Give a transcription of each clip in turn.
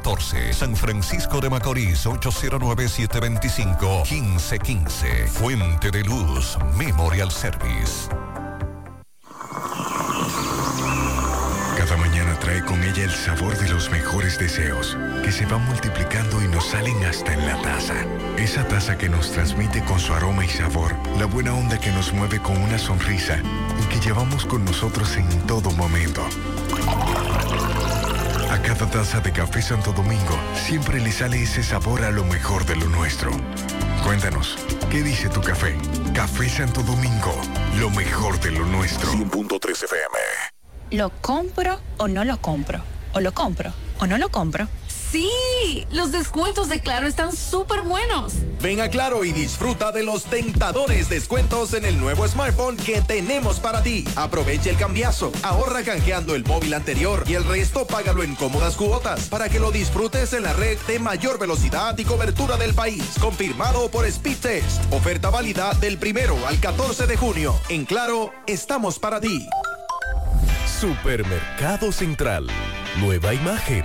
809-725-1514. San Francisco de Macorís 809-725-1515. Fuente de Luz Memorial Service. Cada mañana trae con ella el sabor de los mejores deseos, que se van multiplicando y nos salen hasta en la taza. Esa taza que nos transmite con su aroma y sabor, la buena onda que nos mueve con una sonrisa y que llevamos con nosotros en todo momento. Cada taza de café Santo Domingo siempre le sale ese sabor a lo mejor de lo nuestro. Cuéntanos, ¿qué dice tu café? Café Santo Domingo, lo mejor de lo nuestro. 100.3 FM. ¿Lo compro o no lo compro? ¿O lo compro o no lo compro? Sí, los descuentos de Claro están súper buenos. Ven a Claro y disfruta de los tentadores descuentos en el nuevo smartphone que tenemos para ti. Aprovecha el cambiazo, ahorra canjeando el móvil anterior y el resto págalo en cómodas cuotas para que lo disfrutes en la red de mayor velocidad y cobertura del país. Confirmado por Speedtest. Oferta válida del primero al 14 de junio. En Claro, estamos para ti. Supermercado Central. Nueva imagen,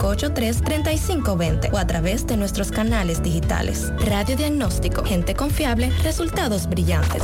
583-3520 o a través de nuestros canales digitales. Radio Diagnóstico, gente confiable, resultados brillantes.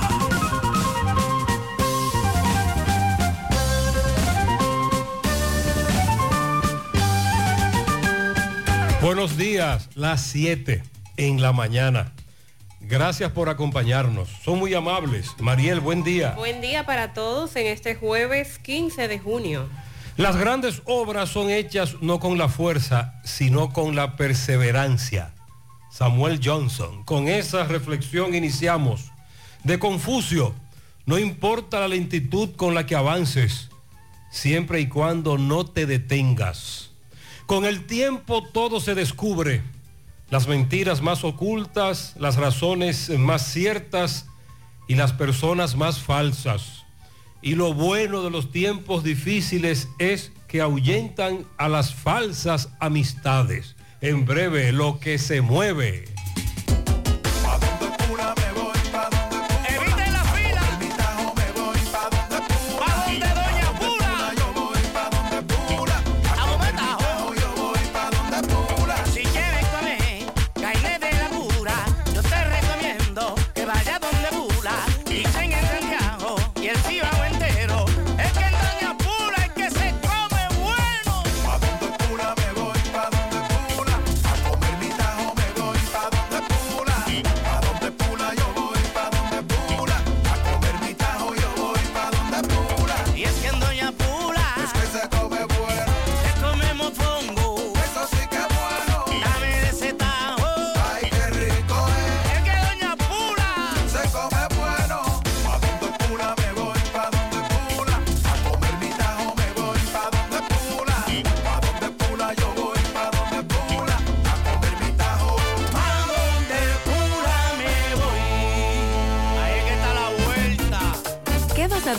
Buenos días, las 7 en la mañana. Gracias por acompañarnos. Son muy amables. Mariel, buen día. Buen día para todos en este jueves 15 de junio. Las grandes obras son hechas no con la fuerza, sino con la perseverancia. Samuel Johnson. Con esa reflexión iniciamos. De Confucio, no importa la lentitud con la que avances, siempre y cuando no te detengas. Con el tiempo todo se descubre, las mentiras más ocultas, las razones más ciertas y las personas más falsas. Y lo bueno de los tiempos difíciles es que ahuyentan a las falsas amistades. En breve, lo que se mueve.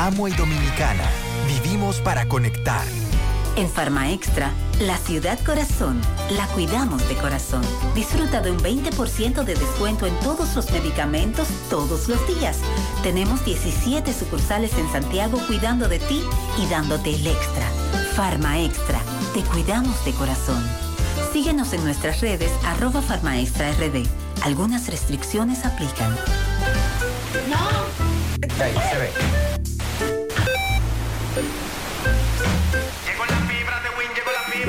Amo y Dominicana, vivimos para conectar. En Farma Extra, la ciudad corazón, la cuidamos de corazón. Disfruta de un 20% de descuento en todos los medicamentos todos los días. Tenemos 17 sucursales en Santiago cuidando de ti y dándote el extra. Farma Extra, te cuidamos de corazón. Síguenos en nuestras redes arroba Farmaextra RD. Algunas restricciones aplican. Llegó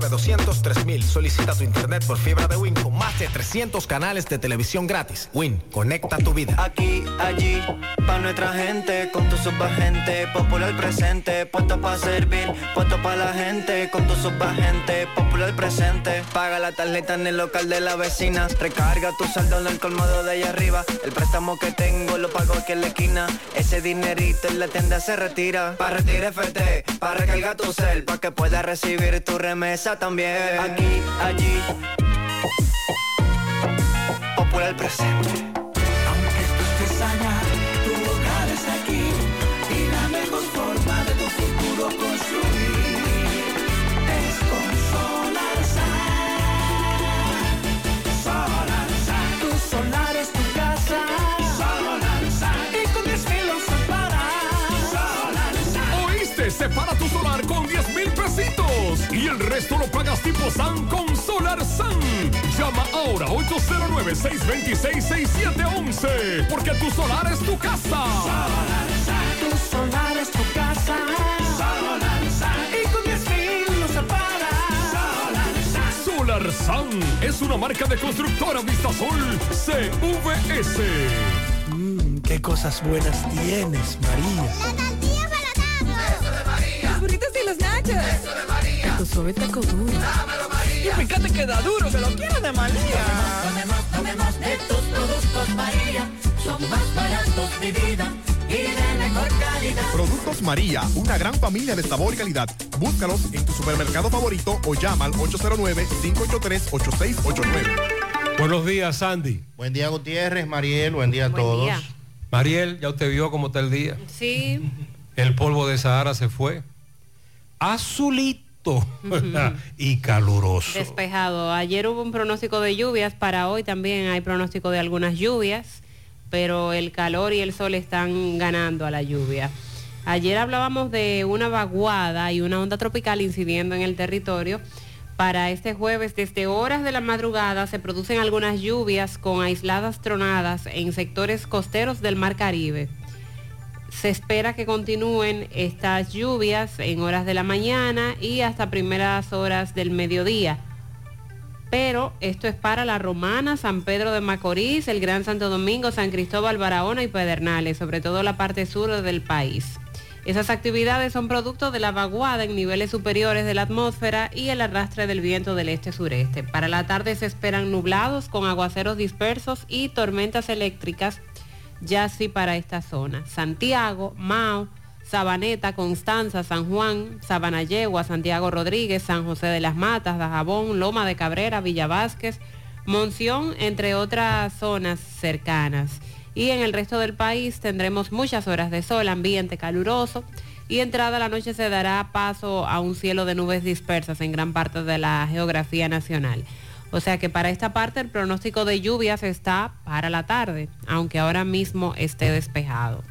909-203.000. Solicita tu internet por fibra de Win con más de 300 canales de televisión gratis. Win, conecta tu vida. Aquí, allí, pa' nuestra gente, con tu subagente, popular presente, puesto pa' servir, puesto pa' la gente, con tu subagente, popular presente. Paga la tarjeta en el local de la vecina, recarga tu saldo en el colmado de allá arriba. El préstamo que tengo lo pago aquí en la esquina, ese dinerito en la tienda se retira. Pa' retirar FT, pa' recargar tu cel, pa' que puedas recibir tu remesa también. Aquí, allí, popular presente. El resto lo pagas tipo SAN con Solar SAN. Llama ahora 809-626-6711 porque tu solar es tu casa. Tu solar es tu casa. Solarsa. Y con 10 filos se para. Solarsa. Solar SAN es una marca de constructora Vistasol CVS. Mmm, qué cosas buenas tienes, María. Eso de María. Los burritos y los nachos. Eso de María. Suave taco duro. Dámelo, María. Y fíjate que da duro, que lo quiero de María. Tomemos, tomemos de tus productos María. Son más baratos de vida y de mejor calidad. Productos María, una gran familia de sabor y calidad. Búscalos en tu supermercado favorito o llama al 809-583-8689. Buenos días, Sandy. Buen día, Gutiérrez, Mariel, buen día a todos. día. Mariel, ya usted vio cómo está el día. Sí. El polvo de Sahara se fue. Azulito y caluroso. Despejado. Ayer hubo un pronóstico de lluvias, para hoy también hay pronóstico de algunas lluvias, pero el calor y el sol están ganando a la lluvia. Ayer hablábamos de una vaguada y una onda tropical incidiendo en el territorio. Para este jueves, desde horas de la madrugada, se producen algunas lluvias con aisladas tronadas en sectores costeros del Mar Caribe. Se espera que continúen estas lluvias en horas de la mañana y hasta primeras horas del mediodía. Pero esto es para La Romana, San Pedro de Macorís, el Gran Santo Domingo, San Cristóbal, Barahona y Pedernales, sobre todo la parte sur del país. Esas actividades son producto de la vaguada en niveles superiores de la atmósfera y el arrastre del viento del este-sureste. Para la tarde se esperan nublados con aguaceros dispersos y tormentas eléctricas ya así para esta zona. Santiago, Mao, Sabaneta, Constanza, San Juan, Sabanayegua, Santiago Rodríguez, San José de las Matas, Dajabón, Loma de Cabrera, Villa Vázquez, Monción, entre otras zonas cercanas. Y en el resto del país tendremos muchas horas de sol, ambiente caluroso y entrada la noche se dará paso a un cielo de nubes dispersas en gran parte de la geografía nacional. O sea que para esta parte el pronóstico de lluvias está para la tarde, aunque ahora mismo esté despejado.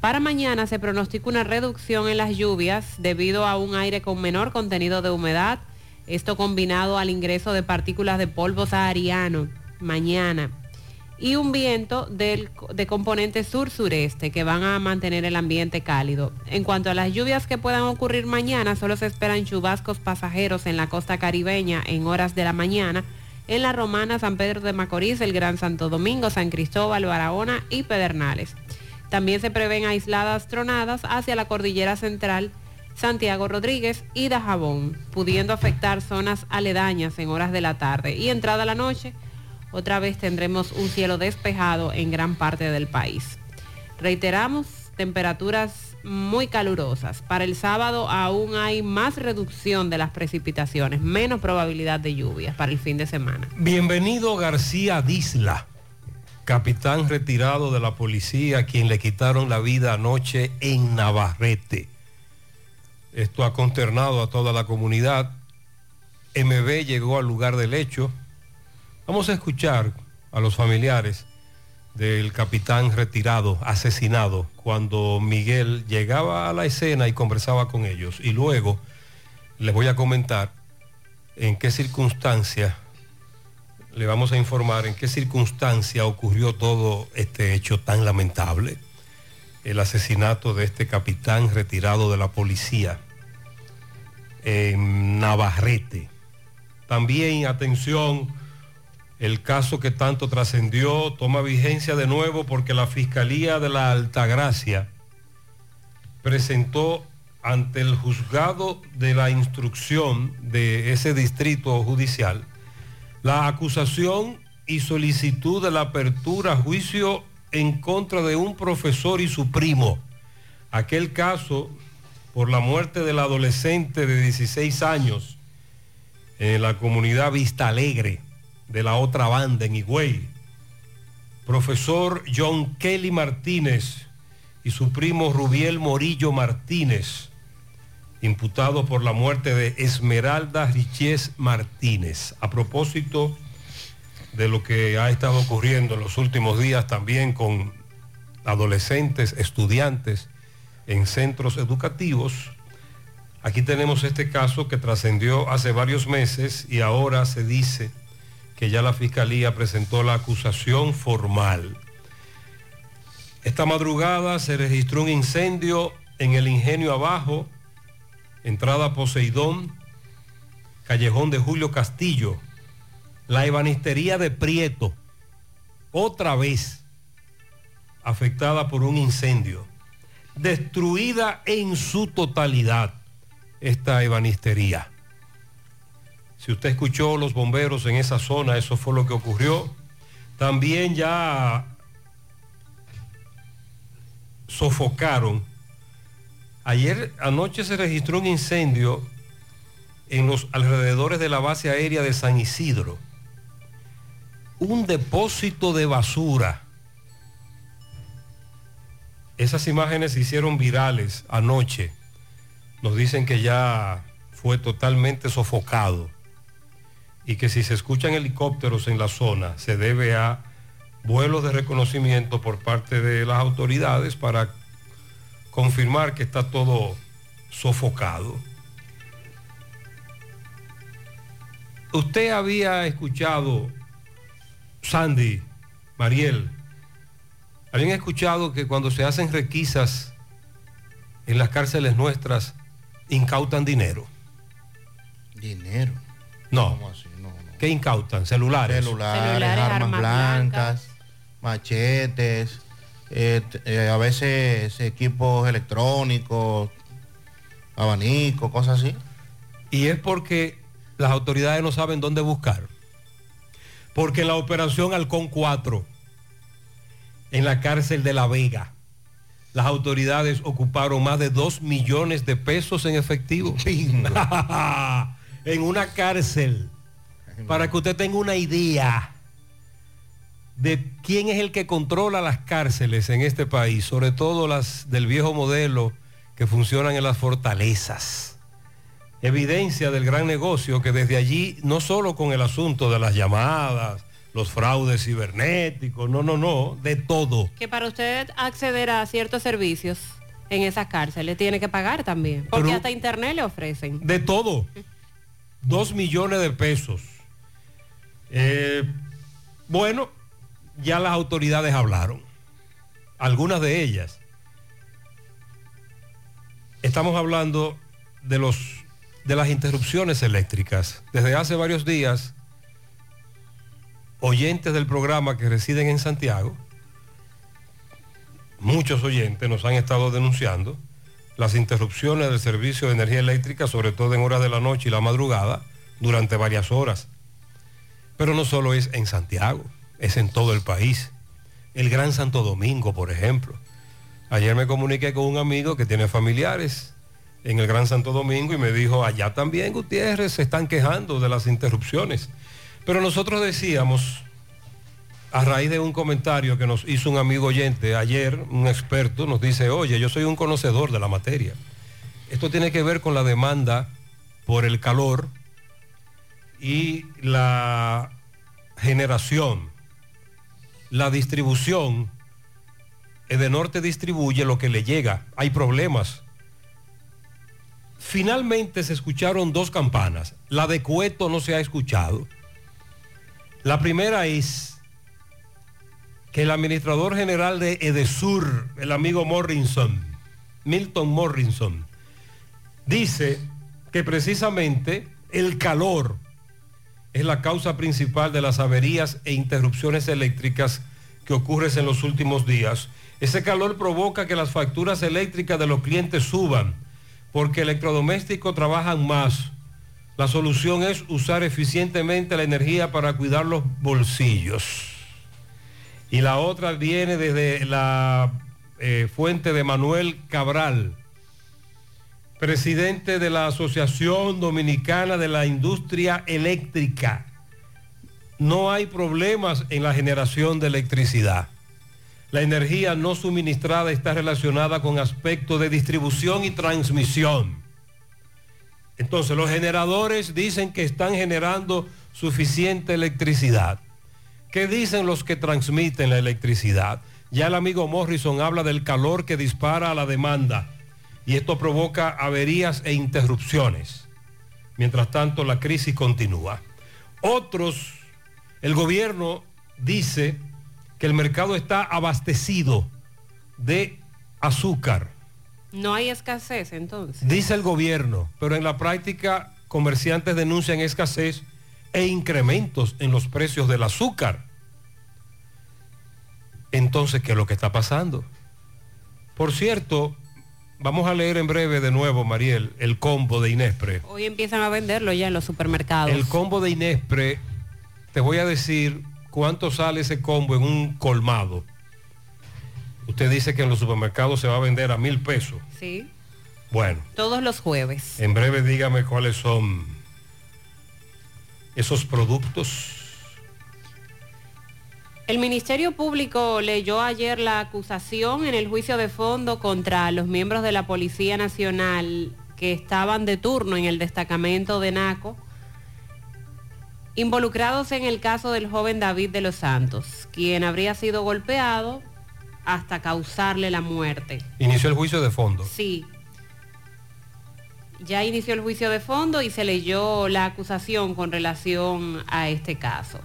Para mañana se pronostica una reducción en las lluvias debido a un aire con menor contenido de humedad, esto combinado al ingreso de partículas de polvo sahariano mañana y un viento de componente sur-sureste que van a mantener el ambiente cálido. En cuanto a las lluvias que puedan ocurrir mañana, solo se esperan chubascos pasajeros en la costa caribeña en horas de la mañana, en la Romana, San Pedro de Macorís, el Gran Santo Domingo, San Cristóbal, Barahona y Pedernales. También se prevén aisladas tronadas hacia la cordillera central, Santiago Rodríguez y Dajabón, pudiendo afectar zonas aledañas en horas de la tarde. Y entrada la noche, otra vez tendremos un cielo despejado en gran parte del país. Reiteramos, temperaturas muy calurosas. Para el sábado aún hay más reducción de las precipitaciones, menos probabilidad de lluvias para el fin de semana. Bienvenido García Disla, capitán retirado de la policía, quien le quitaron la vida anoche en Navarrete. Esto ha consternado a toda la comunidad. MB llegó al lugar del hecho. Vamos a escuchar a los familiares del capitán retirado, asesinado, cuando Miguel llegaba a la escena y conversaba con ellos. Y luego les voy a comentar en qué circunstancia, le vamos a informar en qué circunstancia ocurrió todo este hecho tan lamentable, el asesinato de este capitán retirado de la policía en Navarrete. También, atención, el caso que tanto trascendió toma vigencia de nuevo porque la Fiscalía de la Altagracia presentó ante el juzgado de la instrucción de ese distrito judicial la acusación y solicitud de la apertura a juicio en contra de un profesor y su primo. Aquel caso por la muerte del adolescente de 16 años en la comunidad Vista Alegre de la otra banda en Higüey. Profesor John Kelly Martínez y su primo Rubiel Morillo Martínez, imputado por la muerte de Esmeralda Riches Martínez. A propósito de lo que ha estado ocurriendo en los últimos días también con adolescentes, estudiantes en centros educativos, aquí tenemos este caso que trascendió hace varios meses y ahora se dice que ya la Fiscalía presentó la acusación formal. Esta madrugada se registró un incendio en el ingenio abajo, entrada Poseidón, callejón de Julio Castillo, la ebanistería de Prieto, otra vez afectada por un incendio, destruida en su totalidad esta ebanistería. Si usted escuchó los bomberos en esa zona, eso fue lo que ocurrió. También ya sofocaron. Ayer anoche se registró un incendio en los alrededores de la base aérea de San Isidro. Un depósito de basura. Esas imágenes se hicieron virales anoche. Nos dicen que ya fue totalmente sofocado y que si se escuchan helicópteros en la zona se debe a vuelos de reconocimiento por parte de las autoridades para confirmar que está todo sofocado. Usted había escuchado, Sandy, Mariel, habían escuchado que cuando se hacen requisas en las cárceles nuestras, incautan dinero. Dinero. No. ¿Cómo así? ¿Qué incautan? Celulares. Celulares, Celulares, armas, armas blancas, machetes, eh, eh, a veces equipos electrónicos, abanicos, cosas así. Y es porque las autoridades no saben dónde buscar. Porque en la operación Halcón 4, en la cárcel de La Vega, las autoridades ocuparon más de 2 millones de pesos en efectivo. en una cárcel. Para que usted tenga una idea de quién es el que controla las cárceles en este país, sobre todo las del viejo modelo que funcionan en las fortalezas. Evidencia del gran negocio que desde allí, no solo con el asunto de las llamadas, los fraudes cibernéticos, no, no, no, de todo. Que para usted acceder a ciertos servicios en esas cárceles tiene que pagar también. Porque Pero- hasta internet le ofrecen. De todo. Dos millones de pesos. Eh, bueno, ya las autoridades hablaron. Algunas de ellas. Estamos hablando de los de las interrupciones eléctricas. Desde hace varios días, oyentes del programa que residen en Santiago, muchos oyentes nos han estado denunciando las interrupciones del servicio de energía eléctrica, sobre todo en horas de la noche y la madrugada, durante varias horas. Pero no solo es en Santiago, es en todo el país. El Gran Santo Domingo, por ejemplo. Ayer me comuniqué con un amigo que tiene familiares en el Gran Santo Domingo y me dijo, allá también Gutiérrez se están quejando de las interrupciones. Pero nosotros decíamos, a raíz de un comentario que nos hizo un amigo oyente ayer, un experto, nos dice, oye, yo soy un conocedor de la materia. Esto tiene que ver con la demanda por el calor y la generación, la distribución. Edenorte distribuye lo que le llega. Hay problemas. Finalmente se escucharon dos campanas. La de Cueto no se ha escuchado. La primera es que el administrador general de Edesur, el amigo Morrison, Milton Morrison, dice que precisamente el calor es la causa principal de las averías e interrupciones eléctricas que ocurren en los últimos días. Ese calor provoca que las facturas eléctricas de los clientes suban porque electrodomésticos trabajan más. La solución es usar eficientemente la energía para cuidar los bolsillos. Y la otra viene desde la eh, fuente de Manuel Cabral, presidente de la Asociación Dominicana de la Industria Eléctrica. No hay problemas en la generación de electricidad. La energía no suministrada está relacionada con aspectos de distribución y transmisión. Entonces los generadores dicen que están generando suficiente electricidad. ¿Qué dicen los que transmiten la electricidad? Ya el amigo Morrison habla del calor que dispara a la demanda y esto provoca averías e interrupciones. Mientras tanto, la crisis continúa. Otros, el gobierno dice que el mercado está abastecido de azúcar. No hay escasez entonces. Dice el gobierno, pero en la práctica comerciantes denuncian escasez e incrementos en los precios del azúcar. Entonces, ¿qué es lo que está pasando? Por cierto, vamos a leer en breve de nuevo, Mariel, el combo de Inespre. Hoy empiezan a venderlo ya en los supermercados. El combo de Inespre, te voy a decir cuánto sale ese combo en un colmado. Usted dice que en los supermercados se va a vender a mil pesos. Sí, Bueno, todos los jueves. en breve dígame cuáles son esos productos. El Ministerio Público leyó ayer la acusación en el juicio de fondo contra los miembros de la Policía Nacional que estaban de turno en el destacamento de Naco, involucrados en el caso del joven David de los Santos, quien habría sido golpeado hasta causarle la muerte. Inició el juicio de fondo. Sí. Ya inició el juicio de fondo y se leyó la acusación con relación a este caso.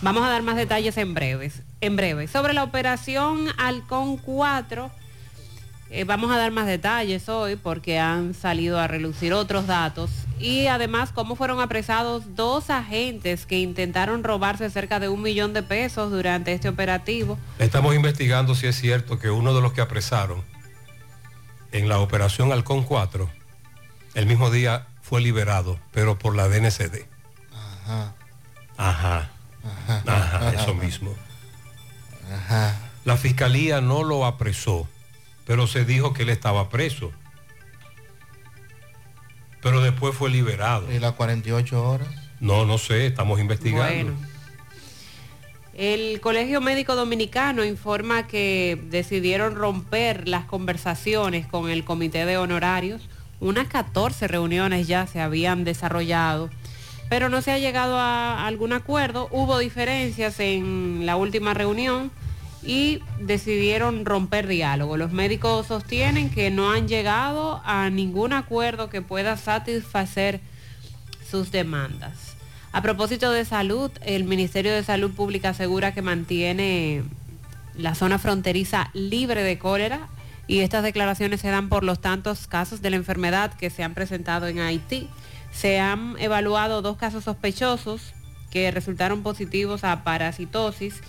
Vamos a dar más detalles en breves. En breve. Sobre la operación Halcón 4, eh, vamos a dar más detalles hoy porque han salido a relucir otros datos y además cómo fueron apresados dos agentes que intentaron robarse cerca de un millón de pesos durante este operativo. Estamos investigando si es cierto que uno de los que apresaron en la operación Halcón 4, el mismo día fue liberado, pero por la DNCD. Ajá. Ajá. Ajá, eso mismo. Ajá. La fiscalía no lo apresó, pero se dijo que él estaba preso. Pero después fue liberado. ¿Y las 48 horas? No, no sé, estamos investigando. Bueno. El Colegio Médico Dominicano informa que decidieron romper las conversaciones con el Comité de Honorarios. Unas 14 reuniones ya se habían desarrollado, pero no se ha llegado a algún acuerdo. Hubo diferencias en la última reunión y decidieron romper diálogo. Los médicos sostienen que no han llegado a ningún acuerdo que pueda satisfacer sus demandas. A propósito de salud, el Ministerio de Salud Pública asegura que mantiene la zona fronteriza libre de cólera y estas declaraciones se dan por los tantos casos de la enfermedad que se han presentado en Haití. Se han evaluado dos casos sospechosos que resultaron positivos a parasitosis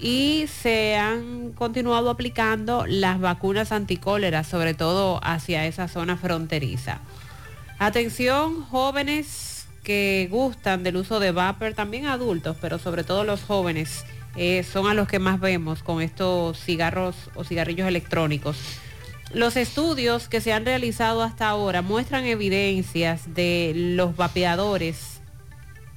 y se han continuado aplicando las vacunas anticólera, sobre todo hacia esa zona fronteriza. Atención, jóvenes que gustan del uso de vapor, también adultos, pero sobre todo los jóvenes, eh, son a los que más vemos con estos cigarros o cigarrillos electrónicos. Los estudios que se han realizado hasta ahora muestran evidencias de los vapeadores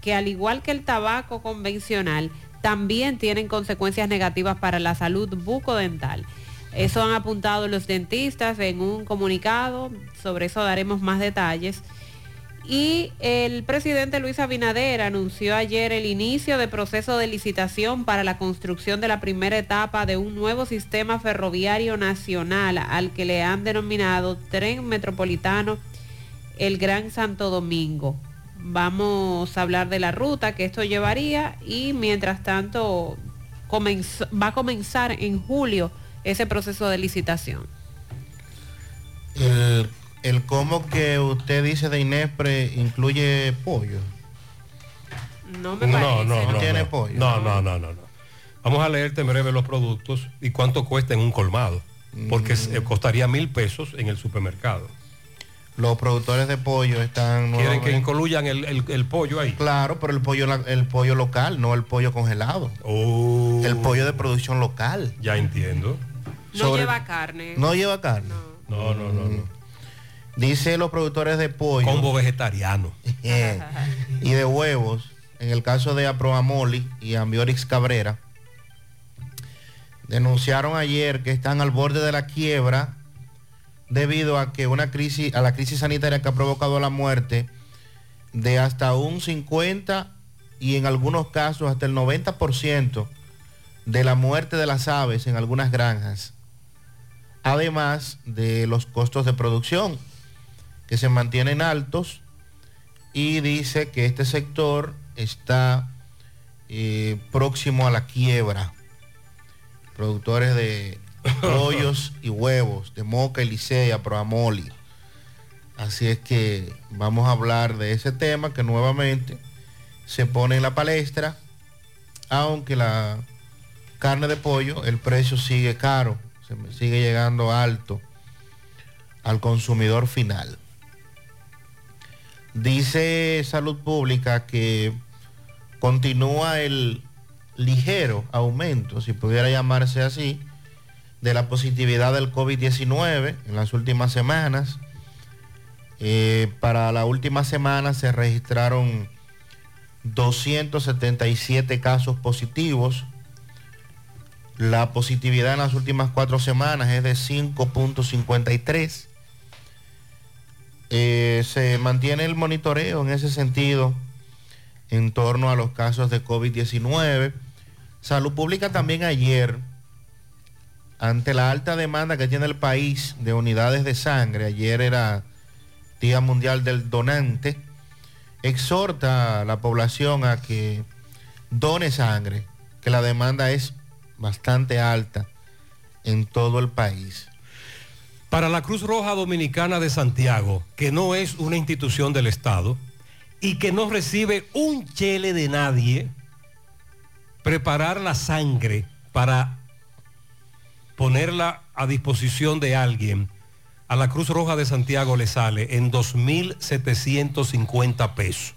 que al igual que el tabaco convencional, también tienen consecuencias negativas para la salud bucodental. Eso han apuntado los dentistas en un comunicado, sobre eso daremos más detalles. Y el presidente Luis Abinader anunció ayer el inicio de proceso de licitación para la construcción de la primera etapa de un nuevo sistema ferroviario nacional al que le han denominado Tren Metropolitano El Gran Santo Domingo. Vamos a hablar de la ruta que esto llevaría y mientras tanto va a comenzar en julio ese proceso de licitación. El, el cómo que usted dice de Inespre incluye pollo. No me No, parece. no, no. tiene no. pollo. No, no, no, no, no. Vamos a leerte en breve los productos y cuánto cuesta en un colmado. Porque eh, costaría mil pesos en el supermercado. Los productores de pollo están Quieren que incluyan el, el- el pollo ahí. Claro, pero el pollo, el pollo local, no el pollo congelado. El pollo de producción local. Oh. Ya entiendo. No Sobre- lleva carne. No lleva carne. No, no, no, no. Dice los productores de pollo. Combo vegetariano. Y de huevos, en el caso de Aproamoli y Ambiorix Cabrera, denunciaron ayer que están al borde de la quiebra debido a que una crisis, a la crisis sanitaria que ha provocado la muerte de hasta un 50 y en algunos casos hasta el 90% de la muerte de las aves en algunas granjas, además de los costos de producción que se mantienen altos y dice que este sector está eh, próximo a la quiebra. Productores de pollos y huevos, de Moca y Licea, Proamoli. Así es que vamos a hablar de ese tema que nuevamente se pone en la palestra, aunque la carne de pollo, el precio sigue caro, sigue llegando alto al consumidor final. Dice Salud Pública que continúa el ligero aumento, si pudiera llamarse así, de la positividad del COVID-19 en las últimas semanas. Eh, para la última semana se registraron 277 casos positivos. La positividad en las últimas cuatro semanas es de 5.53. Eh, se mantiene el monitoreo en ese sentido en torno a los casos de COVID-19. Salud Pública también ayer, ante la alta demanda que tiene el país de unidades de sangre, ayer era Día Mundial del Donante, exhorta a la población a que done sangre, que la demanda es bastante alta en todo el país. Para la Cruz Roja Dominicana de Santiago, que no es una institución del Estado y que no recibe un chele de nadie, preparar la sangre para ponerla a disposición de alguien, a la Cruz Roja de Santiago le sale en 2.750 pesos.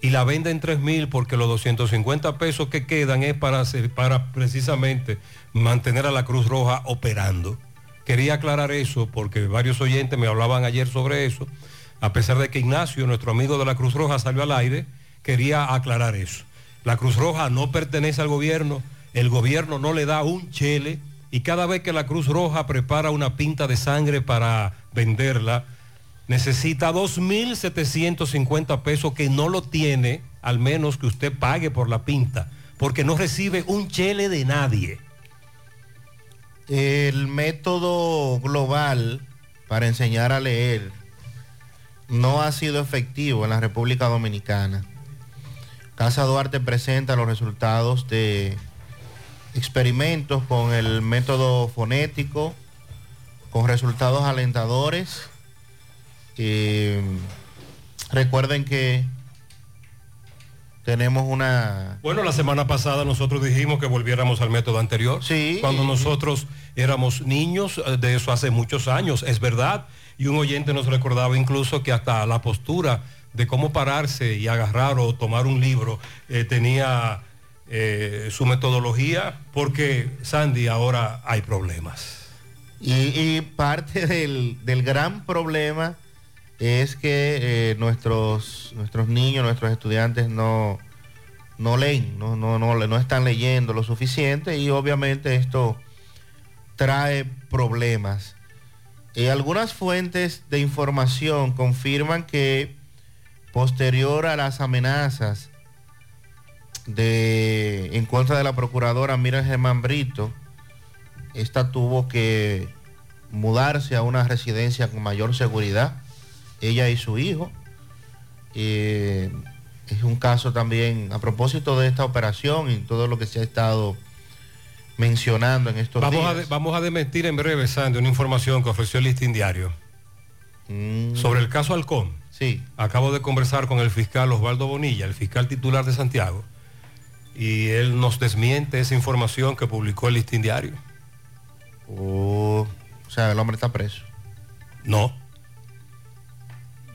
Y la vende en 3.000 porque los 250 pesos que quedan es para, para precisamente mantener a la Cruz Roja operando. Quería aclarar eso porque varios oyentes me hablaban ayer sobre eso. A pesar de que Ignacio, nuestro amigo de la Cruz Roja, salió al aire, quería aclarar eso. La Cruz Roja no pertenece al gobierno, el gobierno no le da un chele y cada vez que la Cruz Roja prepara una pinta de sangre para venderla, necesita 2.750 pesos que no lo tiene, al menos que usted pague por la pinta, porque no recibe un chele de nadie. El método global para enseñar a leer no ha sido efectivo en la República Dominicana. Casa Duarte presenta los resultados de experimentos con el método fonético, con resultados alentadores. Eh, recuerden que tenemos una... Bueno, la semana pasada nosotros dijimos que volviéramos al método anterior. Sí. Cuando nosotros éramos niños, eh, de eso hace muchos años, es verdad. Y un oyente nos recordaba incluso que hasta la postura de cómo pararse y agarrar o tomar un libro eh, tenía eh, su metodología, porque Sandy ahora hay problemas. Y, y parte del, del gran problema es que eh, nuestros, nuestros niños, nuestros estudiantes no, no leen, no, no, no, no están leyendo lo suficiente y obviamente esto trae problemas. Eh, algunas fuentes de información confirman que posterior a las amenazas de, en contra de la procuradora Miriam Germán Brito, esta tuvo que mudarse a una residencia con mayor seguridad, ella y su hijo. Eh, es un caso también, a propósito de esta operación y todo lo que se ha estado mencionando en estos Vamos a, de- vamos a desmentir en breve, Sandy, una información que ofreció el listín diario. Sobre el caso Halcón. Sí. Acabo de conversar con el fiscal Osvaldo Bonilla, el fiscal titular de Santiago, y él nos desmiente esa información que publicó el listín diario. Oh, o sea, el hombre está preso. No.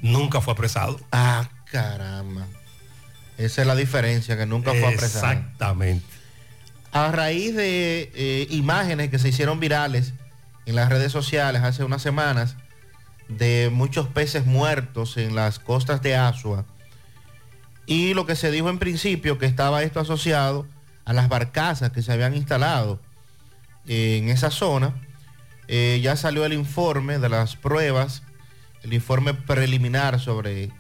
Nunca fue apresado. Ah, caramba. Esa es la diferencia, que nunca fue apresado. Exactamente. A raíz de eh, imágenes que se hicieron virales en las redes sociales hace unas semanas de muchos peces muertos en las costas de Asua y lo que se dijo en principio que estaba esto asociado a las barcazas que se habían instalado en esa zona, eh, ya salió el informe de las pruebas, el informe preliminar sobre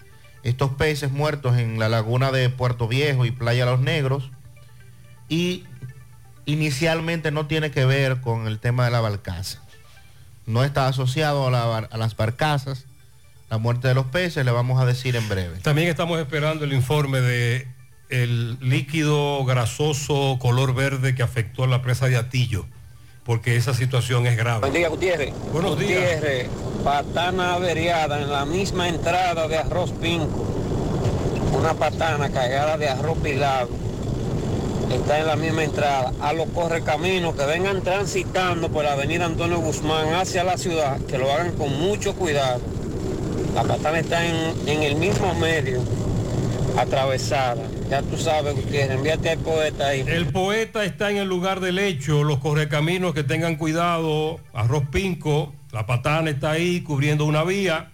estos peces muertos en la laguna de Puerto Viejo y Playa Los Negros y inicialmente no tiene que ver con el tema de la barcaza. No está asociado a, las barcazas. La muerte de los peces le vamos a decir en breve. También estamos esperando el informe de el líquido grasoso color verde que afectó a la presa de Atillo, porque esa situación es grave. Buen día, Gutiérrez. Buenos días. Gutiérrez, patana averiada en la misma entrada de arroz pinco. Una patana cargada de arroz pilado. Está en la misma entrada. A los correcaminos que vengan transitando por la avenida Antonio Guzmán hacia la ciudad, que lo hagan con mucho cuidado. La patana está en, en el mismo medio, atravesada. Ya tú sabes, Gutiérrez, envíate al poeta ahí. El poeta está en el lugar del hecho, los correcaminos que tengan cuidado, arroz pinco, la patana está ahí cubriendo una vía.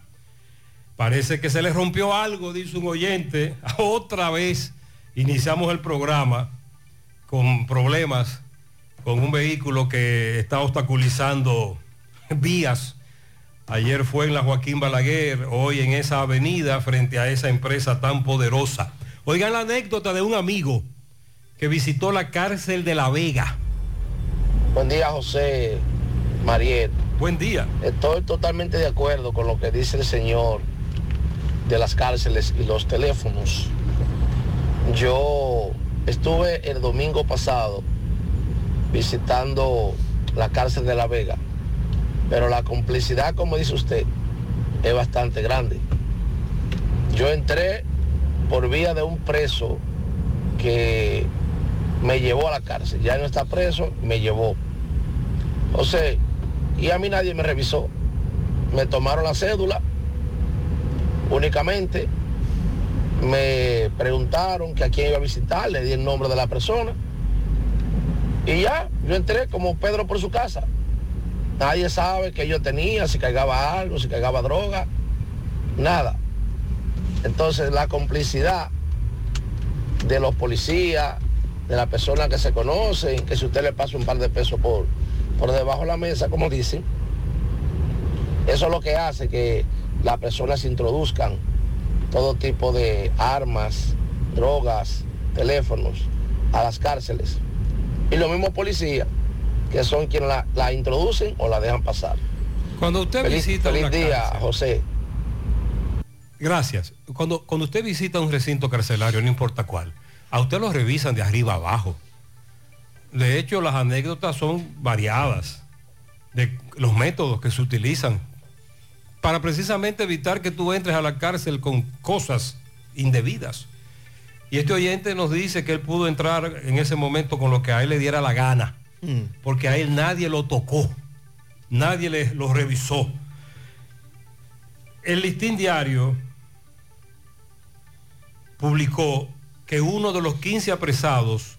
Parece que se le rompió algo, dice un oyente. Otra vez iniciamos el programa con problemas con un vehículo que está obstaculizando vías. Ayer fue en la Joaquín Balaguer, hoy en esa avenida frente a esa empresa tan poderosa. Oigan la anécdota de un amigo que visitó la cárcel de La Vega. Buen día, José Mariel. Buen día. Estoy totalmente de acuerdo con lo que dice el señor de las cárceles y los teléfonos. Yo estuve el domingo pasado visitando la cárcel de La Vega Pero la complicidad, como dice usted, es bastante grande. Yo entré por vía de un preso que me llevó a la cárcel. Ya no está preso, me llevó. O sea, y a mí nadie me revisó. Me tomaron la cédula únicamente. Me preguntaron que a quién iba a visitar, le di el nombre de la persona. Y ya, yo entré como Pedro por su casa. Nadie sabe que yo tenía, si cargaba algo, si cargaba droga, nada. Entonces la complicidad de los policías, de las personas que se conocen, que si usted le pasa un par de pesos por, por debajo de la mesa, como dicen, eso es lo que hace que las personas introduzcan todo tipo de armas, drogas, teléfonos a las cárceles. Y los mismos policías, que son quienes la, la introducen o la dejan pasar. Cuando usted Feliz- visita feliz una día, cárcel- José. Gracias. Cuando, cuando usted visita un recinto carcelario, no importa cuál, a usted lo revisan de arriba abajo. De hecho, las anécdotas son variadas de los métodos que se utilizan para precisamente evitar que tú entres a la cárcel con cosas indebidas. Y este oyente nos dice que él pudo entrar en ese momento con lo que a él le diera la gana, porque a él nadie lo tocó, nadie le, lo revisó. El listín diario publicó que uno de los 15 apresados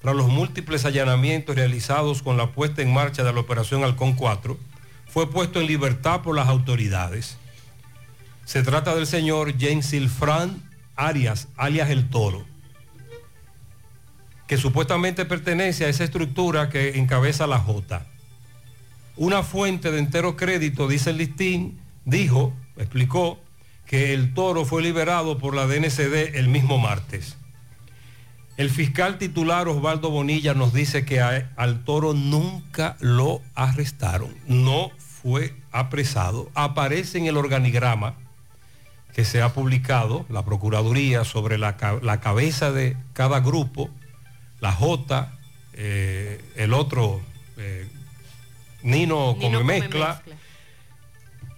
tras los múltiples allanamientos realizados con la puesta en marcha de la operación Halcón 4 fue puesto en libertad por las autoridades. Se trata del señor James Silfran Arias, alias El Toro, que supuestamente pertenece a esa estructura que encabeza la J. Una fuente de entero crédito, dice el listín, dijo, explicó, que el toro fue liberado por la DNCD el mismo martes. El fiscal titular Osvaldo Bonilla nos dice que al toro nunca lo arrestaron, no fue apresado. Aparece en el organigrama que se ha publicado, la Procuraduría, sobre la, la cabeza de cada grupo, la J, eh, el otro, eh, Nino, Nino come Come mezcla,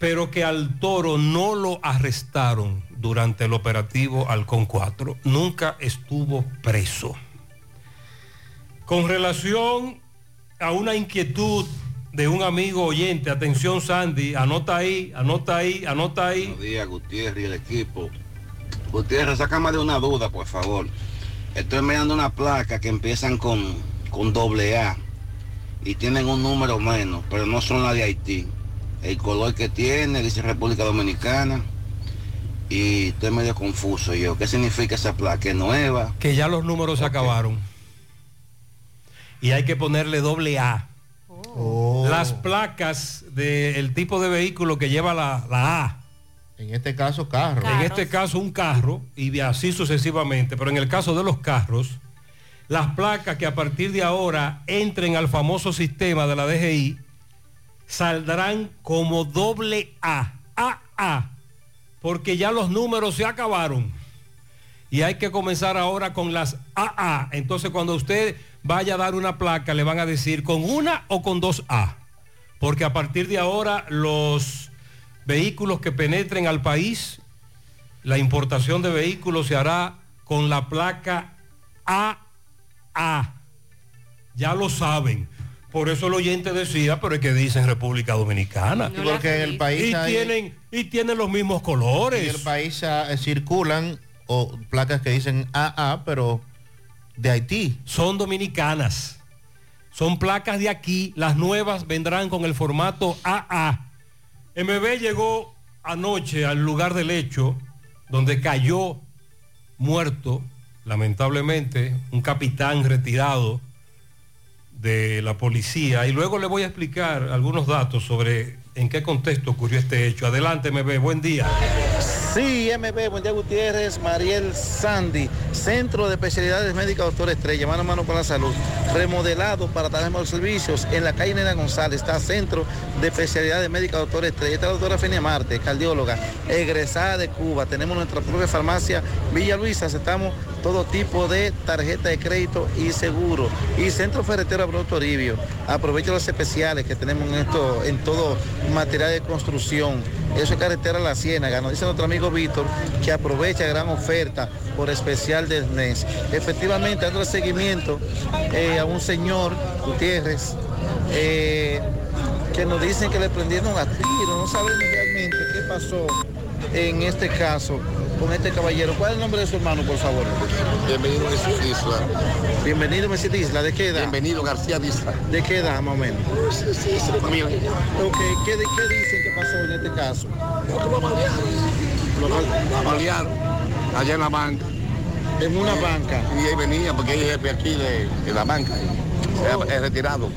pero que al toro no lo arrestaron durante el operativo Halcón 4, nunca estuvo preso. Con relación a una inquietud de un amigo oyente, atención Sandy, anota ahí, anota ahí, anota ahí. Buenos días, Gutiérrez y el equipo. Gutiérrez, sácame de una duda, por favor. Estoy mirando una placa que empiezan con, con doble A y tienen un número menos, pero no son las de Haití. El color que tiene dice República Dominicana y estoy medio confuso yo. ¿Qué significa esa placa? ¿Es nueva? que ya los números se acabaron. Y hay que ponerle doble A. Las placas del tipo de vehículo que lleva la, la A. En este caso, carro. En este caso, un carro y así sucesivamente. Pero en el caso de los carros, las placas que a partir de ahora entren al famoso sistema de la DGI saldrán como doble A. AA. Porque ya los números se acabaron. Y hay que comenzar ahora con las AA. Entonces, cuando usted vaya a dar una placa, le van a decir con una o con dos A. Porque a partir de ahora los vehículos que penetren al país, la importación de vehículos se hará con la placa AA. Ya lo saben. Por eso el oyente decía, pero es que dicen República Dominicana. Y porque en el país y hay- tienen y tienen los mismos colores. En el país ah, circulan o placas que dicen AA, pero de Haití. Son dominicanas. Son placas de aquí. Las nuevas vendrán con el formato AA. MB llegó anoche al lugar del hecho donde cayó muerto, lamentablemente, un capitán retirado de la policía. Y luego le voy a explicar algunos datos sobre en qué contexto ocurrió este hecho. Adelante, MB. Buen día. Sí, MB, buen día Gutiérrez, Mariel Sandy, Centro de Especialidades Médicas Doctor Estrella, mano a mano con la salud, remodelado para dar mejores servicios en la calle Nena González, está Centro de Especialidades Médicas Doctor Estrella, está la doctora Fenia Marte, cardióloga, egresada de Cuba, tenemos nuestra propia farmacia Villa Luisa, aceptamos todo tipo de tarjeta de crédito y seguro. Y Centro Ferretero Abreu Toribio. Aprovecha los especiales que tenemos en esto, en todo material de construcción. Eso es carretera La Ciénaga. Nos dice nuestro amigo Víctor que aprovecha gran oferta por especial del mes. Efectivamente, dando seguimiento eh, a un señor, Gutiérrez, eh, que nos dicen que le prendieron a tiro. No sabemos realmente qué pasó en este caso con este caballero. ¿Cuál es el nombre de su hermano, por favor? Bienvenido Jesús Isla. Bienvenido Messi Isla. ¿De qué edad? Bienvenido García Isla. ¿De qué edad, más o menos? Sí, sí, sí. Ok, ¿qué, qué dicen que pasó en este caso? Lo balearon allá en la banca. En una banca. Y ahí venía porque es jefe aquí de, de la banca. Oh. Es, retirado.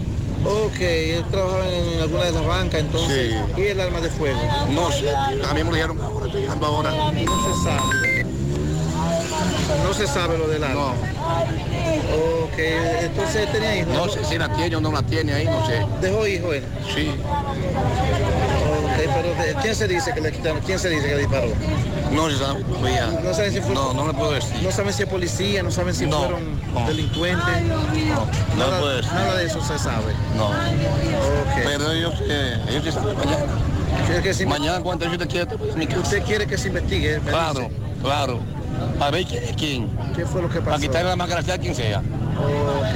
Ok, él trabajaba en alguna de las bancas entonces. ¿Y el arma de fuego? No sé, también me ahora. No se sabe. No se sabe lo del arma. Ok, entonces tenía hijos. No sé si la tiene o no la tiene ahí, no sé. ¿Dejó hijo él? Sí. Ok, pero ¿quién se dice que le quitaron? ¿Quién se dice que disparó? No se sabe. todavía. No saben si fue. No, no le puedo decir. No saben si es policía, no saben si No, fueron no. delincuentes. No, no nada, le puedo decir. nada de eso se sabe. No. Ok. Pero ellos, eh, ellos se saben mañana. ¿Quiere que se Mañana cuando yo te quiera. ¿Usted quiere que se investigue? Claro, dice? claro. Para ver quién es quién. ¿Qué fue lo que pasó? Para quitarle la máscara a quien sea. Ok.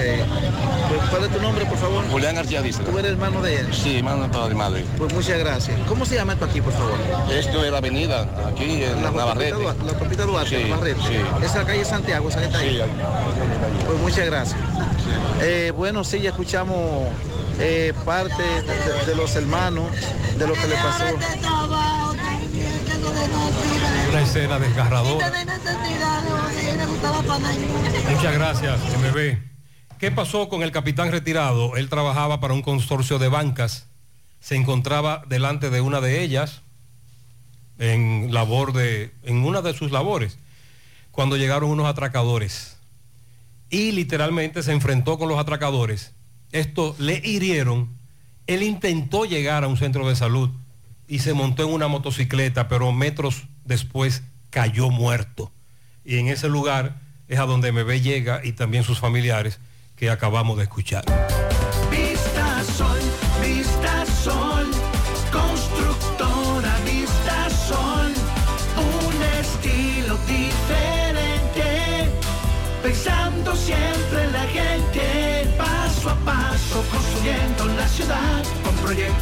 Pues, ¿Cuál es tu nombre, por favor? Julián García dice. ¿Tú eres hermano de él? Sí, hermano de padre y madre. Pues muchas gracias. ¿Cómo se llama esto aquí, por favor? Esto es la avenida, aquí en La Navarrete. Duarte, la autopista Duarte, Sí, Navarrete. sí. Es la calle Santiago, esa que está ahí. Sí, ahí. Pues muchas gracias. Eh, bueno, sí, ya escuchamos eh, parte de, de los hermanos, de lo que le pasó. Una escena desgarradora. Muchas gracias, MB. ¿Qué pasó con el capitán retirado? Él trabajaba para un consorcio de bancas. Se encontraba delante de una de ellas en labor de, en una de sus labores, cuando llegaron unos atracadores. Y literalmente se enfrentó con los atracadores. Esto le hirieron. Él intentó llegar a un centro de salud y se montó en una motocicleta, pero metros después cayó muerto. Y en ese lugar es a donde MB llega y también sus familiares que acabamos de escuchar.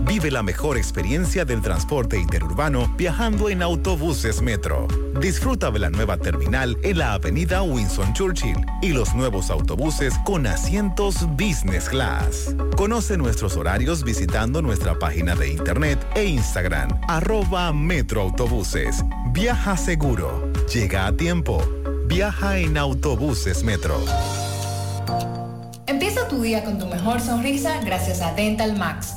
Vive la mejor experiencia del transporte interurbano viajando en autobuses Metro. Disfruta de la nueva terminal en la avenida Winston Churchill y los nuevos autobuses con asientos Business Class. Conoce nuestros horarios visitando nuestra página de internet e Instagram, arroba Metroautobuses. Viaja seguro. Llega a tiempo. Viaja en autobuses Metro. Empieza tu día con tu mejor sonrisa gracias a Dental Max,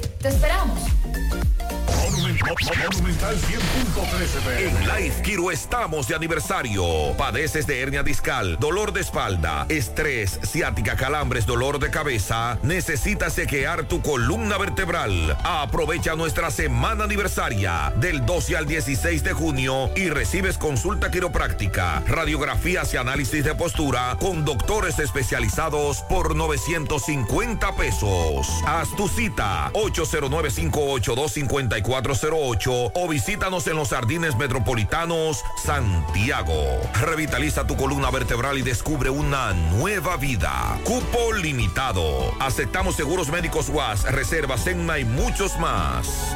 ¡Te esperamos! Monumental 100.13 En Life Kiro estamos de aniversario. Padeces de hernia discal, dolor de espalda, estrés, ciática, calambres, dolor de cabeza. Necesitas sequear tu columna vertebral. Aprovecha nuestra semana aniversaria del 12 al 16 de junio y recibes consulta quiropráctica, radiografías y análisis de postura con doctores especializados por 950 pesos. Haz tu cita 809 582 5408 o visítanos en los Jardines Metropolitanos Santiago. Revitaliza tu columna vertebral y descubre una nueva vida. Cupo limitado. Aceptamos seguros médicos UAS, reservas Enma y muchos más.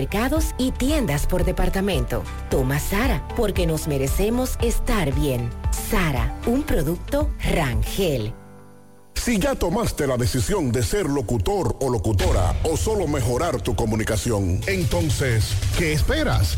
y tiendas por departamento. Toma Sara porque nos merecemos estar bien. Sara, un producto Rangel. Si ya tomaste la decisión de ser locutor o locutora o solo mejorar tu comunicación, entonces, ¿qué esperas?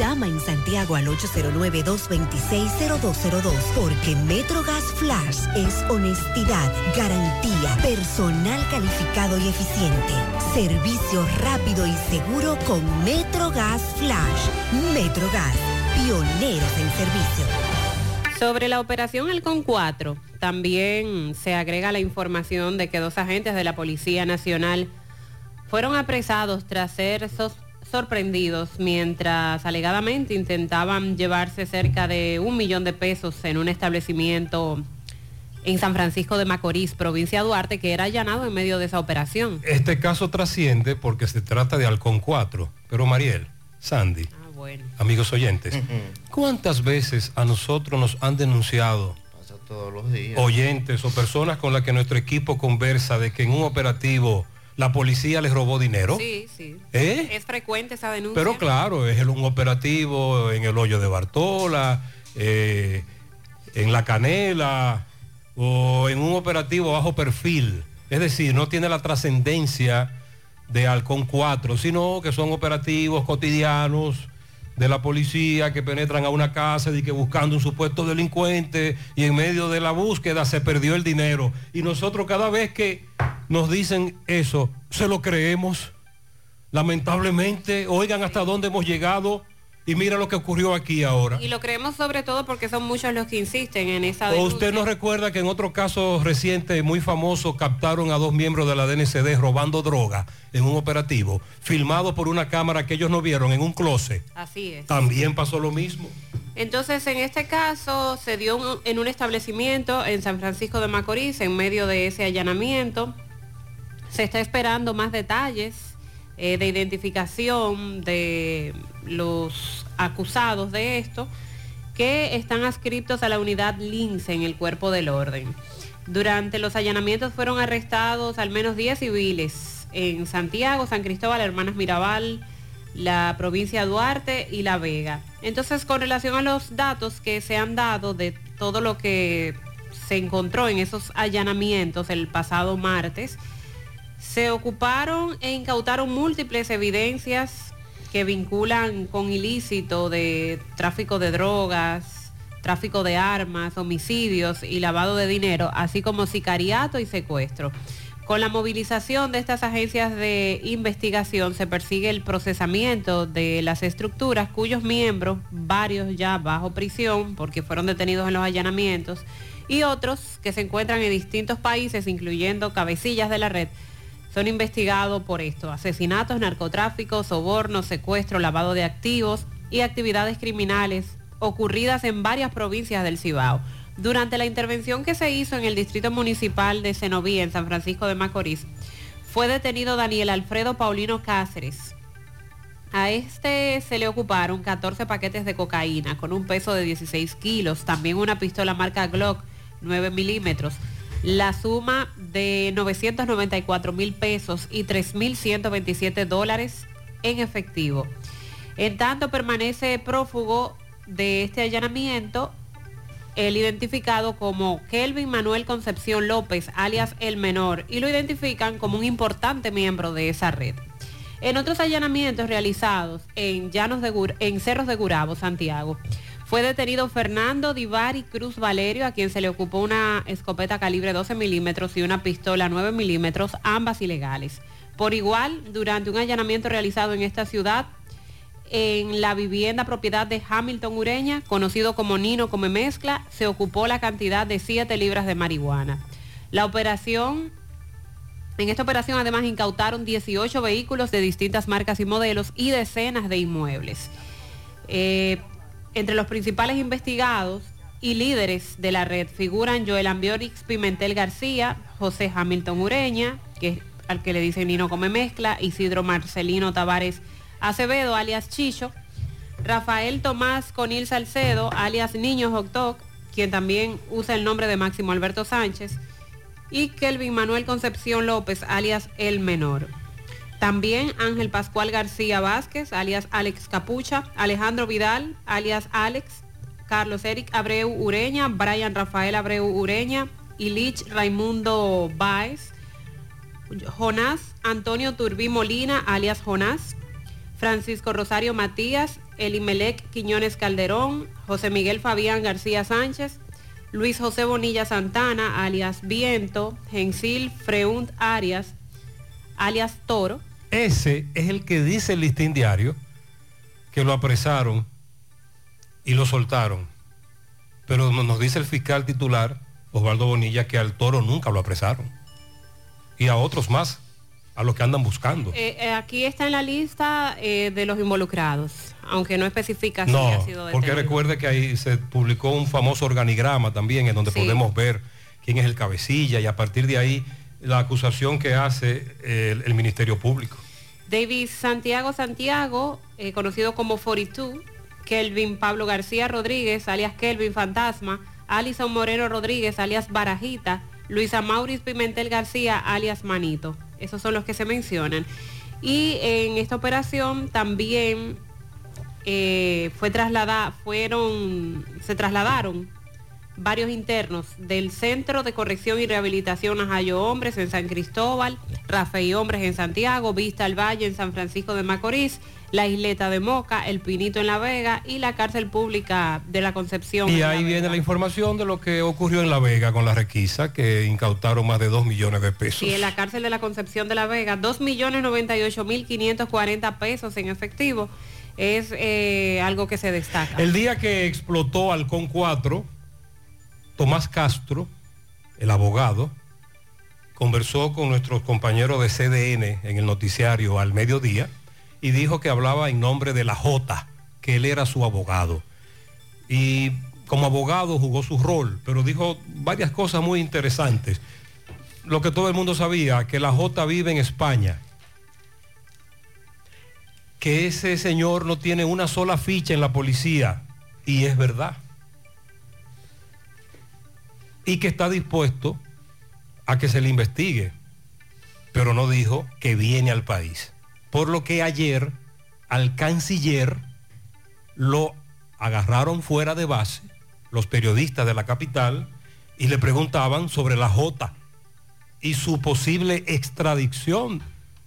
Llama en Santiago al 809-226-0202 porque MetroGas Flash es honestidad, garantía, personal calificado y eficiente, servicio rápido y seguro con MetroGas Flash. MetroGas, pioneros en servicio. Sobre la operación Halcón 4, también se agrega la información de que dos agentes de la Policía Nacional fueron apresados tras ser sos- sorprendidos mientras alegadamente intentaban llevarse cerca de un millón de pesos en un establecimiento en San Francisco de Macorís, provincia de Duarte, que era allanado en medio de esa operación. Este caso trasciende porque se trata de Halcón 4. Pero Mariel, Sandy, Ah, bueno. amigos oyentes, ¿cuántas veces a nosotros nos han denunciado Todos los días. oyentes o personas con las que nuestro equipo conversa de que en un operativo la policía les robó dinero? Sí, sí. ¿Eh? Es frecuente esa denuncia. Pero claro, es un operativo en el hoyo de Bartola, eh, en La Canela o en un operativo bajo perfil. Es decir, no tiene la trascendencia de Halcón 4, sino que son operativos cotidianos de la policía que penetran a una casa y que buscando un supuesto delincuente y en medio de la búsqueda se perdió el dinero. Y nosotros cada vez que nos dicen eso, se lo creemos. Lamentablemente, oigan hasta dónde hemos llegado y mira lo que ocurrió aquí ahora. Y lo creemos sobre todo porque son muchos los que insisten en esa ¿O usted no recuerda que en otro caso reciente muy famoso captaron a dos miembros de la DNCD robando droga en un operativo, filmado por una cámara que ellos no vieron en un closet? Así es. También pasó lo mismo. Entonces, en este caso, se dio un- en un establecimiento en San Francisco de Macorís, en medio de ese allanamiento. Se está esperando más detalles eh, de identificación de los acusados de esto, que están adscriptos a la unidad LINCE en el cuerpo del orden. Durante los allanamientos fueron arrestados al menos 10 civiles en Santiago, San Cristóbal, Hermanas Mirabal, la provincia Duarte y La Vega. Entonces, con relación a los datos que se han dado de todo lo que se encontró en esos allanamientos el pasado martes, Se ocuparon e incautaron múltiples evidencias que vinculan con ilícito de tráfico de drogas, tráfico de armas, homicidios y lavado de dinero, así como sicariato y secuestro. Con la movilización de estas agencias de investigación se persigue el procesamiento de las estructuras cuyos miembros, varios ya bajo prisión porque fueron detenidos en los allanamientos, y otros que se encuentran en distintos países, incluyendo cabecillas de la red, son investigados por esto, asesinatos, narcotráfico, soborno, secuestro, lavado de activos y actividades criminales ocurridas en varias provincias del Cibao. Durante la intervención que se hizo en el Distrito Municipal de Cenoví, en San Francisco de Macorís, fue detenido Daniel Alfredo Paulino Cáceres. A este se le ocuparon 14 paquetes de cocaína con un peso de 16 kilos, también una pistola marca Glock 9 milímetros, la suma de 994 mil pesos y 3.127 dólares en efectivo. En tanto permanece prófugo de este allanamiento el identificado como Kelvin Manuel Concepción López, alias El Menor, y lo identifican como un importante miembro de esa red. En otros allanamientos realizados en, Llanos de Gur- en Cerros de Gurabo, Santiago, fue detenido Fernando Divari Cruz Valerio, a quien se le ocupó una escopeta calibre 12 milímetros y una pistola 9 milímetros, ambas ilegales. Por igual, durante un allanamiento realizado en esta ciudad, en la vivienda propiedad de Hamilton Ureña, conocido como Nino Come Mezcla, se ocupó la cantidad de 7 libras de marihuana. La operación, en esta operación además incautaron 18 vehículos de distintas marcas y modelos y decenas de inmuebles. Eh, entre los principales investigados y líderes de la red figuran Joel Ambiorix Pimentel García, José Hamilton Ureña, que es al que le dicen Nino Come Mezcla, Isidro Marcelino Tavares Acevedo, alias Chicho, Rafael Tomás Conil Salcedo, alias Niño Hot quien también usa el nombre de Máximo Alberto Sánchez, y Kelvin Manuel Concepción López, alias El Menor. También Ángel Pascual García Vázquez, alias Alex Capucha, Alejandro Vidal, alias Alex, Carlos Eric Abreu Ureña, Brian Rafael Abreu Ureña, Ilich Raimundo Baez, Jonás Antonio Turbí Molina, alias Jonás, Francisco Rosario Matías, Elimelec Quiñones Calderón, José Miguel Fabián García Sánchez, Luis José Bonilla Santana, alias Viento, Gensil Freunt Arias, alias Toro, Ese es el que dice el listín diario que lo apresaron y lo soltaron. Pero no- nos dice el fiscal titular, Osvaldo Bonilla, que al toro nunca lo apresaron. Y a otros más, a los que andan buscando. Eh, eh, aquí está en la lista eh, de los involucrados, aunque no especifica si ha sido porque detenido. recuerde que ahí se publicó un famoso organigrama también en donde Sí. podemos ver quién es el cabecilla y a partir de ahí la acusación que hace el, Ministerio Público. David Santiago Santiago, eh, conocido como 42, Kelvin Pablo García Rodríguez, alias Kelvin Fantasma, Alison Moreno Rodríguez, alias Barajita, Luisa Maurice Pimentel García, alias Manito. Esos son los que se mencionan. Y en esta operación también eh, fue trasladada, fueron, se trasladaron varios internos del Centro de Corrección y Rehabilitación Najayo Hombres en San Cristóbal, Rafael Hombres en Santiago, Vista al Valle en San Francisco de Macorís, la Isleta de Moca, El Pinito en La Vega y la cárcel pública de la Concepción. Y La ahí viene la información de lo que ocurrió en La Vega con la requisa, que incautaron más de 2 millones de pesos. Sí, en la cárcel de la Concepción de La Vega, 2.098.540 pesos en efectivo. Es eh, algo que se destaca. El día que explotó Halcón 4, Tomás Castro, el abogado, conversó con nuestros compañeros de CDN en el noticiario al mediodía y dijo que hablaba en nombre de la J, que él era su abogado. Y como abogado jugó su rol, pero dijo varias cosas muy interesantes. Lo que todo el mundo sabía, que la J vive en España, que ese señor no tiene una sola ficha en la policía, y es verdad. Y que está dispuesto a que se le investigue, pero no dijo que viene al país. Por lo que ayer al canciller lo agarraron fuera de base, los periodistas de la capital, y le preguntaban sobre la J. y su posible extradición,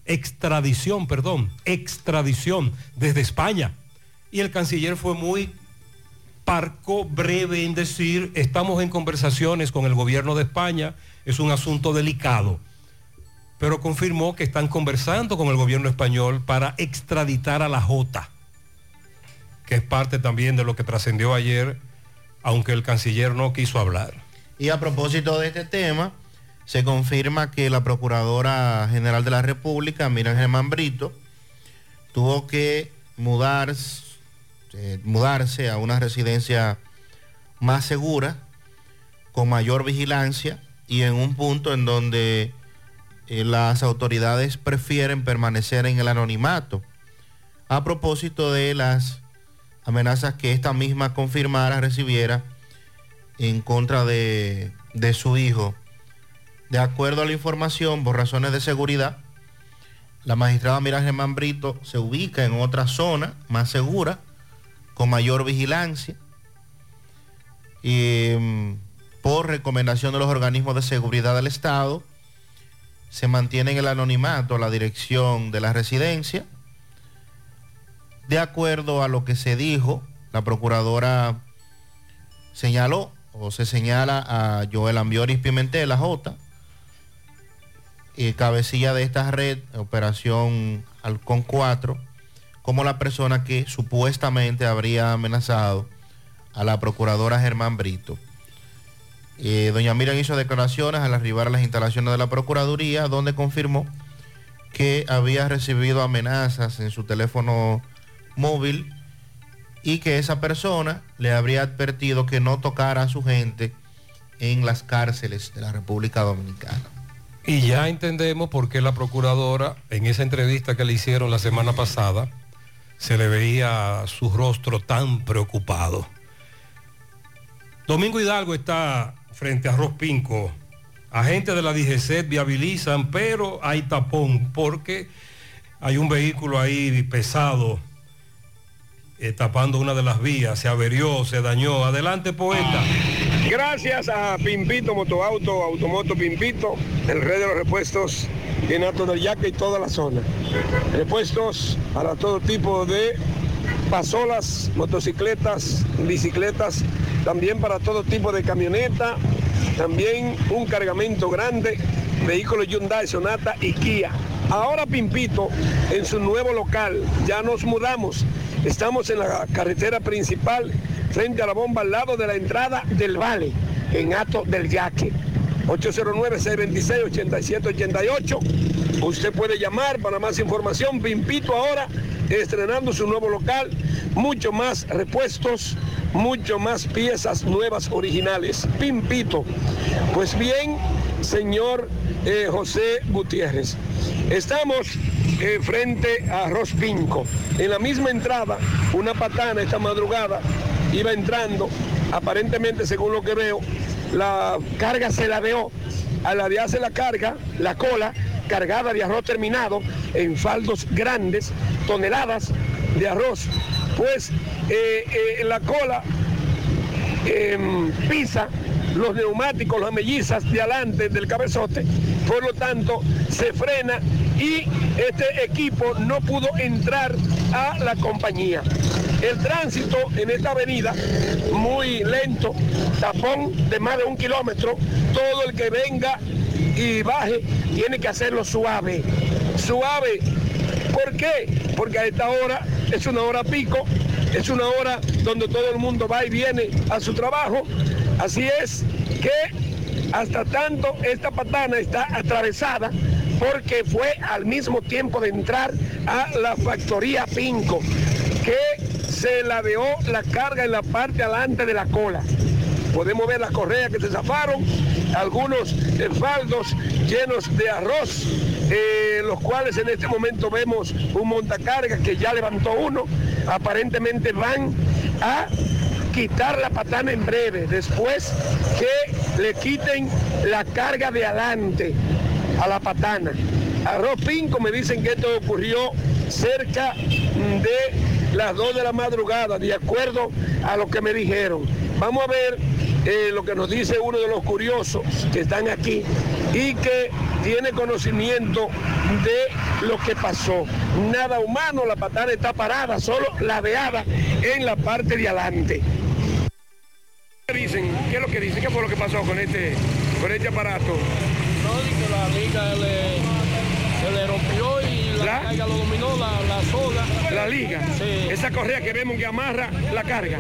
extradición, perdón, extradición desde España. Y el canciller fue muy parco, breve en decir, estamos en conversaciones con el gobierno de España, es un asunto delicado, pero confirmó que están conversando con el gobierno español para extraditar a la Jota, que es parte también de lo que trascendió ayer, aunque el canciller no quiso hablar. Y a propósito de este tema, se confirma que la Procuradora General de la República, Miriam Germán Brito, tuvo que mudarse, eh, mudarse a una residencia más segura, con mayor vigilancia y en un punto en donde eh, las autoridades prefieren permanecer en el anonimato. A propósito de las amenazas que esta misma confirmara recibiera en contra de, de su hijo. De acuerdo a la información, por razones de seguridad, la magistrada Miriam Germán Brito se ubica en otra zona más segura, con mayor vigilancia, y mm, por recomendación de los organismos de seguridad del Estado, se mantiene en el anonimato la dirección de la residencia. De acuerdo a lo que se dijo, la procuradora señaló o se señala a Joel Ambioris Pimentel, la J, eh, cabecilla de esta red, Operación Halcón 4, como la persona que supuestamente habría amenazado a la procuradora Germán Brito. Eh, doña Miriam hizo declaraciones al arribar a las instalaciones de la Procuraduría, donde confirmó que había recibido amenazas en su teléfono móvil y que esa persona le habría advertido que no tocara a su gente en las cárceles de la República Dominicana. Y ya entendemos por qué la procuradora, en esa entrevista que le hicieron la semana pasada, se le veía su rostro tan preocupado. Domingo Hidalgo está frente a Pinco. Agentes de la DGC viabilizan, pero hay tapón porque hay un vehículo ahí pesado eh, tapando una de las vías, se averió, se dañó. Adelante, poeta. Gracias a Pimpito Motoauto, Automoto Pimpito, el rey de los repuestos en Alto del Yaque y toda la zona. Repuestos para todo tipo de pasolas, motocicletas, bicicletas, también para todo tipo de camioneta, también un cargamento grande, vehículos Hyundai, Sonata y Kia. Ahora Pimpito, en su nuevo local, ya nos mudamos. Estamos en la carretera principal, frente a la bomba, al lado de la entrada del Vale, en Ato del Yaque. 809-626-8788. Usted puede llamar para más información. Pimpito ahora estrenando su nuevo local, mucho más repuestos, mucho más piezas nuevas originales. Pimpito. Pues bien, señor eh, José Gutiérrez, estamos eh, frente a Rospinco. En la misma entrada, una patana esta madrugada iba entrando, aparentemente según lo que veo, la carga se la. Al ladearse la carga, la cola cargada de arroz terminado en faldos grandes, toneladas de arroz. Pues eh, eh, la cola em, pisa los neumáticos, las mellizas de adelante del cabezote, por lo tanto se frena y este equipo no pudo entrar a la compañía. El tránsito en esta avenida, muy lento, tapón de más de un kilómetro, todo el que venga y baje tiene que hacerlo suave, suave. ¿Por qué? Porque a esta hora es una hora pico, es una hora donde todo el mundo va y viene a su trabajo. Así es que hasta tanto esta patana está atravesada porque fue al mismo tiempo de entrar a la factoría Pinco, que se ladeó la carga en la parte adelante de la cola. Podemos ver las correas que se zafaron, algunos faldos llenos de arroz, eh, los cuales en este momento vemos un montacarga que ya levantó uno. Aparentemente van a quitar la patana en breve, después que le quiten la carga de adelante a la patana. Arroz Pinco me dicen que esto ocurrió cerca de las 2 de la madrugada, de acuerdo a lo que me dijeron. Vamos a ver eh, lo que nos dice uno de los curiosos que están aquí y que tiene conocimiento de lo que pasó. Nada humano, la patana está parada, solo ladeada en la parte de adelante. ¿Qué dicen? ¿Qué es lo que dicen? ¿Qué fue lo que pasó con este, con este aparato? No, dice la liga le, se le rompió y la, lo dominó, la, la soga. La liga. Esa correa que vemos que amarra la carga.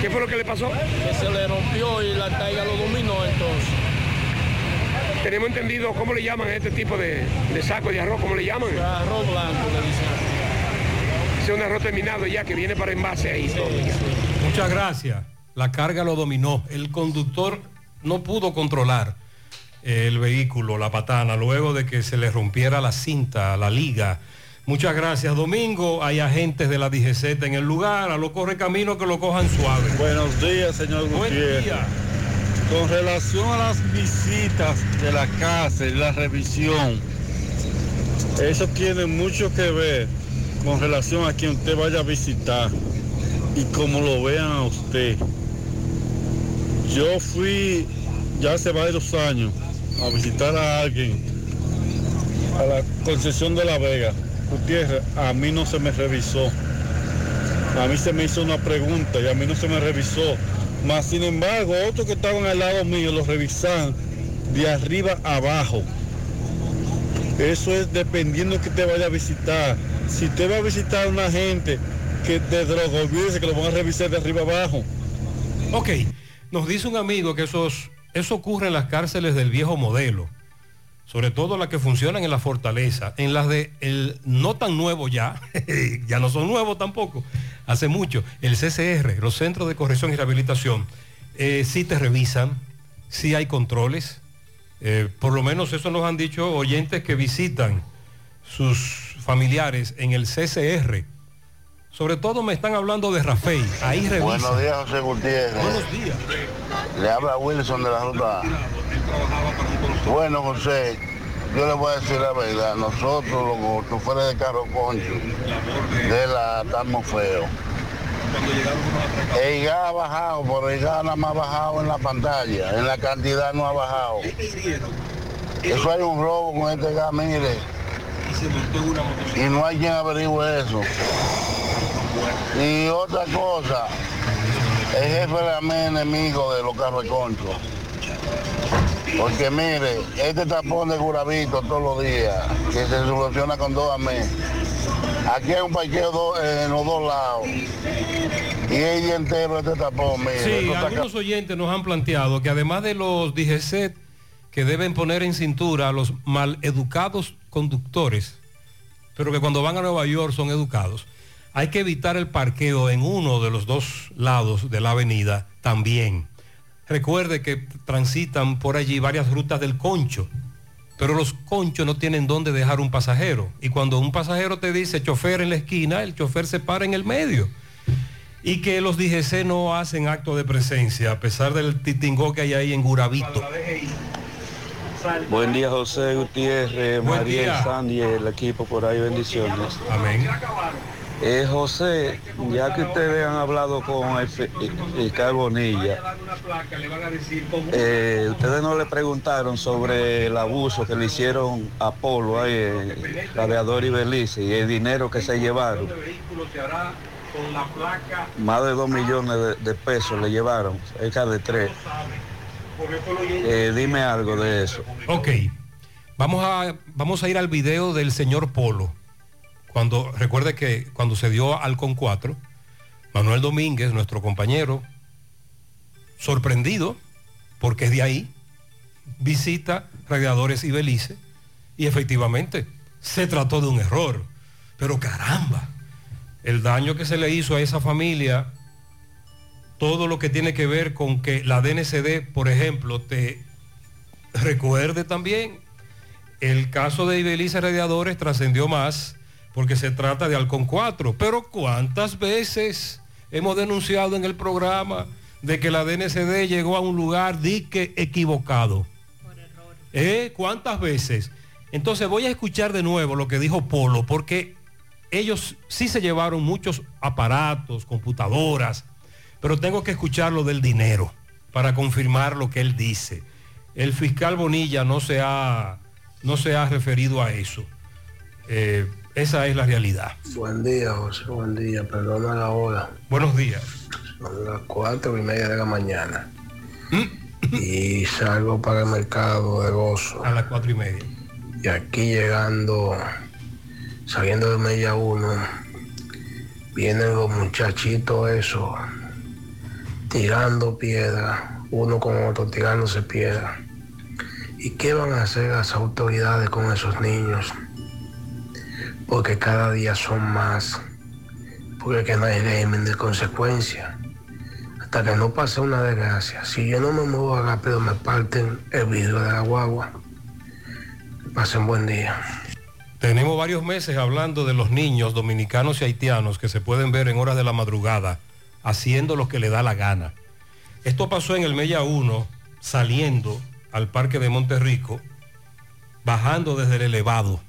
¿Qué fue lo que le pasó? Que se le rompió y la carga lo dominó entonces. Tenemos entendido cómo le llaman a este tipo de, de saco de arroz, ¿cómo le llaman? Arroz blanco le dicen. Es un arroz terminado ya que viene para envase ahí. todo. Muchas gracias. La carga lo dominó. El conductor no pudo controlar el vehículo, la patana, luego de que se le rompiera la cinta, la liga. Muchas gracias. Domingo, hay agentes de la DGZ en el lugar. A lo corre camino que lo cojan suave. Buenos días, señor Buen Gutiérrez. día. Con relación a las visitas de la casa y la revisión, eso tiene mucho que ver con relación a quien usted vaya a visitar y cómo lo vean a usted. Yo fui ya hace varios años a visitar a alguien a la concesión de La Vega. Gutiérrez, a mí no se me revisó. A mí se me hizo una pregunta y a mí no se me revisó. Más sin embargo, otros que estaban al lado mío lo revisan de arriba abajo. Eso es dependiendo que te vaya a visitar. Si te va a visitar una gente que de droga, olvídese que lo van a revisar de arriba abajo. Ok, nos dice un amigo que esos, eso ocurre en las cárceles del viejo modelo, sobre todo las que funcionan en la fortaleza, en las de el no tan nuevo ya, ya no son nuevos tampoco, hace mucho, el CCR, los Centros de Corrección y Rehabilitación, eh, sí te revisan, sí hay controles, eh, por lo menos eso nos han dicho oyentes que visitan sus familiares en el CCR. Sobre todo me están hablando de Rafael. Ahí revisan. Buenos días, José Gutiérrez. Buenos días. Le habla Wilson de la ruta. A. Bueno, José, yo le voy a decir la verdad. Nosotros, los choferes de carro concho, de la estamos feos. El gas ha bajado, pero el gas nada más ha bajado en la pantalla. En la cantidad no ha bajado. Eso hay un robo con este gas, mire. Y no hay quien averigüe eso. Y otra cosa, el jefe de mí enemigo de los carros de concho. Porque mire, este tapón de Guravito todos los días, que se soluciona con dos amén. Aquí hay un parqueo do- en los dos lados. Y día entero este tapón, mire. Sí, algunos oyentes nos han planteado que además de los DGCET que deben poner en cintura a los maleducados conductores, pero que cuando van a Nueva York son educados, hay que evitar el parqueo en uno de los dos lados de la avenida también. Recuerde que transitan por allí varias rutas del concho, pero los conchos no tienen dónde dejar un pasajero. Y cuando un pasajero te dice chofer en la esquina, el chofer se para en el medio y que los DGC no hacen acto de presencia, a pesar del titingó que hay ahí en Guravito. Buen día José Gutiérrez, Buen María día. Sandy, el equipo por ahí, bendiciones. Amén. Eh, José, ya que ustedes han hablado con el, el Carbonilla, eh, ustedes no le preguntaron sobre el abuso que le hicieron a Polo, ahí, en Radiador y Belice, y el dinero que se llevaron. Más de dos millones de, de pesos le llevaron, cerca de tres. Eh, dime algo de eso. Ok, vamos a, vamos a ir al video del señor Polo. Cuando, recuerde que cuando se dio al con 4, Manuel Domínguez, nuestro compañero, sorprendido, porque de ahí, visita Radiadores y Belice, y efectivamente se trató de un error. Pero caramba, el daño que se le hizo a esa familia, todo lo que tiene que ver con que la DNCD, por ejemplo, te recuerde también, el caso de Ibelice Radiadores trascendió más porque se trata de Halcón 4. Pero ¿cuántas veces hemos denunciado en el programa de que la DNCD llegó a un lugar dique equivocado? ¿Eh? ¿Cuántas veces? Entonces voy a escuchar de nuevo lo que dijo Polo, porque ellos sí se llevaron muchos aparatos, computadoras, pero tengo que escuchar lo del dinero. para confirmar lo que él dice. El fiscal Bonilla no se ha, no se ha referido a eso. Eh, esa es la realidad. Buen día, José, buen día, perdona la hora. Buenos días. Son las cuatro y media de la mañana. y salgo para el mercado de gozo. A las cuatro y media. Y aquí llegando, saliendo de media uno, vienen los muchachitos esos, tirando piedra, uno con otro tirándose piedra. ¿Y qué van a hacer las autoridades con esos niños? Porque cada día son más. Porque que no hay régimen de consecuencia. Hasta que no pase una desgracia. Si yo no me muevo rápido, me parten el vidrio de la guagua. Pasen buen día. Tenemos varios meses hablando de los niños dominicanos y haitianos que se pueden ver en horas de la madrugada haciendo lo que le da la gana. Esto pasó en el Mella 1, saliendo al Parque de Monterrico, bajando desde el elevado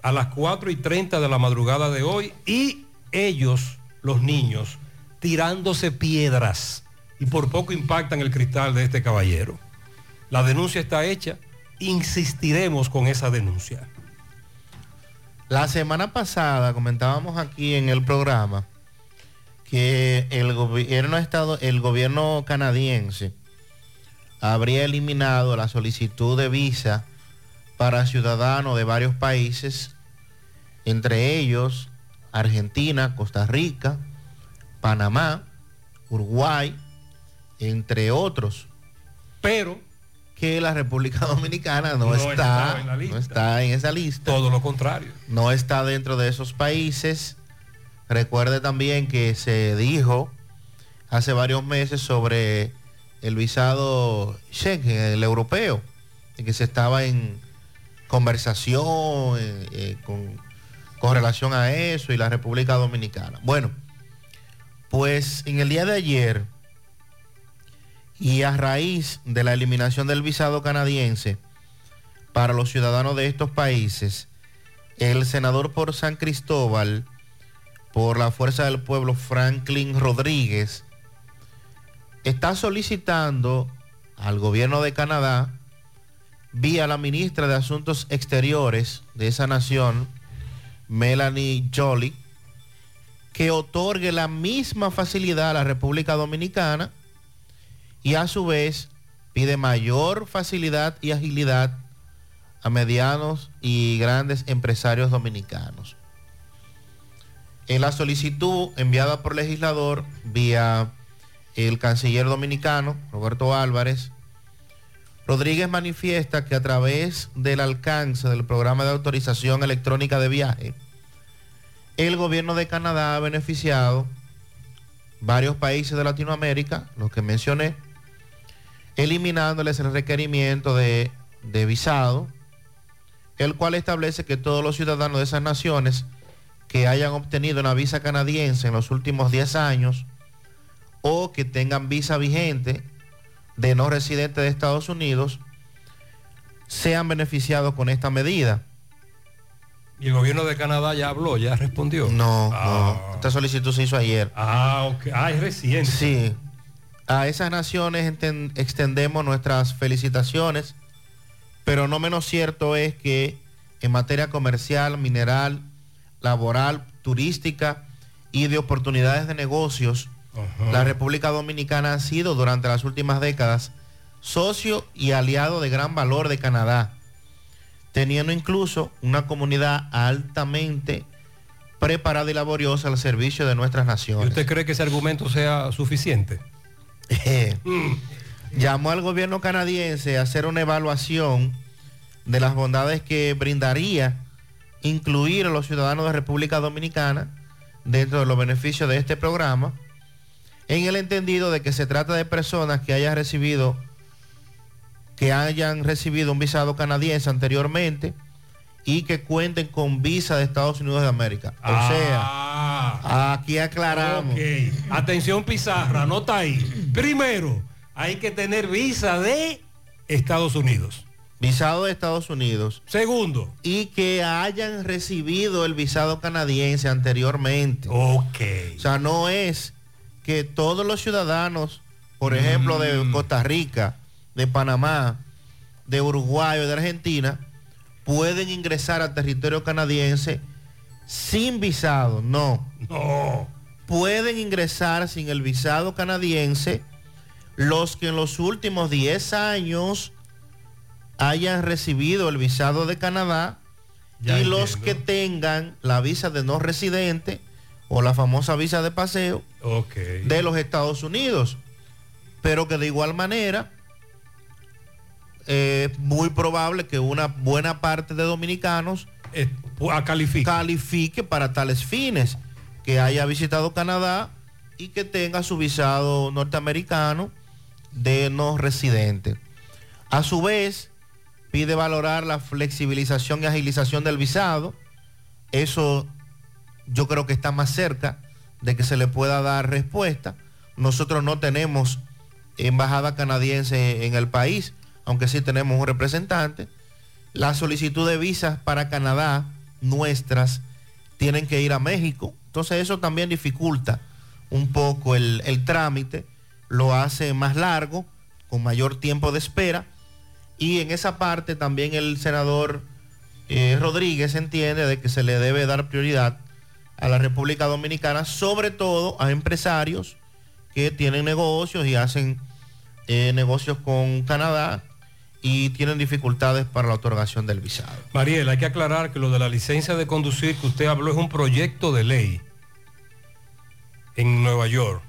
a las 4 y 30 de la madrugada de hoy y ellos, los niños, tirándose piedras y por poco impactan el cristal de este caballero. La denuncia está hecha, insistiremos con esa denuncia. La semana pasada comentábamos aquí en el programa que el gobierno estado, el gobierno canadiense habría eliminado la solicitud de visa para ciudadanos de varios países, entre ellos Argentina, Costa Rica, Panamá, Uruguay, entre otros. Pero que la República Dominicana no, No está, en no está en esa lista. Todo lo contrario. No está dentro de esos países. Recuerde también que se dijo hace varios meses sobre el visado Schengen, el europeo, que se estaba en conversación eh, eh, con relación a eso y la República Dominicana. Bueno, pues en el día de ayer y a raíz de la eliminación del visado canadiense para los ciudadanos de estos países, el senador por San Cristóbal, por la Fuerza del Pueblo, Franklin Rodríguez, está solicitando al gobierno de Canadá, vía la ministra de Asuntos Exteriores de esa nación, Melanie Jolie, que otorgue la misma facilidad a la República Dominicana y a su vez pide mayor facilidad y agilidad a medianos y grandes empresarios dominicanos. En la solicitud enviada por legislador vía el canciller dominicano, Roberto Álvarez, Rodríguez manifiesta que a través del alcance del programa de autorización electrónica de viaje, el gobierno de Canadá ha beneficiado varios países de Latinoamérica, los que mencioné, eliminándoles el requerimiento de, de visado, el cual establece que todos los ciudadanos de esas naciones que hayan obtenido una visa canadiense en los últimos 10 años o que tengan visa vigente de no residente de Estados Unidos sean beneficiados con esta medida. Y el gobierno de Canadá ya habló, ya respondió. No, Ah. no. Esta solicitud se hizo ayer. Ah, ok. Ah, es reciente. Sí. A esas naciones extendemos nuestras felicitaciones, pero no menos cierto es que en materia comercial, mineral, laboral, turística y de oportunidades de negocios, la República Dominicana ha sido durante las últimas décadas socio y aliado de gran valor de Canadá, teniendo incluso una comunidad altamente preparada y laboriosa al servicio de nuestras ¿Y naciones. usted cree que ese argumento sea suficiente? llamó al gobierno canadiense a hacer una evaluación de las bondades que brindaría incluir a los ciudadanos de República Dominicana dentro de los beneficios de este programa, en el entendido de que se trata de personas que hayan recibido que hayan recibido un visado canadiense anteriormente y que cuenten con visa de Estados Unidos de América. O sea, aquí aclaramos. Atención Pizarra, anota ahí. Primero, hay que tener visa de Estados Unidos. Visado de Estados Unidos. Segundo. Y que hayan recibido el visado canadiense anteriormente. Ok. O sea, no es que todos los ciudadanos por ejemplo, de Costa Rica, de Panamá, de Uruguay o de Argentina, pueden ingresar al territorio canadiense sin visado. No. No. Pueden ingresar sin el visado canadiense los que en los últimos 10 años hayan recibido el visado de Canadá Ya y los que tengan la visa de no residente o la famosa visa de paseo de los Estados Unidos. Pero que de igual manera es muy probable que una buena parte de dominicanos califique. califique para tales fines, que haya visitado Canadá y que tenga su visado norteamericano de no residente. A su vez, pide valorar la flexibilización y agilización del visado. Eso yo creo que está más cerca de que se le pueda dar respuesta. Nosotros no tenemos embajada canadiense en el país, aunque sí tenemos un representante. La solicitud de visas para Canadá, nuestras, tienen que ir a México. Entonces eso también dificulta un poco el, el trámite, lo hace más largo, con mayor tiempo de espera. Y en esa parte también el senador eh, Rodríguez entiende de que se le debe dar prioridad a la República Dominicana, sobre todo a empresarios que tienen negocios y hacen eh, negocios con Canadá y tienen dificultades para la otorgación del visado. Mariel, hay que aclarar que lo de la licencia de conducir que usted habló es un proyecto de ley en Nueva York.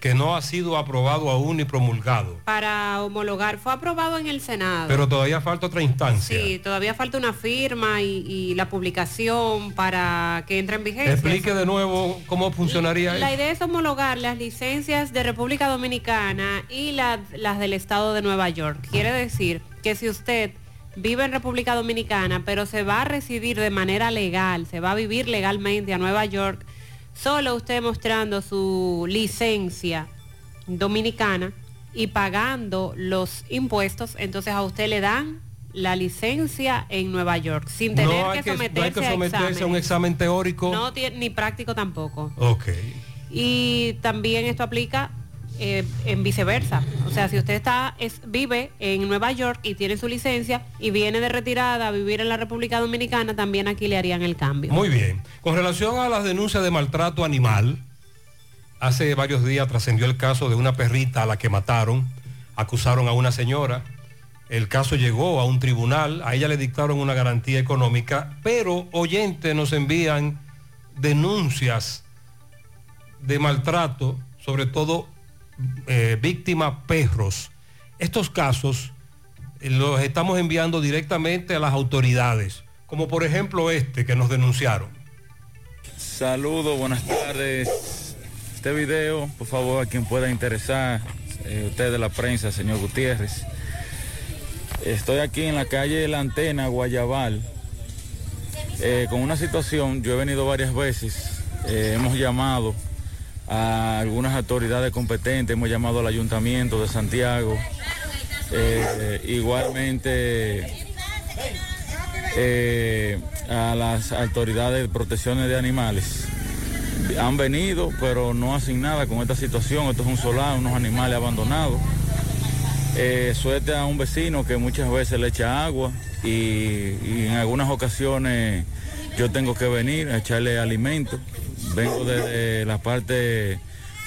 Que no ha sido aprobado aún ni promulgado. Para homologar, fue aprobado en el Senado. Pero todavía falta otra instancia. Sí, todavía falta una firma y, y la publicación para que entre en vigencia. Explique de nuevo cómo funcionaría La eso. idea es homologar las licencias de República Dominicana y la- las del Estado de Nueva York. Quiere decir que si usted vive en República Dominicana, pero se va a residir de manera legal, se va a vivir legalmente a Nueva York, solo usted mostrando su licencia dominicana y pagando los impuestos, entonces a usted le dan la licencia en Nueva York, sin tener No que, que, someterse, no hay que a someterse a un exámenes. examen teórico. No tiene ni práctico tampoco. Ok. Y también esto aplica eh, en viceversa. O sea, si usted está es, vive en Nueva York y tiene su licencia y viene de retirada a vivir en la República Dominicana, también aquí le harían el cambio. Muy bien. Con relación a las denuncias de maltrato animal, hace varios días trascendió el caso de una perrita a la que mataron, acusaron a una señora, el caso llegó a un tribunal, a ella le dictaron una garantía económica, pero oyentes nos envían denuncias de maltrato, sobre todo eh, víctimas perros. Estos casos eh, los estamos enviando directamente a las autoridades, como por ejemplo este que nos denunciaron. Saludos, buenas tardes. Este video, por favor, a quien pueda interesar, eh, usted de la prensa, señor Gutiérrez. Estoy aquí en la calle La Antena, Guayabal, eh, con una situación, yo he venido varias veces, eh, hemos llamado a algunas autoridades competentes, hemos llamado al ayuntamiento de Santiago, eh, igualmente eh, a las autoridades de protecciones de animales. Han venido, pero no hacen nada con esta situación. Esto es un solar, unos animales abandonados. Eh, suerte a un vecino que muchas veces le echa agua y, y en algunas ocasiones yo tengo que venir a echarle alimento. Vengo desde la parte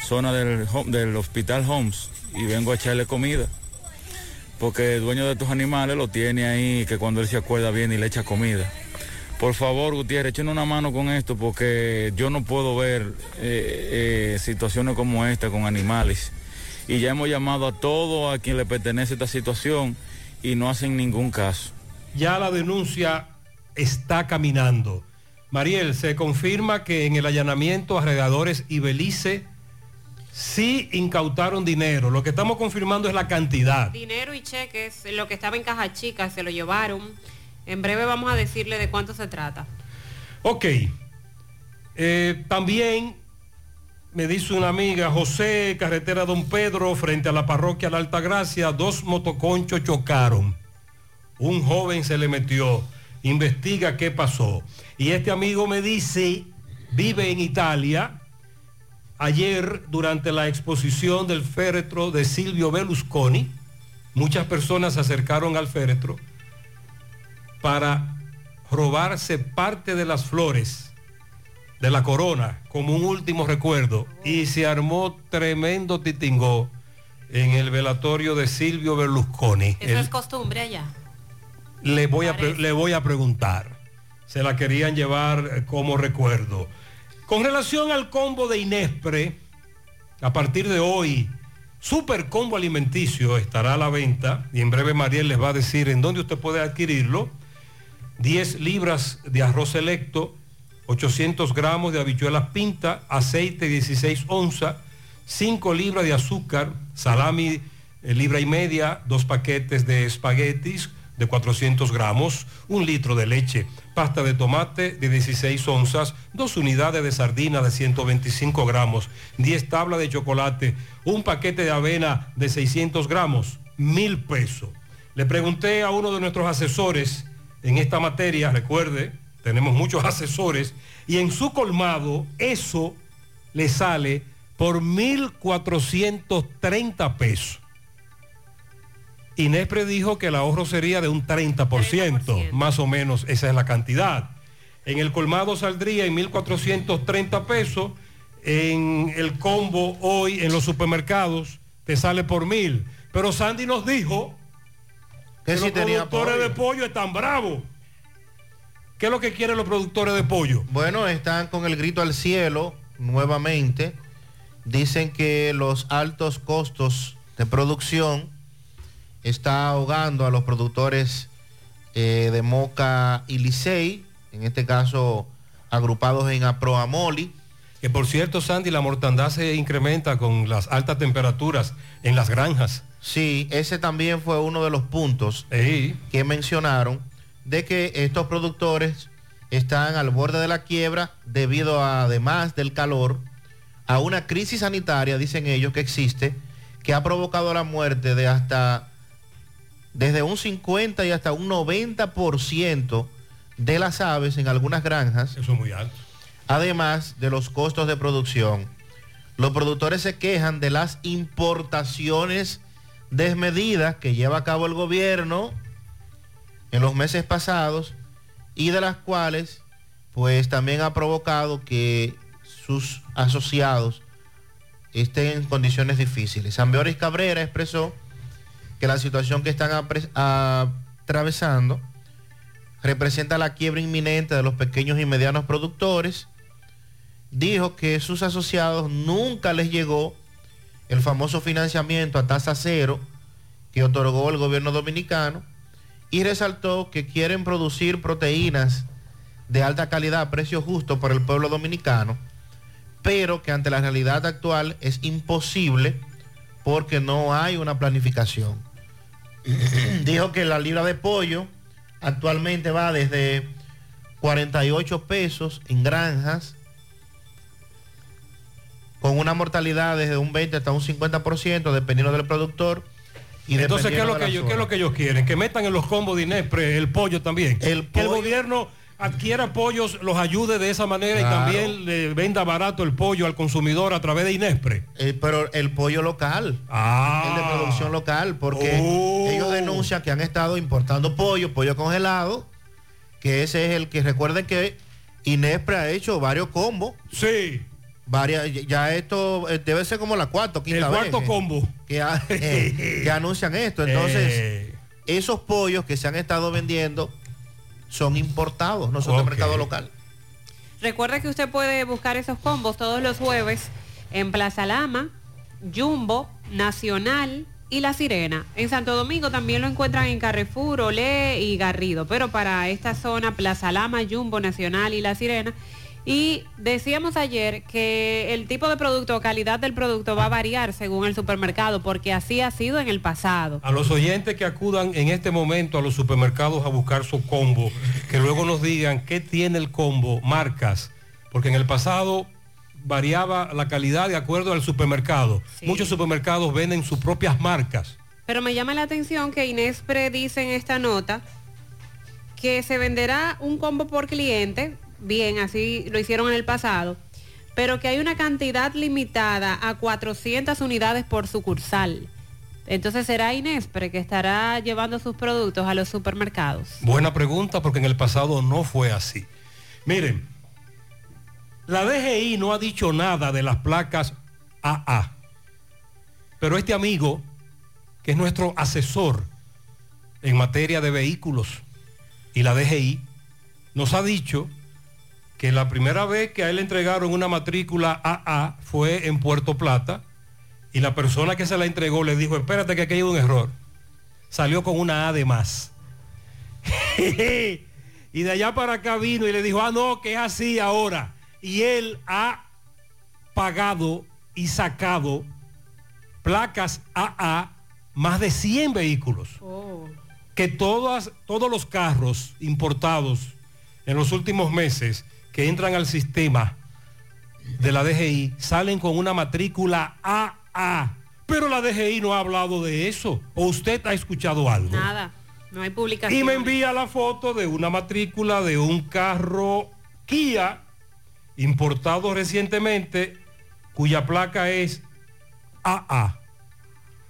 zona del, del hospital Homes y vengo a echarle comida. Porque el dueño de estos animales lo tiene ahí, que cuando él se acuerda viene y le echa comida. Por favor, Gutiérrez, echen una mano con esto porque yo no puedo ver eh, eh, situaciones como esta con animales. Y ya hemos llamado a todo a quien le pertenece esta situación y no hacen ningún caso. Ya la denuncia está caminando. Mariel, se confirma que en el allanamiento a Redadores y Belice sí incautaron dinero. Lo que estamos confirmando es la cantidad. Dinero y cheques, lo que estaba en caja chica, se lo llevaron. En breve vamos a decirle de cuánto se trata. Ok. Eh, también me dice una amiga, José, carretera Don Pedro, frente a la parroquia La Altagracia, dos motoconchos chocaron. Un joven se le metió. Investiga qué pasó. Y este amigo me dice, vive en Italia, Ayer, durante la exposición del féretro de Silvio Berlusconi, muchas personas se acercaron al féretro para robarse parte de las flores de la corona como un último recuerdo y se armó tremendo titingó en el velatorio de Silvio Berlusconi. Eso El- es costumbre allá. le voy, a le voy a preguntar. Se la querían llevar eh, como recuerdo. Con relación al combo de Inespre, a partir de hoy, Super Combo Alimenticio estará a la venta y en breve Mariel les va a decir en dónde usted puede adquirirlo. 10 libras de arroz selecto, 800 gramos de habichuelas pinta, aceite 16 onzas, 5 libras de azúcar, salami eh, libra y media, dos paquetes de espaguetis de 400 gramos, un litro de leche, pasta de tomate de 16 onzas, dos unidades de sardina de 125 gramos, 10 tablas de chocolate, un paquete de avena de 600 gramos, mil pesos. Le pregunté a uno de nuestros asesores en esta materia, recuerde, tenemos muchos asesores, y en su colmado eso le sale por 1.430 pesos. Inespre dijo que el ahorro sería de un 30%, más o menos esa es la cantidad. En el colmado saldría en 1.430 pesos, en el combo hoy en los supermercados te sale por mil. Pero Sandy nos dijo Que que si los tenía productores pollo. de pollo están bravos. ¿Qué es lo que quieren los productores de pollo? Bueno, están con el grito al cielo nuevamente. Dicen que los altos costos de producción está ahogando a los productores eh, de Moca y Licey, en este caso agrupados en Aproamoli. Que por cierto, Sandy, la mortandad se incrementa con las altas temperaturas en las granjas. Sí, ese también fue uno de los puntos que mencionaron de que estos productores están al borde de la quiebra debido a, además del calor, a una crisis sanitaria, dicen ellos, que existe, que ha provocado la muerte de hasta desde un 50 y hasta un 90% de las aves en algunas granjas. Eso es muy alto. Además de los costos de producción. Los productores se quejan de las importaciones desmedidas que lleva a cabo el gobierno en los meses pasados y de las cuales pues también ha provocado que sus asociados estén en condiciones difíciles. San Cabrera expresó que la situación que están atravesando representa la quiebra inminente de los pequeños y medianos productores. Dijo que sus asociados nunca les llegó el famoso financiamiento a tasa cero que otorgó el gobierno dominicano y resaltó que quieren producir proteínas de alta calidad a precio justo para el pueblo dominicano, pero que ante la realidad actual es imposible porque no hay una planificación. Dijo que la libra de pollo actualmente va desde 48 pesos en granjas, con una mortalidad desde un 20 hasta un 50%, dependiendo del productor. Y Entonces, ¿qué es, lo que ellos, qué es lo zona. que ellos quieren? Que metan en los combos de Inespre el pollo también. Que el gobierno adquiera pollos, los ayude de esa manera Claro. y también le venda barato el pollo al consumidor a través de Inespre. Eh, pero el pollo local, Ah. el de producción local, porque Oh. ellos denuncian que han estado importando pollo, pollo congelado, que ese es el que recuerden que Inespre ha hecho varios combos. Sí. Varias, ya esto eh, debe ser como la cuarta quinta El cuarto combo. Que, eh, que anuncian esto. Entonces, Eh. esos pollos que se han estado vendiendo son importados, no son de Ok. mercado local. Recuerda que usted puede buscar esos combos todos los jueves en Plaza Lama, Jumbo, Nacional y La Sirena. En Santo Domingo también lo encuentran en Carrefour, Olé y Garrido, pero para esta zona Plaza Lama, Jumbo, Nacional y La Sirena. Y decíamos ayer que el tipo de producto o calidad del producto va a variar según el supermercado, porque así ha sido en el pasado. A los oyentes que acudan en este momento a los supermercados a buscar su combo, que luego nos digan qué tiene el combo, marcas, porque en el pasado variaba la calidad de acuerdo al supermercado. Muchos supermercados venden sus propias marcas. Pero me llama la atención que Inespre dice en esta nota que se venderá un combo por cliente, bien, así lo hicieron en el pasado, pero que hay una cantidad limitada a 400 unidades por sucursal. Entonces será Inespre que estará llevando sus productos a los supermercados. Buena pregunta porque en el pasado no fue así. Miren, la DGI no ha dicho nada de las placas AA, pero este amigo, que es nuestro asesor en materia de vehículos y la DGI, nos ha dicho que la primera vez que a él le entregaron una matrícula AA fue en Puerto Plata y la persona que se la entregó le dijo, espérate que aquí hay un error. Salió con una A de más. y de allá para acá vino y le dijo, ah, no, que es así ahora. Y él ha pagado y sacado placas AA más de 100 vehículos. Que todas, todos los carros importados en los últimos meses que entran al sistema de la DGI salen con una matrícula AA. Pero la DGI no ha hablado de eso. ¿O usted ha escuchado algo? Nada, no hay publicación. Y me envía la foto de una matrícula de un carro Kia importado recientemente cuya placa es AA.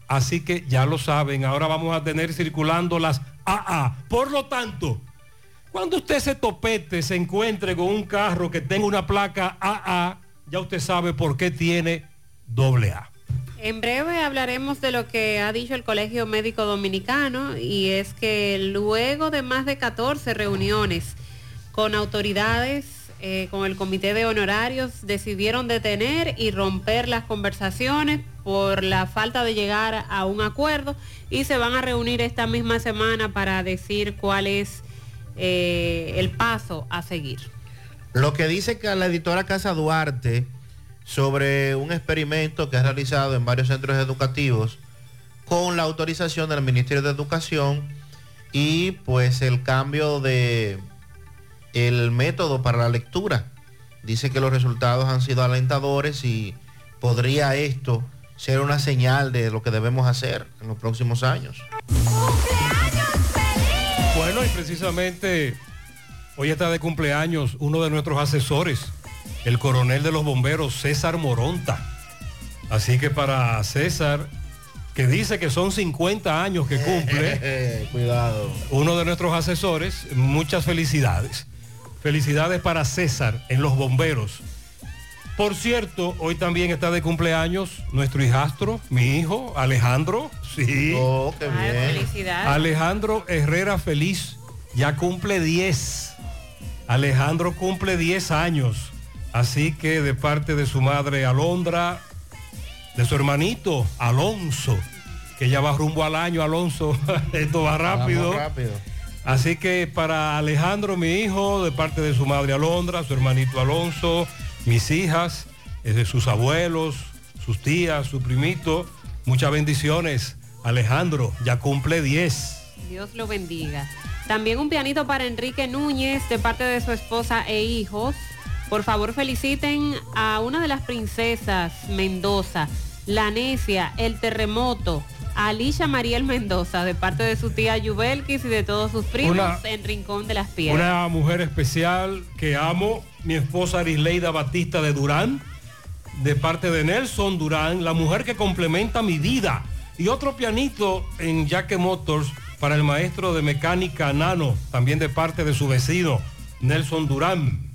Así que ya lo saben, ahora vamos a tener circulando las AA. Por lo tanto, cuando usted se topete, se encuentre con un carro que tenga una placa AA, ya usted sabe por qué tiene doble A. En breve hablaremos de lo que ha dicho el Colegio Médico Dominicano y es que luego de más de 14 reuniones con autoridades, eh, con el Comité de Honorarios, decidieron detener y romper las conversaciones por la falta de llegar a un acuerdo y se van a reunir esta misma semana para decir cuál es eh, el paso a seguir. Lo que dice que la editora Casa Duarte sobre un experimento que ha realizado en varios centros educativos con la autorización del Ministerio de Educación y pues el cambio de el método para la lectura. Dice que los resultados han sido alentadores y podría esto ser una señal de lo que debemos hacer en los próximos años. Precisamente hoy está de cumpleaños uno de nuestros asesores, el coronel de los bomberos, César Moronta. Así que para César, que dice que son 50 años que cumple, cuidado, uno de nuestros asesores, muchas felicidades. Felicidades para César en los bomberos. Por cierto, hoy también está de cumpleaños nuestro hijastro, mi hijo, Alejandro. Sí. Oh, qué bien. Felicidades. Alejandro Herrera Feliz ya cumple 10. Alejandro cumple 10 años. Así que de parte de su madre Alondra, de su hermanito Alonso, que ya va rumbo al año, Alonso, esto va rápido. Así que para Alejandro, mi hijo, de parte de su madre Alondra, su hermanito Alonso, mis hijas, eh, de sus abuelos, sus tías, su primito, muchas bendiciones. Alejandro, ya cumple 10. Dios lo bendiga. También un pianito para Enrique Núñez de parte de su esposa e hijos. Por favor feliciten a una de las princesas Mendoza, la necia, el terremoto, Alicia Mariel Mendoza de parte de su tía Yubelkis y de todos sus primos Una- en Rincón de las Piedras. Una mujer especial que amo, mi esposa Arisleida Batista de Durán, de parte de Nelson Durán, la mujer que complementa mi vida. Y otro pianito en Jack Motors para el maestro de mecánica Nano, también de parte de su vecino, Nelson Durán.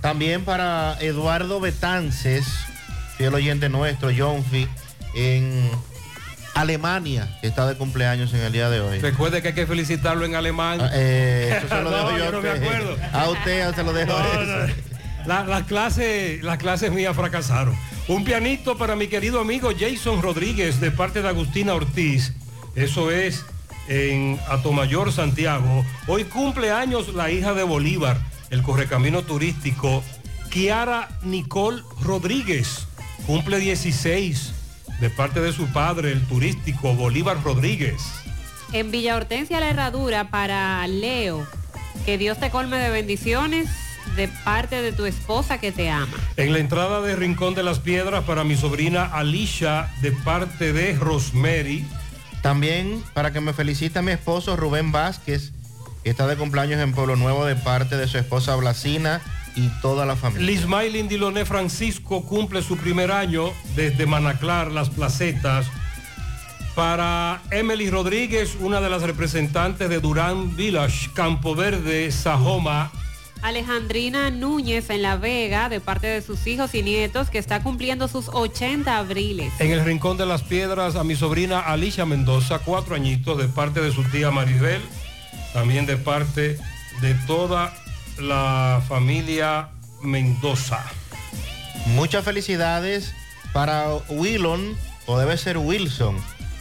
También para Eduardo Betances, fiel oyente nuestro, Jonfi, en Alemania, que está de cumpleaños en el día de hoy. Recuerde que hay que felicitarlo en alemán. Ah, eh, eso se lo dejo No, yo. yo no me a usted. acuerdo. A usted se lo dejo. No. La- las clases, las clases mías fracasaron. Un pianito para mi querido amigo Jason Rodríguez de parte de Agustina Ortiz. Eso es en Atomayor, Santiago. Hoy cumple años la hija de Bolívar, el correcamino turístico, Kiara Nicole Rodríguez. Cumple 16 de parte de su padre, el turístico Bolívar Rodríguez. En Villa Hortensia la Herradura para Leo. Que Dios te colme de bendiciones de parte de tu esposa que te ama. En la entrada de Rincón de las Piedras para mi sobrina Alicia de parte de Rosemary. También para que me felicite a mi esposo Rubén Vázquez, que está de cumpleaños en Pueblo Nuevo de parte de su esposa Blasina y toda la familia. Lismailin Diloné Francisco cumple su primer año desde Manaclar, Las Placetas. Para Emily Rodríguez, una de las representantes de Durán Village, Campo Verde, Sajoma. Alejandrina Núñez en La Vega, de parte de sus hijos y nietos, que está cumpliendo sus 80 abriles. En el Rincón de las Piedras, a mi sobrina Alicia Mendoza, cuatro añitos, de parte de su tía Maribel, también de parte de toda la familia Mendoza. Muchas felicidades para Willon, o debe ser Wilson,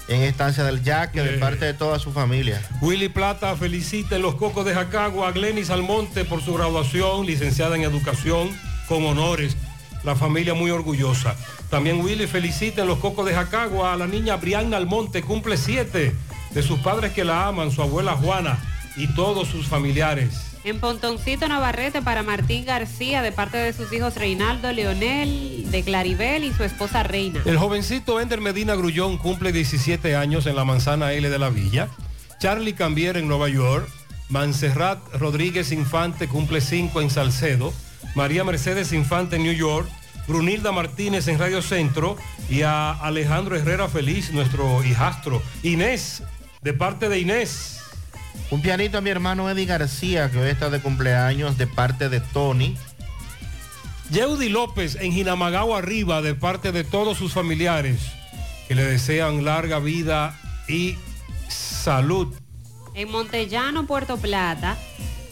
en estancia del Yaque, de Eh. parte de toda su familia. Willy Plata felicita en los Cocos de Jacagua a Glenis Almonte por su graduación, licenciada en educación, con honores. La familia muy orgullosa. También Willy felicita en los Cocos de Jacagua a la niña Brianna Almonte, cumple siete, de sus padres que la aman, su abuela Juana y todos sus familiares. En Pontoncito Navarrete para Martín García, de parte de sus hijos Reinaldo Leonel, de Claribel y su esposa Reina. El jovencito Ender Medina Grullón cumple 17 años en la manzana L de la Villa. Charlie Cambier en Nueva York. Manserrat Rodríguez Infante cumple 5 en Salcedo. María Mercedes Infante en New York. Brunilda Martínez en Radio Centro. Y a Alejandro Herrera Feliz, nuestro hijastro. Inés, de parte de Inés. Un pianito a mi hermano Eddie García, que hoy está de cumpleaños, de parte de Tony. Yeudi López en Jinamagao arriba de parte de todos sus familiares que le desean larga vida y salud. En Montellano, Puerto Plata,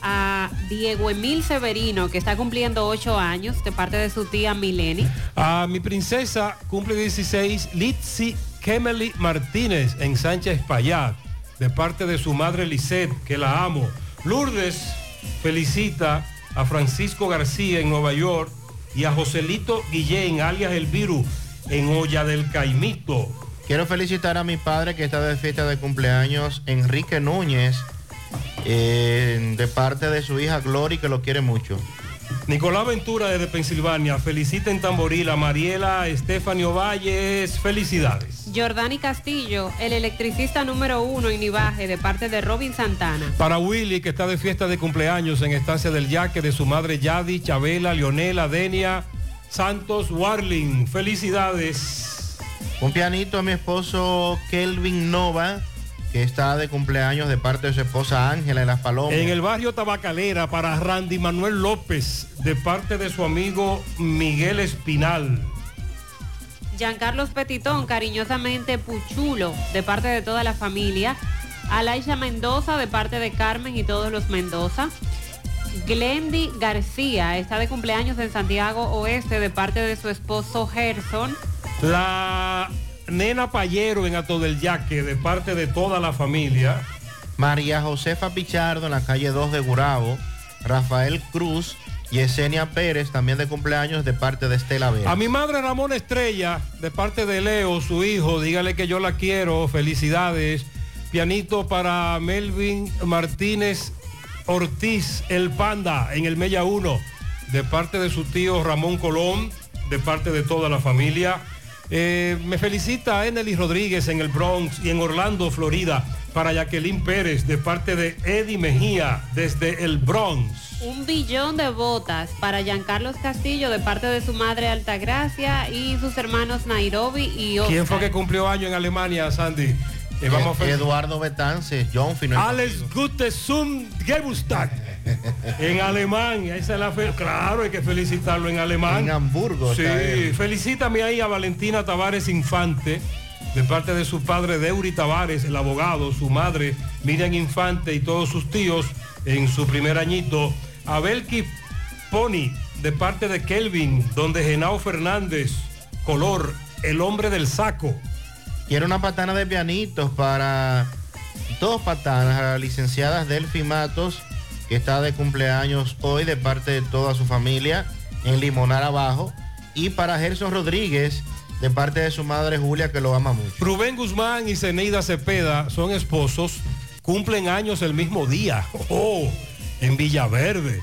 a Diego Emil Severino, que está cumpliendo 8 años, de parte de su tía Mileni. A mi princesa cumple 16 Litsi Kemely Martínez en Sánchez Payat de parte de su madre Lisette, que la amo. Lourdes felicita a Francisco García en Nueva York y a Joselito Guillén, alias El Viru, en Olla del Caimito. Quiero felicitar a mi padre que está de fiesta de cumpleaños, Enrique Núñez, eh, de parte de su hija Glory, que lo quiere mucho. Nicolás Ventura desde Pensilvania felicita en Tamboril a Mariela Estefanio Valles. Felicidades. Jordani Castillo, el electricista número uno en Nivaje, de parte de Robin Santana. Para Willy, que está de fiesta de cumpleaños en Estancia del Yaque, de su madre Yadi, Chabela, Leonela, Denia, Santos, Warling. Felicidades. Un pianito a mi esposo Kelvin Nova, que está de cumpleaños de parte de su esposa Ángela en Las Palomas. En el barrio Tabacalera, para Randy Manuel López, de parte de su amigo Miguel Espinal. Giancarlos Petitón, cariñosamente Puchulo, de parte de toda la familia. Alaisha Mendoza, de parte de Carmen y todos los Mendoza. Glendy García, está de cumpleaños en Santiago Oeste, de parte de su esposo Gerson. La nena Payero en Ato del Yaque, de parte de toda la familia. María Josefa Pichardo en la calle 2 de Gurabo. Rafael Cruz y Esenia Pérez, también de cumpleaños de parte de Estela Vera. A mi madre Ramón Estrella, de parte de Leo, su hijo, dígale que yo la quiero, felicidades. Pianito para Melvin Martínez Ortiz, el Panda, en el Mella 1, de parte de su tío Ramón Colón, de parte de toda la familia. Eh, me felicita Enely Rodríguez en el Bronx y en Orlando, Florida, para Jacqueline Pérez, de parte de Eddie Mejía, desde el Bronx. Un billón de botas para Giancarlos Castillo, de parte de su madre Altagracia y sus hermanos Nairobi y Oscar. ¿Quién fue que cumplió año en Alemania, Sandy? Eh, vamos Eduardo Betances, John Fino. Alex Gute zum Geburtstag. en alemán, esa es la fe. Claro, hay que felicitarlo en alemán. En Hamburgo Sí, felicítame ahí a Valentina Tavares Infante, de parte de su padre Deuri Tavares, el abogado, su madre Miriam Infante y todos sus tíos en su primer añito. A Belki Pony, de parte de Kelvin, donde Genao Fernández, color, el hombre del saco. Quiero una patana de pianitos para dos patanas a las licenciadas Delphi Matos, que está de cumpleaños hoy de parte de toda su familia en Limonar Abajo. Y para Gerson Rodríguez, de parte de su madre Julia, que lo ama mucho. Rubén Guzmán y Zeneida Cepeda son esposos, cumplen años el mismo día, oh, en Villaverde.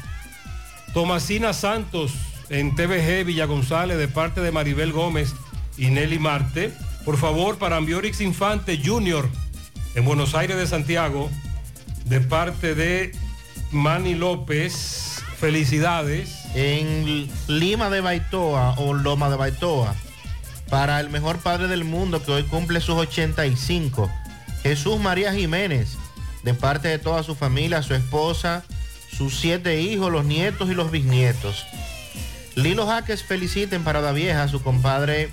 Tomasina Santos en TVG Villa González de parte de Maribel Gómez y Nelly Marte. Por favor, para Ambiorix Infante Jr. en Buenos Aires de Santiago, de parte de Manny López. Felicidades. en Lima de Baitoa o Loma de Baitoa para el mejor padre del mundo que hoy cumple sus 85, Jesús María Jiménez, de parte de toda su familia, su esposa, sus siete hijos, los nietos y los bisnietos. Lilo Jaques felicita en Parada Vieja su compadre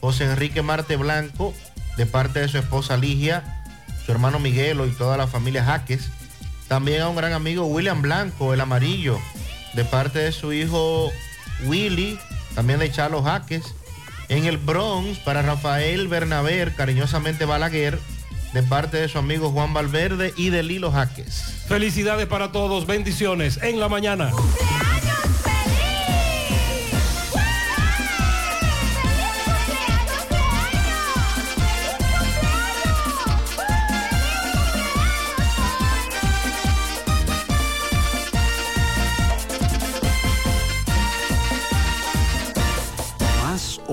José Enrique Marte Blanco, de parte de su esposa Ligia, su hermano Miguelo y toda la familia Jaques. También a un gran amigo William Blanco, el amarillo, de parte de su hijo Willy, también de Charlos Jaques. En el Bronx, para Rafael Bernaber, cariñosamente Balaguer, de parte de su amigo Juan Valverde y de Lilo Jaques. Felicidades para todos, bendiciones en la mañana.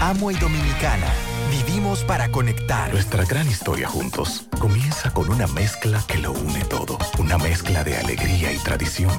Amo y Dominicana. Vivimos para conectar. Nuestra gran historia juntos comienza con una mezcla que lo une todo. Una mezcla de alegría y tradición.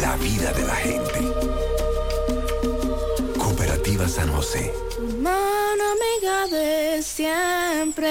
la vida de la gente. Cooperativa San José. Mano amiga de siempre.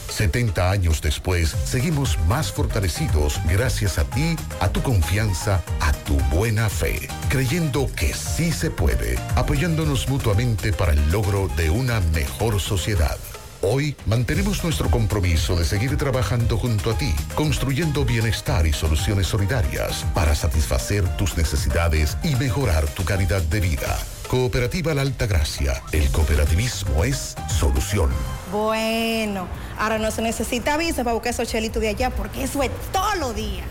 70 años después, seguimos más fortalecidos gracias a ti, a tu confianza, a tu buena fe, creyendo que sí se puede, apoyándonos mutuamente para el logro de una mejor sociedad. Hoy mantenemos nuestro compromiso de seguir trabajando junto a ti, construyendo bienestar y soluciones solidarias para satisfacer tus necesidades y mejorar tu calidad de vida. Cooperativa La Alta Gracia. El cooperativismo es solución. Bueno, ahora no se necesita visa para buscar esos chelitos de allá porque eso es todo lo día.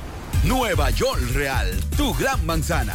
Nueva York Real, tu gran manzana.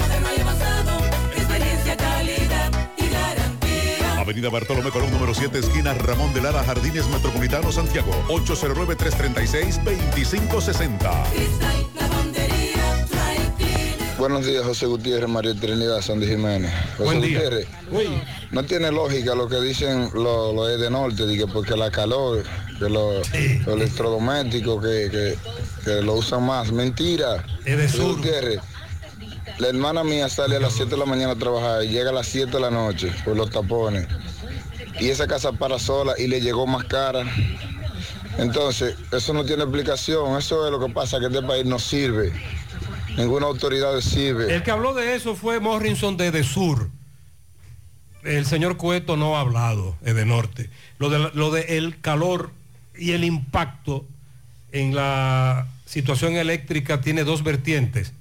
Avenida Bartolomé Colón, número 7, esquina Ramón de Lara, Jardines Metropolitano, Santiago. 809-336-2560. Cristal, lavandería, dry cleaner. Buenos días, José Gutiérrez, María Trinidad, Sandy Jiménez. José Buen día. Gutiérrez, no tiene lógica lo que dicen los lo de norte, de que porque la calor, que los electrodomésticos que, que, que lo usan más. Mentira. José Gutiérrez, la hermana mía sale a las 7 de la mañana a trabajar y llega a las 7 de la noche por los tapones. Y esa casa para sola y le llegó más cara. Entonces, eso no tiene explicación. Eso es lo que pasa, que este país no sirve. Ninguna autoridad sirve. El que habló de eso fue Morrison de De Sur. El señor Cueto no ha hablado eh, de Norte. Lo de, lo de el calor y el impacto en la situación eléctrica tiene dos vertientes.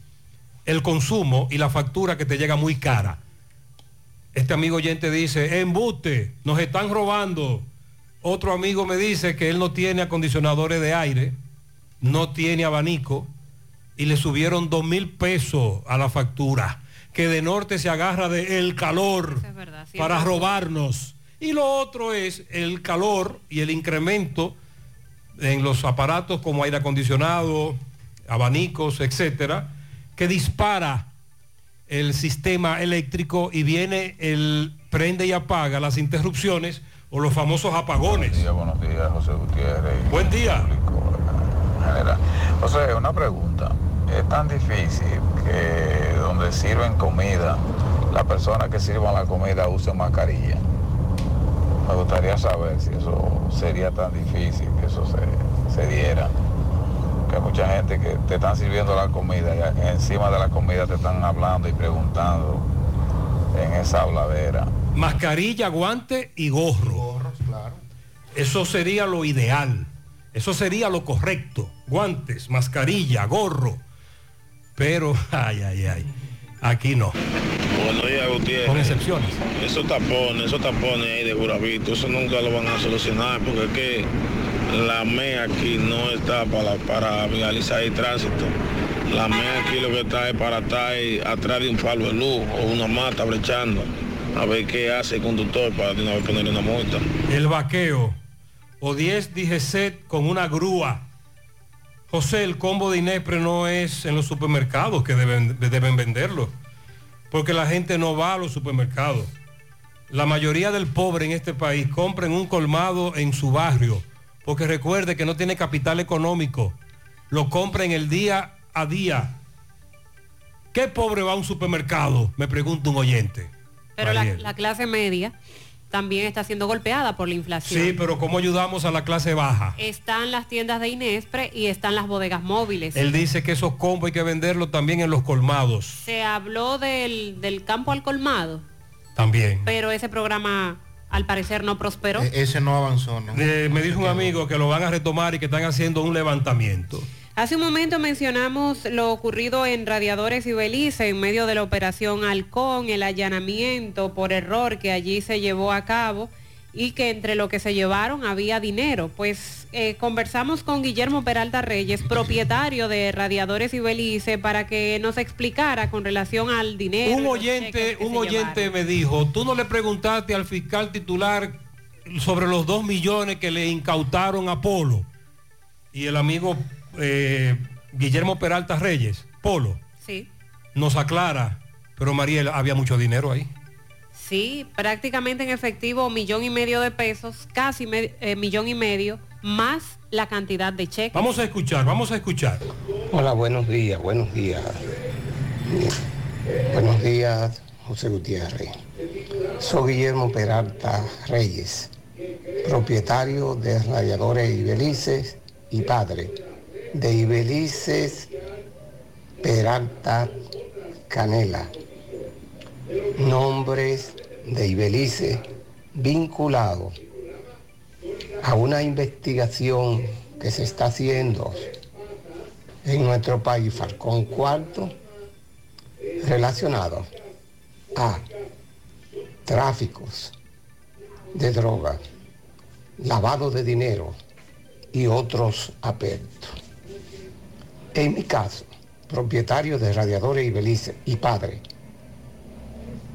El consumo y la factura que te llega muy cara. Este amigo oyente dice, embuste, nos están robando. Otro amigo me dice que él no tiene acondicionadores de aire, no tiene abanico y le subieron dos mil pesos a la factura. Que de norte se agarra de el calor para robarnos. Y lo otro es el calor y el incremento en los aparatos como aire acondicionado, abanicos, etcétera, que dispara el sistema eléctrico y viene el prende y apaga las interrupciones o los famosos apagones. Buenos días, José Gutiérrez. Buen día. General. José, una pregunta. Es tan difícil que donde sirven comida, la persona que sirva la comida use mascarilla. Me gustaría saber si eso sería tan difícil que eso se, se diera. Que hay mucha gente que te están sirviendo la comida y encima de la comida te están hablando y preguntando en esa habladera. Mascarilla, guante y gorro. Eso sería lo ideal. Eso sería lo correcto. Guantes, mascarilla, gorro. Pero, ay, ay, ay. Aquí no. Buenos días, Gutiérrez. Con excepciones. Esos tapones, esos tapones ahí de Juravito, eso nunca lo van a solucionar porque es que la ME aquí no está para, para realizar el tránsito. La ME aquí lo que está es para estar atrás de un falo de luz o una mata brechando. A ver qué hace el conductor para de una vez ponerle una multa. El vaqueo. O 10 DGC con una grúa. José, el combo de Inespre no es en los supermercados que deben, deben venderlo. Porque la gente no va a los supermercados. La mayoría del pobre en este país compra en un colmado en su barrio. Porque recuerde que no tiene capital económico. Lo compra en el día a día. ¿Qué pobre va a un supermercado? Me pregunta un oyente. Pero la, clase media también está siendo golpeada por la inflación. Sí, pero ¿cómo ayudamos a la clase baja? Están las tiendas de Inespre y están las bodegas móviles. Él dice que esos combos hay que venderlos también en los colmados. Se habló del, del campo al colmado, También. pero ese programa al parecer no prosperó. E- ese no avanzó, ¿no? Eh, me dijo un amigo que lo van a retomar y que están haciendo un levantamiento. Hace un momento mencionamos lo ocurrido en Radiadores y Belice en medio de la operación Halcón, el allanamiento por error que allí se llevó a cabo y que entre lo que se llevaron había dinero. Pues eh, conversamos con Guillermo Peralta Reyes, propietario de Radiadores y Belice, para que nos explicara con relación al dinero. Un oyente, un oyente llevaron. me dijo, tú no le preguntaste al fiscal titular sobre los dos millones que le incautaron a Polo. Y el amigo eh, Guillermo Peralta Reyes, Polo, Sí. nos aclara, pero Mariel, había mucho dinero ahí. Sí, prácticamente en efectivo millón y medio de pesos, casi me- eh, millón y medio, más la cantidad de cheques. Vamos a escuchar, vamos a escuchar. Hola, buenos días, buenos días. Buenos días, José Gutiérrez. Soy Guillermo Peralta Reyes, propietario de Radiadores Ibelices y padre de Ibelices Peralta Canela. Nombres de Ibelice vinculados a una investigación que se está haciendo en nuestro país, Falcón Cuarto, relacionado a tráficos de droga, lavado de dinero y otros aspectos. En mi caso, propietario de Radiadores Ibelice y padre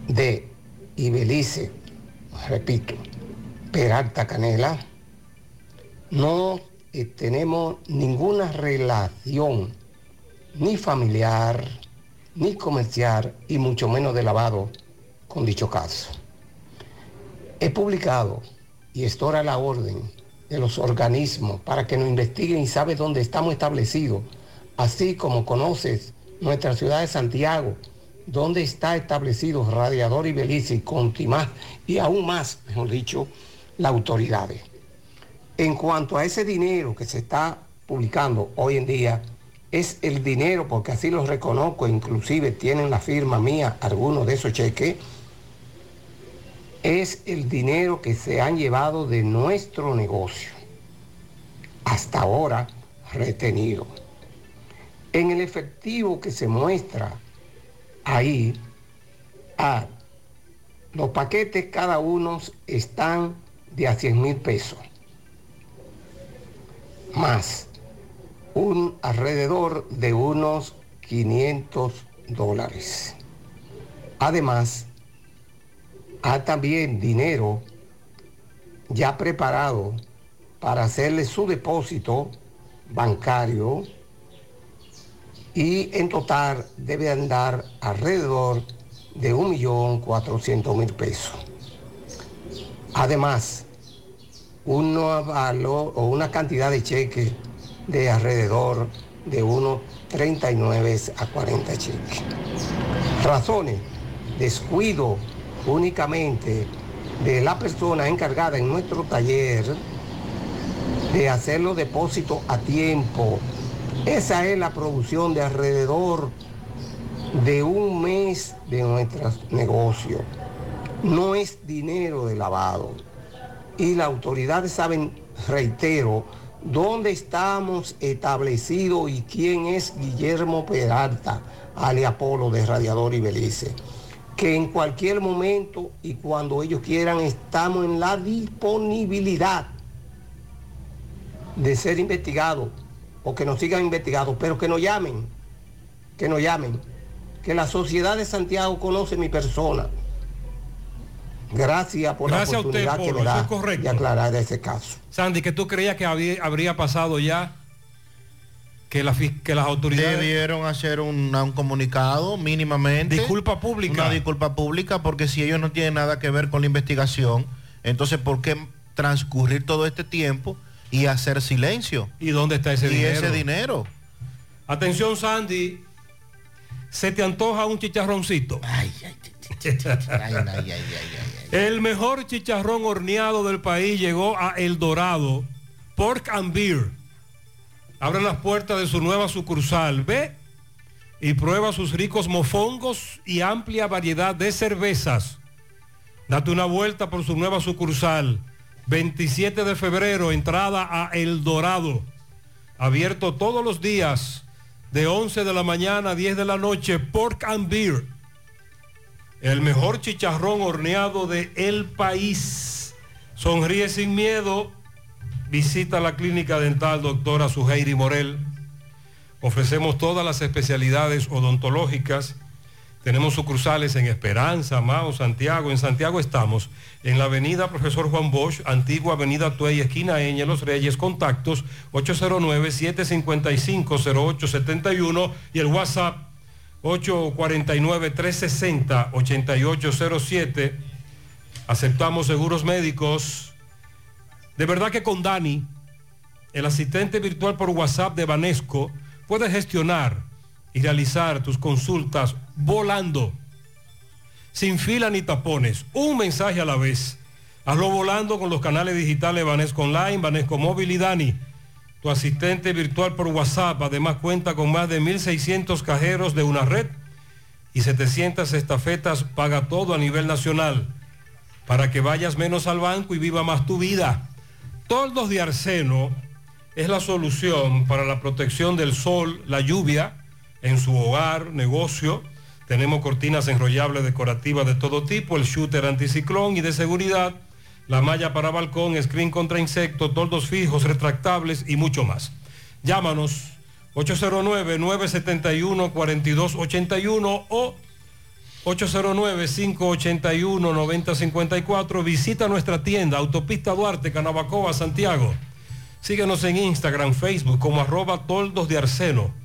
de Ibelice, repito, Peralta Canela, no eh, tenemos ninguna relación ni familiar, ni comercial, y mucho menos de lavado con dicho caso. He publicado y estoy a la orden de los organismos para que nos investiguen y sabe dónde estamos establecidos, así como conoces nuestra ciudad de Santiago, donde está establecido Radiador y Belice y Contimás, y aún más, mejor dicho, las autoridades. En cuanto a ese dinero que se está publicando hoy en día, es el dinero, porque así lo reconozco, inclusive tienen la firma mía algunos de esos cheques, es el dinero que se han llevado de nuestro negocio, hasta ahora retenido. En el efectivo que se muestra ahí, ah, los paquetes cada uno están de a 100 mil pesos, más un alrededor de unos 500 dólares. Además, hay también dinero ya preparado para hacerle su depósito bancario y en total debe andar alrededor de 1.400.000 pesos. Además, uno valor o una cantidad de cheques de alrededor de unos 39 a 40 cheques. Razones, descuido únicamente de la persona encargada en nuestro taller de hacer los depósitos a tiempo. Esa es la producción de alrededor de un mes de nuestros negocios. No es dinero de lavado. Y las autoridades saben, reitero, dónde estamos establecidos y quién es Guillermo Peralta, alias Polo de Radiador y Belice. Que en cualquier momento y cuando ellos quieran estamos en la disponibilidad de ser investigados o que nos sigan investigados, pero que nos llamen, que nos llamen, que la sociedad de Santiago conoce mi persona. Gracias por Gracias la a usted, oportunidad que Polo, me da es correcto. de aclarar ese caso. Sandy, que tú creías que había- habría pasado ya que, la, que las autoridades... Debieron hacer una- un comunicado mínimamente. Disculpa pública. Una disculpa pública porque si ellos no tienen nada que ver con la investigación, entonces ¿por qué transcurrir todo este tiempo y hacer silencio? ¿Y dónde está ese y dinero? ese dinero. Atención, Sandy. ¿Se te antoja un chicharroncito? El mejor chicharrón horneado del país llegó a El Dorado, Pork and Beer. Abre las puertas de su nueva sucursal. Ve y prueba sus ricos mofongos y amplia variedad de cervezas. Date una vuelta por su nueva sucursal. 27 de febrero, entrada a El Dorado. Abierto todos los días de 11 de la mañana a 10 de la noche. Pork and Beer. El mejor chicharrón horneado de el país. Sonríe sin miedo. Visita la clínica dental doctora Suheiri Morel. Ofrecemos todas las especialidades odontológicas. Tenemos sucursales en Esperanza, Mao, Santiago. En Santiago estamos en la avenida Profesor Juan Bosch, antigua avenida Tuey, esquina Eña, Los Reyes, contactos 809-755-0871 y el WhatsApp 849-360-8807. Aceptamos seguros médicos. De verdad que con Dani, el asistente virtual por WhatsApp de Banesco, puedes gestionar y realizar tus consultas volando, sin fila ni tapones, un mensaje a la vez. Hazlo volando con los canales digitales Banesco Online, Banesco Móvil y Dani. Tu asistente virtual por WhatsApp además cuenta con más de 1.600 cajeros de una red y 700 estafetas paga todo a nivel nacional para que vayas menos al banco y viva más tu vida. Toldos de arseno es la solución para la protección del sol, la lluvia en su hogar, negocio. Tenemos cortinas enrollables decorativas de todo tipo, el shooter anticiclón y de seguridad, la malla para balcón, screen contra insectos, toldos fijos, retractables y mucho más. Llámanos 809-971-4281 o 809-581-9054. Visita nuestra tienda, Autopista Duarte, Canabacoa, Santiago. Síguenos en Instagram, Facebook como arroba toldos de arseno.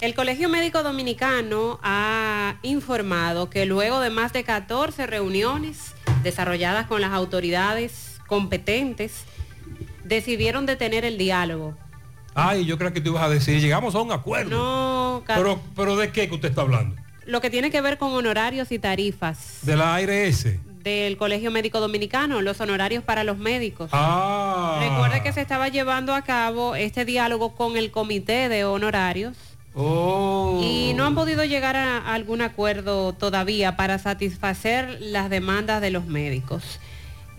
El Colegio Médico Dominicano ha informado que luego de más de 14 reuniones desarrolladas con las autoridades competentes, decidieron detener el diálogo. Ay, yo creo que tú ibas a decir, llegamos a un acuerdo. No, Pero, pero ¿de qué que usted está hablando? lo que tiene que ver con honorarios y tarifas De la ARS. del Colegio Médico Dominicano, los honorarios para los médicos. Ah. Recuerde que se estaba llevando a cabo este diálogo con el comité de honorarios Oh. y no han podido llegar a, algún acuerdo todavía para satisfacer las demandas de los médicos.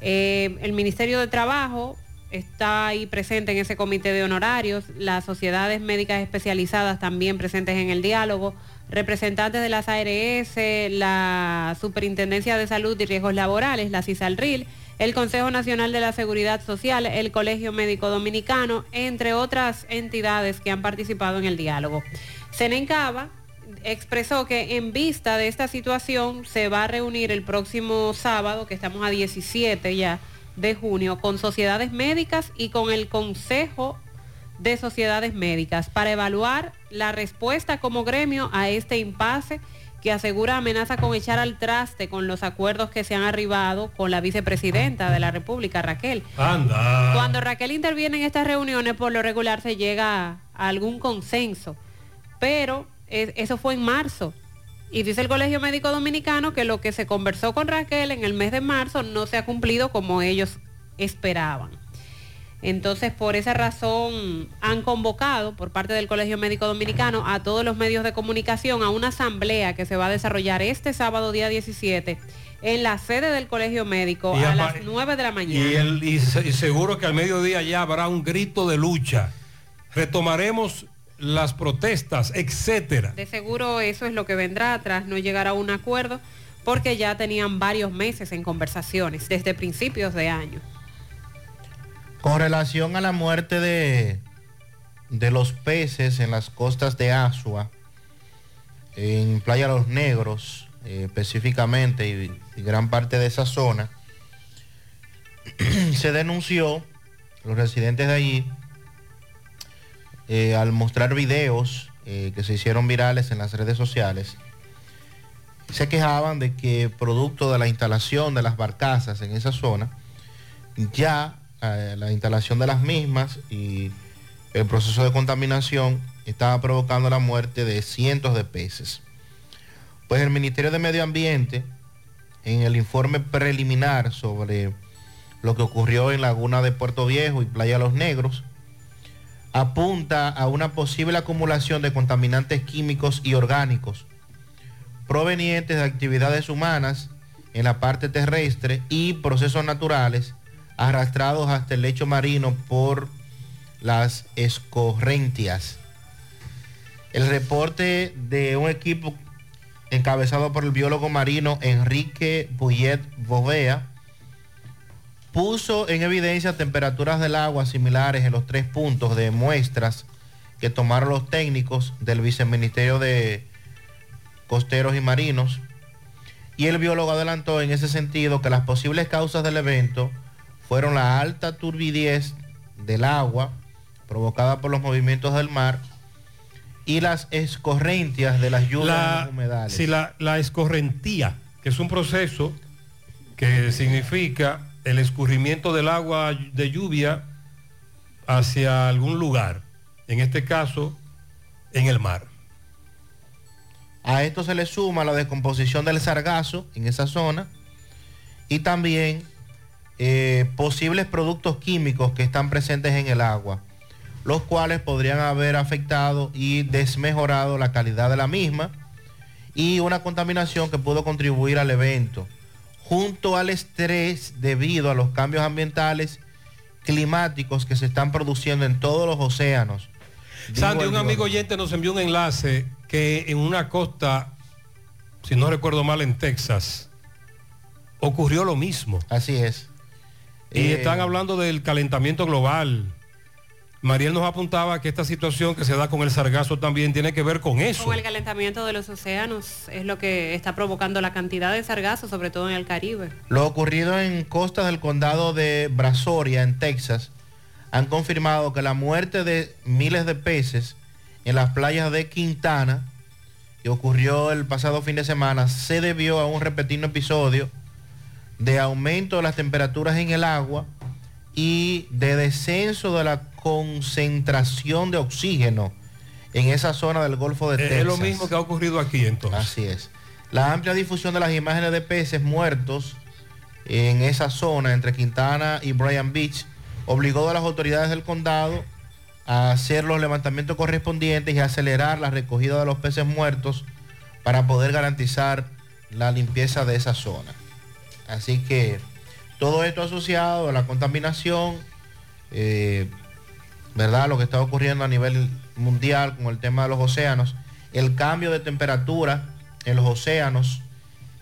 Eh, el Ministerio de Trabajo está ahí presente en ese comité de honorarios, las sociedades médicas especializadas también presentes en el diálogo, representantes de las ARS, la Superintendencia de Salud y Riesgos Laborales, la CISALRIL, el Consejo Nacional de la Seguridad Social, el Colegio Médico Dominicano, entre otras entidades que han participado en el diálogo. Senencaba expresó que en vista de esta situación se va a reunir el próximo sábado, que estamos a 17 ya de junio, con sociedades médicas y con el Consejo de Sociedades Médicas para evaluar la respuesta como gremio a este impasse que asegura amenaza con echar al traste con los acuerdos que se han arribado con la vicepresidenta de la República, Raquel. Anda. Cuando Raquel interviene en estas reuniones, por lo regular se llega a algún consenso, pero eso fue en marzo. Y dice el Colegio Médico Dominicano que lo que se conversó con Raquel en el mes de marzo no se ha cumplido como ellos esperaban. Entonces, por esa razón, han convocado por parte del Colegio Médico Dominicano a todos los medios de comunicación a una asamblea que se va a desarrollar este sábado día 17 en la sede del Colegio Médico Y a las 9 de la mañana. Y, el- y se- y seguro que al mediodía ya habrá un grito de lucha. Retomaremos las protestas, etcétera. De seguro eso es lo que vendrá tras no llegar a un acuerdo, porque ya tenían varios meses en conversaciones, desde principios de año. Con relación a la muerte de, de los peces en las costas de Asua, en Playa Los Negros eh, específicamente y, gran parte de esa zona, se denunció, los residentes de allí, eh, al mostrar videos eh, que se hicieron virales en las redes sociales, se quejaban de que producto de la instalación de las barcazas en esa zona, ya eh, la instalación de las mismas y el proceso de contaminación estaba provocando la muerte de cientos de peces. Pues el Ministerio de Medio Ambiente, en el informe preliminar sobre lo que ocurrió en Laguna de Puerto Viejo y Playa Los Negros, apunta a una posible acumulación de contaminantes químicos y orgánicos provenientes de actividades humanas en la parte terrestre y procesos naturales arrastrados hasta el lecho marino por las escorrentias. El reporte de un equipo encabezado por el biólogo marino Enrique Bouillet Bovea puso en evidencia temperaturas del agua similares en los tres puntos de muestras que tomaron los técnicos del Viceministerio de Costeros y Marinos. Y el biólogo adelantó en ese sentido que las posibles causas del evento fueron la alta turbidez del agua provocada por los movimientos del mar y las escorrentias de las lluvias La, y los humedales. sí, la, la escorrentía, que es un proceso que significa el escurrimiento del agua de lluvia hacia algún lugar, en este caso en el mar. A esto se le suma la descomposición del sargazo en esa zona y también eh, posibles productos químicos que están presentes en el agua, los cuales podrían haber afectado y desmejorado la calidad de la misma y una contaminación que pudo contribuir al evento, junto al estrés debido a los cambios ambientales climáticos que se están produciendo en todos los océanos. Sandy, un amigo oyente nos envió un enlace que en una costa, si no recuerdo mal, en Texas, ocurrió lo mismo. Así es. Y Eh, están hablando del calentamiento global. Mariel nos apuntaba que esta situación que se da con el sargazo también tiene que ver con eso. Con el calentamiento de los océanos es lo que está provocando la cantidad de sargazo, sobre todo en el Caribe. Lo ocurrido en costas del condado de Brazoria, en Texas, han confirmado que la muerte de miles de peces en las playas de Quintana, que ocurrió el pasado fin de semana, se debió a un repetido episodio de aumento de las temperaturas en el agua y de descenso de la concentración de oxígeno en esa zona del Golfo de Eh, Texas. es lo mismo que ha ocurrido aquí entonces. Así es. La amplia difusión de las imágenes de peces muertos en esa zona entre Quintana y Bryan Beach obligó a las autoridades del condado a hacer los levantamientos correspondientes y a acelerar la recogida de los peces muertos para poder garantizar la limpieza de esa zona. Así que todo esto asociado a la contaminación, eh, ¿verdad? Lo que está ocurriendo a nivel mundial con el tema de los océanos, el cambio de temperatura en los océanos,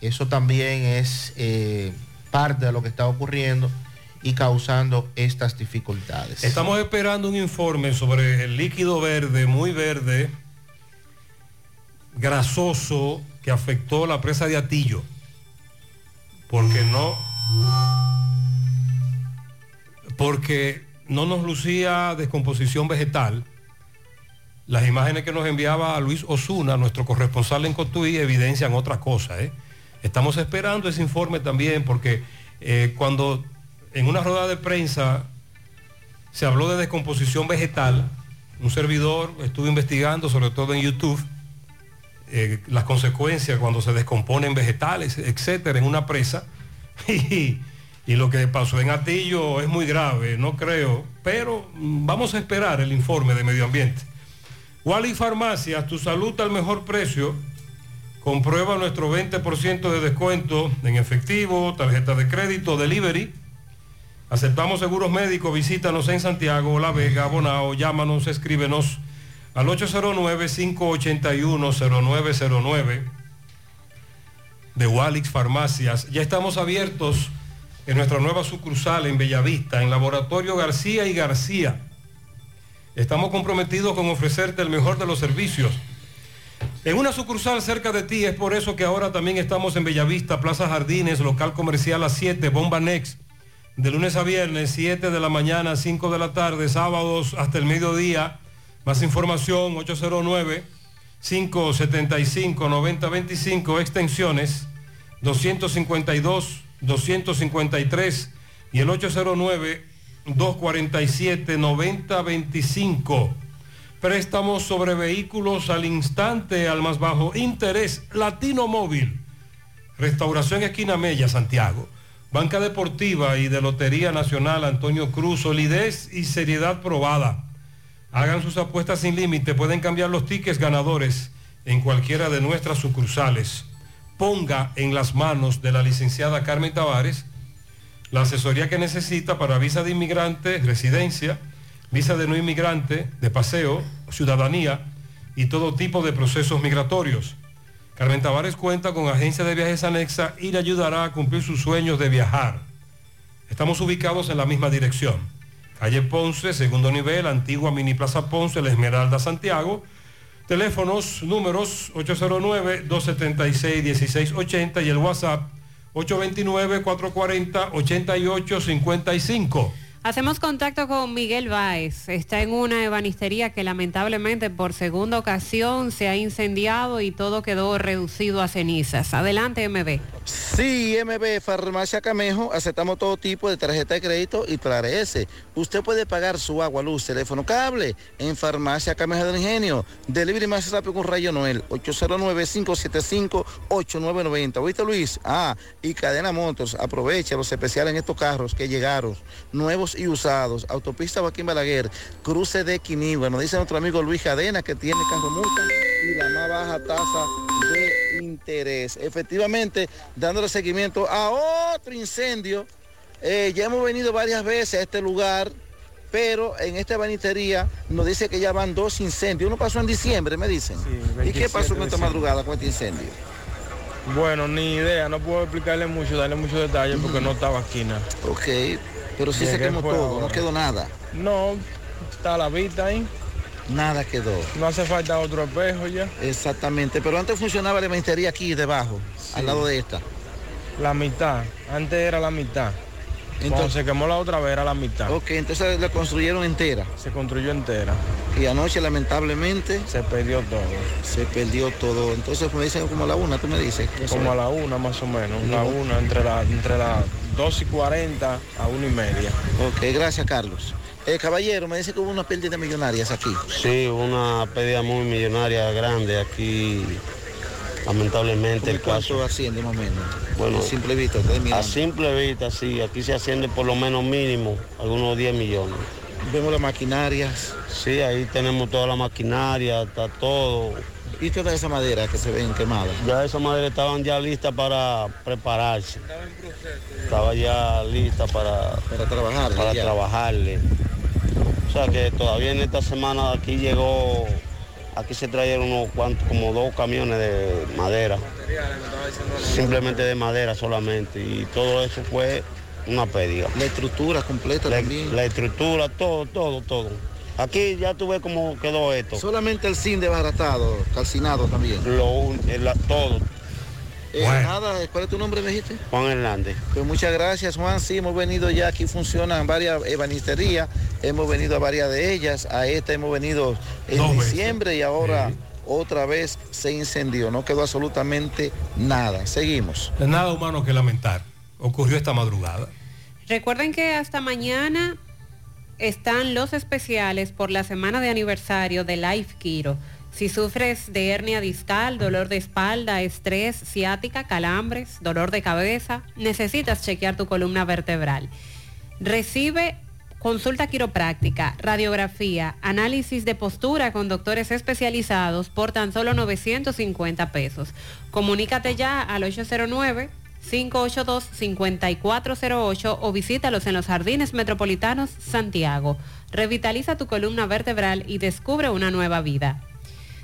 eso también es eh, parte de lo que está ocurriendo y causando estas dificultades. Estamos esperando un informe sobre el líquido verde, muy verde, grasoso, que afectó la presa de Atillo. Porque no. Porque no nos lucía descomposición vegetal. Las imágenes que nos enviaba Luis Osuna, nuestro corresponsal en Cotuí, evidencian otra cosa. ¿eh? Estamos esperando ese informe también porque eh, cuando en una rueda de prensa se habló de descomposición vegetal, un servidor estuvo investigando, sobre todo en YouTube, eh, las consecuencias cuando se descomponen vegetales, etcétera, en una presa. Y, y lo que pasó en Atillo es muy grave, no creo, pero mm, vamos a esperar el informe de medio ambiente. Wally Farmacias, tu salud al mejor precio. Comprueba nuestro 20% de descuento en efectivo, tarjeta de crédito, delivery. Aceptamos seguros médicos, visítanos en Santiago, La Vega, Bonao, llámanos, escríbenos al 809-581-0909 de Walix Farmacias. Ya estamos abiertos en nuestra nueva sucursal en Bellavista, en Laboratorio García y García. Estamos comprometidos con ofrecerte el mejor de los servicios. En una sucursal cerca de ti, es por eso que ahora también estamos en Bellavista, Plaza Jardines, local comercial a 7, Bomba Next, de lunes a viernes, 7 de la mañana, 5 de la tarde, sábados hasta el mediodía. Más información, 809-575-9025, extensiones 252, 253 y el 809-247-9025. Préstamos sobre vehículos al instante, al más bajo interés, Latino Móvil. Restauración Esquina Mella, Santiago. Banca Deportiva y de Lotería Nacional Antonio Cruz, solidez y seriedad probada. Hagan sus apuestas sin límite, pueden cambiar los tickets ganadores en cualquiera de nuestras sucursales. Ponga en las manos de la licenciada Carmen Tavares la asesoría que necesita para visa de inmigrante, residencia, visa de no inmigrante, de paseo, ciudadanía y todo tipo de procesos migratorios. Carmen Tavares cuenta con agencia de viajes anexa y le ayudará a cumplir sus sueños de viajar. Estamos ubicados en la misma dirección. Calle Ponce, segundo nivel, antigua Mini Plaza Ponce, La Esmeralda, Santiago. Teléfonos, números 809-276-1680 y el WhatsApp 829-440-8855. Hacemos contacto con Miguel Báez. Está en una ebanistería que lamentablemente por segunda ocasión se ha incendiado y todo quedó reducido a cenizas. Adelante, MB. Sí, MB Farmacia Camejo, aceptamos todo tipo de tarjeta de crédito y S. Usted puede pagar su agua, luz, teléfono, cable en Farmacia Camejo del Ingenio. Delivery más rápido con Rayo Noel, 809-575-8990. ¿Oíste, Luis? Ah, y Cadena Motos, aprovecha los especiales en estos carros que llegaron, nuevos y usados. Autopista Joaquín Balaguer, cruce de Quinigua. Nos dice nuestro amigo Luis Cadena que tiene carro multa y la más baja tasa de interés. Efectivamente, dándole seguimiento a otro incendio. Eh, ya hemos venido varias veces a este lugar, pero en esta banitería nos dice que ya van dos incendios. Uno pasó en diciembre, me dicen. ¿Y qué pasó con esta madrugada con este incendio? Bueno, ni idea, no puedo explicarle mucho, darle muchos detalles porque no estaba aquí nada. Ok, pero sí se quemó todo, ahora. no quedó nada. No, está la vista ahí. Nada quedó. No hace falta otro espejo ya. Exactamente, pero antes funcionaba la banitería aquí debajo, al lado de esta. La mitad, antes era la mitad. Cuando Entonces- se quemó la otra vez era la mitad. Ok, entonces la construyeron entera. Se construyó entera. Y anoche lamentablemente se perdió todo. Se perdió todo. Entonces me dicen como a la una, tú me dices. Como a la una más o menos. La No. una, entre las entre las 2 y 40 a una y media. Ok, gracias Carlos. Eh, caballero, me dice que hubo una pérdida millonarias aquí. Sí, una pérdida muy millonaria grande aquí, lamentablemente el ¿Cuánto caso. asciende más o menos? Bueno, A simple vista, ustedes a simple vista, sí, aquí se asciende por lo menos mínimo, algunos 10 millones. Vemos las maquinarias. Sí, ahí tenemos toda la maquinaria, está todo. ¿Y toda esa madera que se ven quemadas? Ya esas maderas estaban ya listas para prepararse. Estaba ya lista para, para trabajarle. Para ya. trabajarle. O sea que todavía en esta semana aquí llegó, aquí se trajeron unos cuantos, como dos camiones de madera. Simplemente de madera solamente. Y todo eso fue una pérdida. La estructura completa la, también. La estructura, todo, todo, todo. Aquí ya tú ves cómo quedó esto. Solamente el zinc desbaratado, calcinado también. Lo, un- eh, la- todo. Eh, Nada, ¿cuál es tu nombre, me dijiste? Juan Hernández. Pues muchas gracias, Juan. Sí, hemos venido ya, aquí funcionan varias ebanisterías, hemos venido a varias de ellas, a esta hemos venido en diciembre y ahora otra vez se incendió, no quedó absolutamente nada. Seguimos. Nada humano que lamentar. Ocurrió esta madrugada. Recuerden que hasta mañana están los especiales por la semana de aniversario de Life Kiro. Si sufres de hernia discal, dolor de espalda, estrés, ciática, calambres, dolor de cabeza, necesitas chequear tu columna vertebral. Recibe consulta quiropráctica, radiografía, análisis de postura con doctores especializados por tan solo 950 pesos. Comunícate ya al 809 582-5408 o visítalos en los Jardines Metropolitanos Santiago. Revitaliza tu columna vertebral y descubre una nueva vida.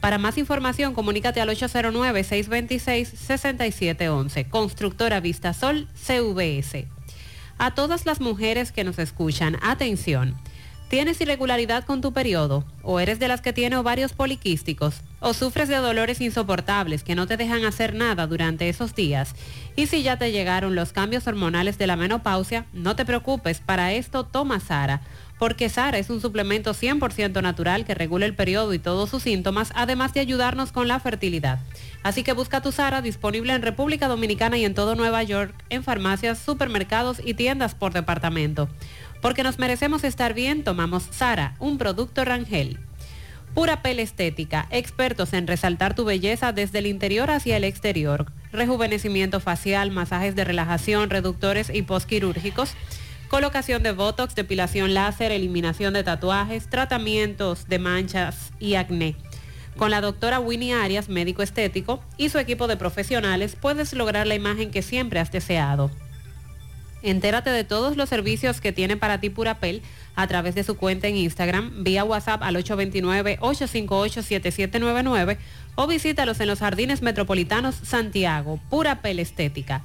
Para más información, comunícate al 809-626-6711. Constructora Vistasol CVS. A todas las mujeres que nos escuchan, atención. ¿Tienes irregularidad con tu periodo? ¿O eres de las que tiene ovarios poliquísticos? ¿O sufres de dolores insoportables que no te dejan hacer nada durante esos días? Y si ya te llegaron los cambios hormonales de la menopausia, no te preocupes, para esto toma Sara. Porque Sara es un suplemento 100% natural que regula el periodo y todos sus síntomas, además de ayudarnos con la fertilidad. Así que busca tu Sara disponible en República Dominicana y en todo Nueva York, en farmacias, supermercados y tiendas por departamento. Porque nos merecemos estar bien, tomamos Sara, un producto Rangel. Pura Pel Estética, expertos en resaltar tu belleza desde el interior hacia el exterior. Rejuvenecimiento facial, masajes de relajación, reductores y postquirúrgicos, colocación de botox, depilación láser, eliminación de tatuajes, tratamientos de manchas y acné. Con la doctora Winnie Arias, médico estético, y su equipo de profesionales puedes lograr la imagen que siempre has deseado. Entérate de todos los servicios que tiene para ti Purapel a través de su cuenta en Instagram, vía WhatsApp al 829-858-7799 o visítalos en los Jardines Metropolitanos Santiago, Purapel Estética.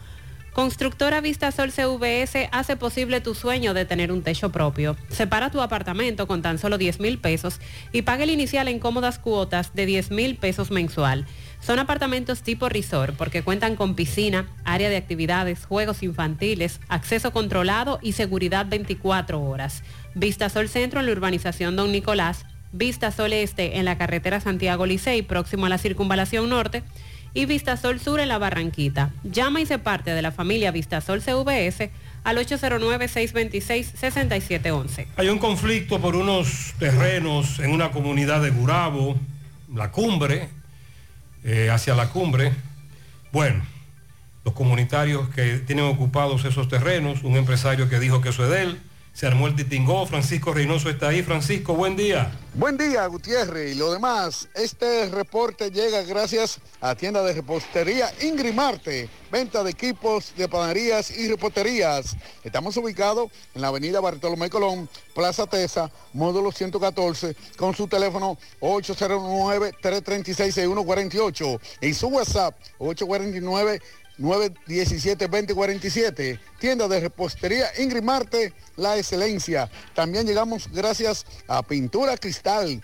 Constructora Vistasol CVS hace posible tu sueño de tener un techo propio. Separa tu apartamento con tan solo 10 mil pesos y paga el inicial en cómodas cuotas de 10 mil pesos mensual. Son apartamentos tipo resort porque cuentan con piscina, área de actividades, juegos infantiles, acceso controlado y seguridad 24 horas. Vistasol Centro en la urbanización Don Nicolás, Vistasol Este en la carretera Santiago Licey, próximo a la circunvalación norte y Vistasol Sur en la Barranquita. Llama y se parte de la familia Vistasol CVS al 809-626-6711. Hay un conflicto por unos terrenos en una comunidad de Gurabo, la cumbre, eh, hacia la cumbre. Bueno, los comunitarios que tienen ocupados esos terrenos, un empresario que dijo que eso es de él, se armó el titingó, Francisco Reynoso está ahí. Francisco, buen día. Buen día, Gutiérrez. Y lo demás, este reporte llega gracias a tienda de repostería Ingrimarte, venta de equipos de panaderías y reposterías. Estamos ubicados en la avenida Bartolomé Colón, Plaza Tesa, módulo 114, con su teléfono 809-336-6148 y su WhatsApp 849 917-2047. Tienda de repostería Ingrid Marte, la excelencia. También llegamos gracias a Pintura Cristal.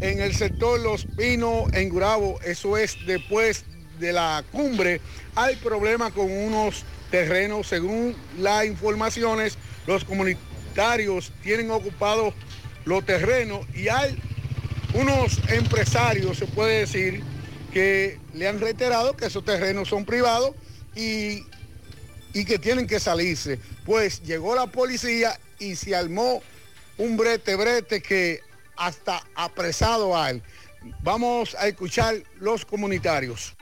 en el sector Los Pinos, en Gurabo, eso es después de la cumbre, hay problema con unos terrenos, según las informaciones, los comunitarios tienen ocupados los terrenos y hay unos empresarios, se puede decir, que le han reiterado que esos terrenos son privados y, y que tienen que salirse. Pues llegó la policía y se armó un brete, brete que hasta apresado hay. Vamos a escuchar los comunitarios.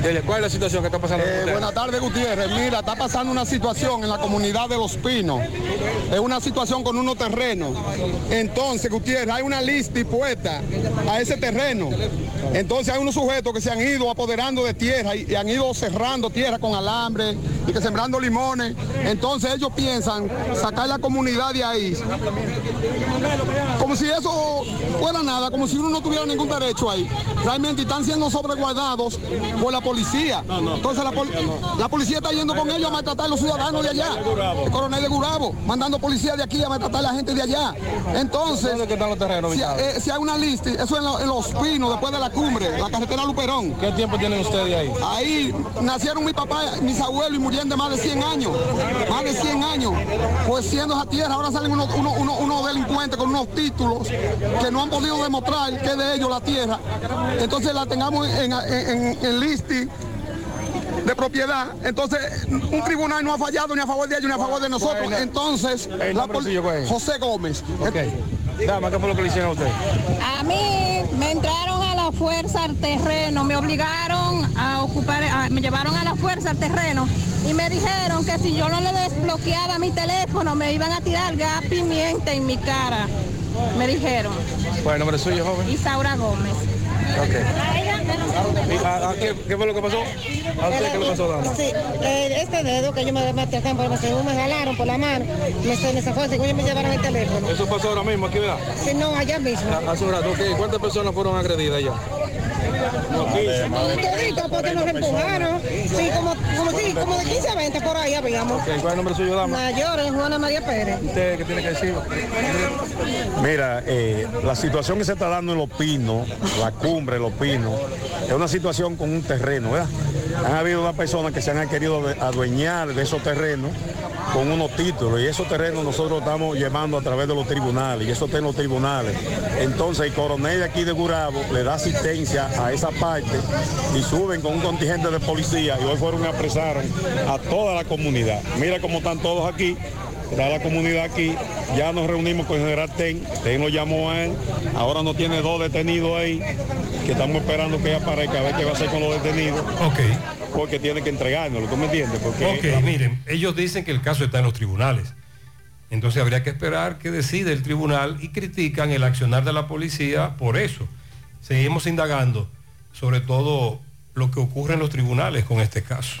¿Cuál es la situación que está pasando? Eh, buenas tardes, Gutiérrez. Mira, está pasando una situación en la comunidad de Los Pinos. Es una situación con unos terrenos. Entonces, Gutiérrez, hay una lista dispuesta a ese terreno. Entonces hay unos sujetos que se han ido apoderando de tierra y, y han ido cerrando tierra con alambre y que sembrando limones. Entonces ellos piensan sacar la comunidad de ahí. Como si eso fuera nada, como si uno no tuviera ningún derecho ahí. Realmente están siendo sobreguardados por la policía. Entonces la, pol- la policía está yendo con ellos a maltratar a los ciudadanos de allá. El coronel de Gurabo, mandando policía de aquí a maltratar a la gente de allá. Entonces, están los terrenos si, ubicados? eh, si hay una lista, eso en, lo- en Los Pinos, después de la cumbre, la carretera Luperón. ¿Qué tiempo tienen ustedes ahí? Ahí nacieron mi papá, mis abuelos y murieron de más de 100 años. Más de 100 años. Pues siendo esa tierra, ahora salen unos, unos- unos- unos delincuentes con unos títulos que no han podido demostrar que es de ellos la tierra. Entonces la tengamos en, en, en, en de propiedad. Entonces, un tribunal no ha fallado ni a favor de ellos ni a favor de nosotros. Entonces, la José Gómez. Dama, ¿qué fue lo que le hicieron a usted? A mí me entraron a la la fuerza al terreno, me obligaron a ocupar, a- me llevaron a la fuerza al terreno y me dijeron que si yo no le desbloqueaba mi teléfono me iban a tirar gas pimienta en mi cara. Me dijeron. ¿Cuál es el nombre suyo, joven? Isaura Gómez. Ok. ¿Y a- a qué, qué fue lo que pasó? ¿A usted qué le pasó, dama? Sí, eh, este dedo que yo me me trataron por según me jalaron por la mano, me, se me zafó, según me llevaron el teléfono. Eso pasó ahora mismo aquí, ¿verdad? Sí, no, allá mismo. A- Hace un rato, ok. ¿Cuántas personas fueron agredidas ya? Todito, porque nos empujaron. Sí, como, como, sí, como de 15 a 20 por ahí habíamos. Ok, ¿Cuál es el nombre suyo, dama? Mayores, Juana María Pérez. ¿Usted qué tiene que decir? Mira, eh, la situación que se está dando en Los Pinos, la cumbre de Los Pinos, es una situación con un terreno, ¿verdad? Han habido unas personas que se han querido adueñar de esos terrenos con unos títulos y esos terrenos nosotros estamos llevando a través de los tribunales y eso está en los tribunales. Entonces el coronel de aquí de Gurabo le da asistencia a esa parte y suben con un contingente de policía y hoy fueron y apresaron a toda la comunidad. Mira cómo están todos aquí está la comunidad aquí, ya nos reunimos con el general Ten, Ten lo llamó a él, ahora no tiene dos detenidos ahí, que estamos esperando que ella aparezca a ver qué va a hacer con los detenidos. Ok. Porque tiene que entregárnoslo, ¿tú me entiendes? Porque Ok, miren, ellos dicen que el caso está en los tribunales. Entonces habría que esperar que decide el tribunal y critican el accionar de la policía por eso. Seguimos indagando sobre todo lo que ocurre en los tribunales con este caso.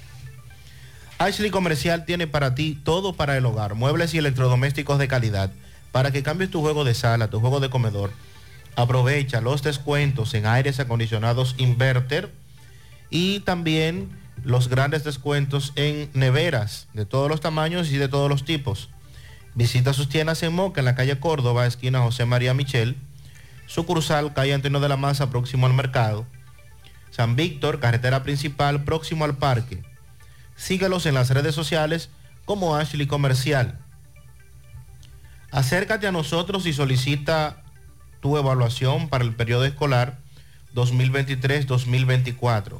Ashley Comercial tiene para ti todo para el hogar, muebles y electrodomésticos de calidad, para que cambies tu juego de sala, tu juego de comedor. Aprovecha los descuentos en aires acondicionados inverter y también los grandes descuentos en neveras de todos los tamaños y de todos los tipos. Visita sus tiendas en Moca, en la calle Córdoba, esquina José María Michel, sucursal calle Antonio de la Maza, próximo al mercado. San Víctor, carretera principal, próximo al parque. Síguelos en las redes sociales como Ashley Comercial. Acércate a nosotros y solicita tu evaluación para el periodo escolar 2023-2024.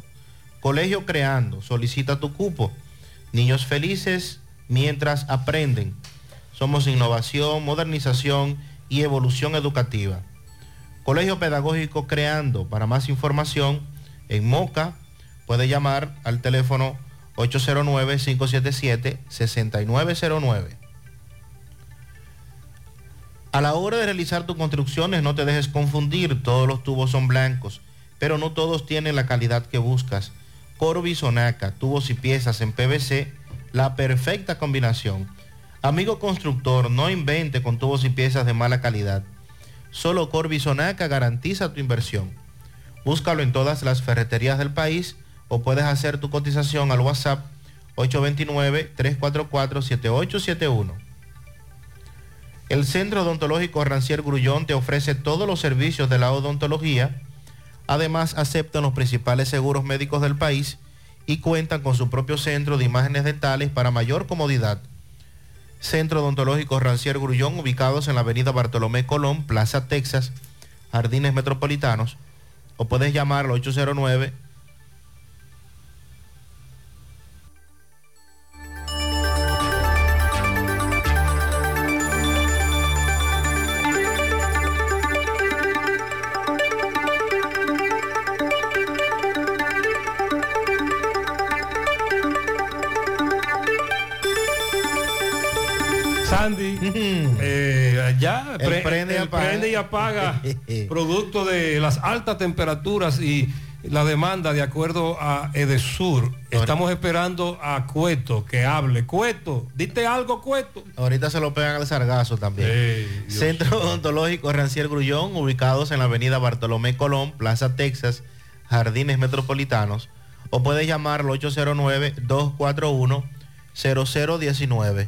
Colegio Creando, solicita tu cupo. Niños felices mientras aprenden. Somos innovación, modernización y evolución educativa. Colegio Pedagógico Creando, para más información, en Moca puede llamar al teléfono 809-577-6909. A la hora de realizar tus construcciones no te dejes confundir, todos los tubos son blancos, pero no todos tienen la calidad que buscas. Corby Sonaca, tubos y piezas en PVC, la perfecta combinación. Amigo constructor, no invente con tubos y piezas de mala calidad. Solo Corby Sonaca garantiza tu inversión. Búscalo en todas las ferreterías del país o puedes hacer tu cotización al WhatsApp 829-344-7871. El Centro Odontológico Rancier Grullón te ofrece todos los servicios de la odontología. Además, aceptan los principales seguros médicos del país y cuentan con su propio centro de imágenes dentales para mayor comodidad. Centro Odontológico Rancier Grullón, ubicados en la avenida Bartolomé Colón, Plaza Texas, Jardines Metropolitanos, o puedes llamar al 809 Sandy, eh, allá El pre- prende y el apaga. prende y apaga, producto de las altas temperaturas y la demanda de acuerdo a Edesur. Estamos esperando a Cueto que hable. Cueto, dite algo, Cueto. Ahorita se lo pegan al sargazo también. Centro Odontológico Rancier Grullón, ubicados en la avenida Bartolomé Colón, Plaza Texas, Jardines Metropolitanos, o puedes llamar al 809-241-0019.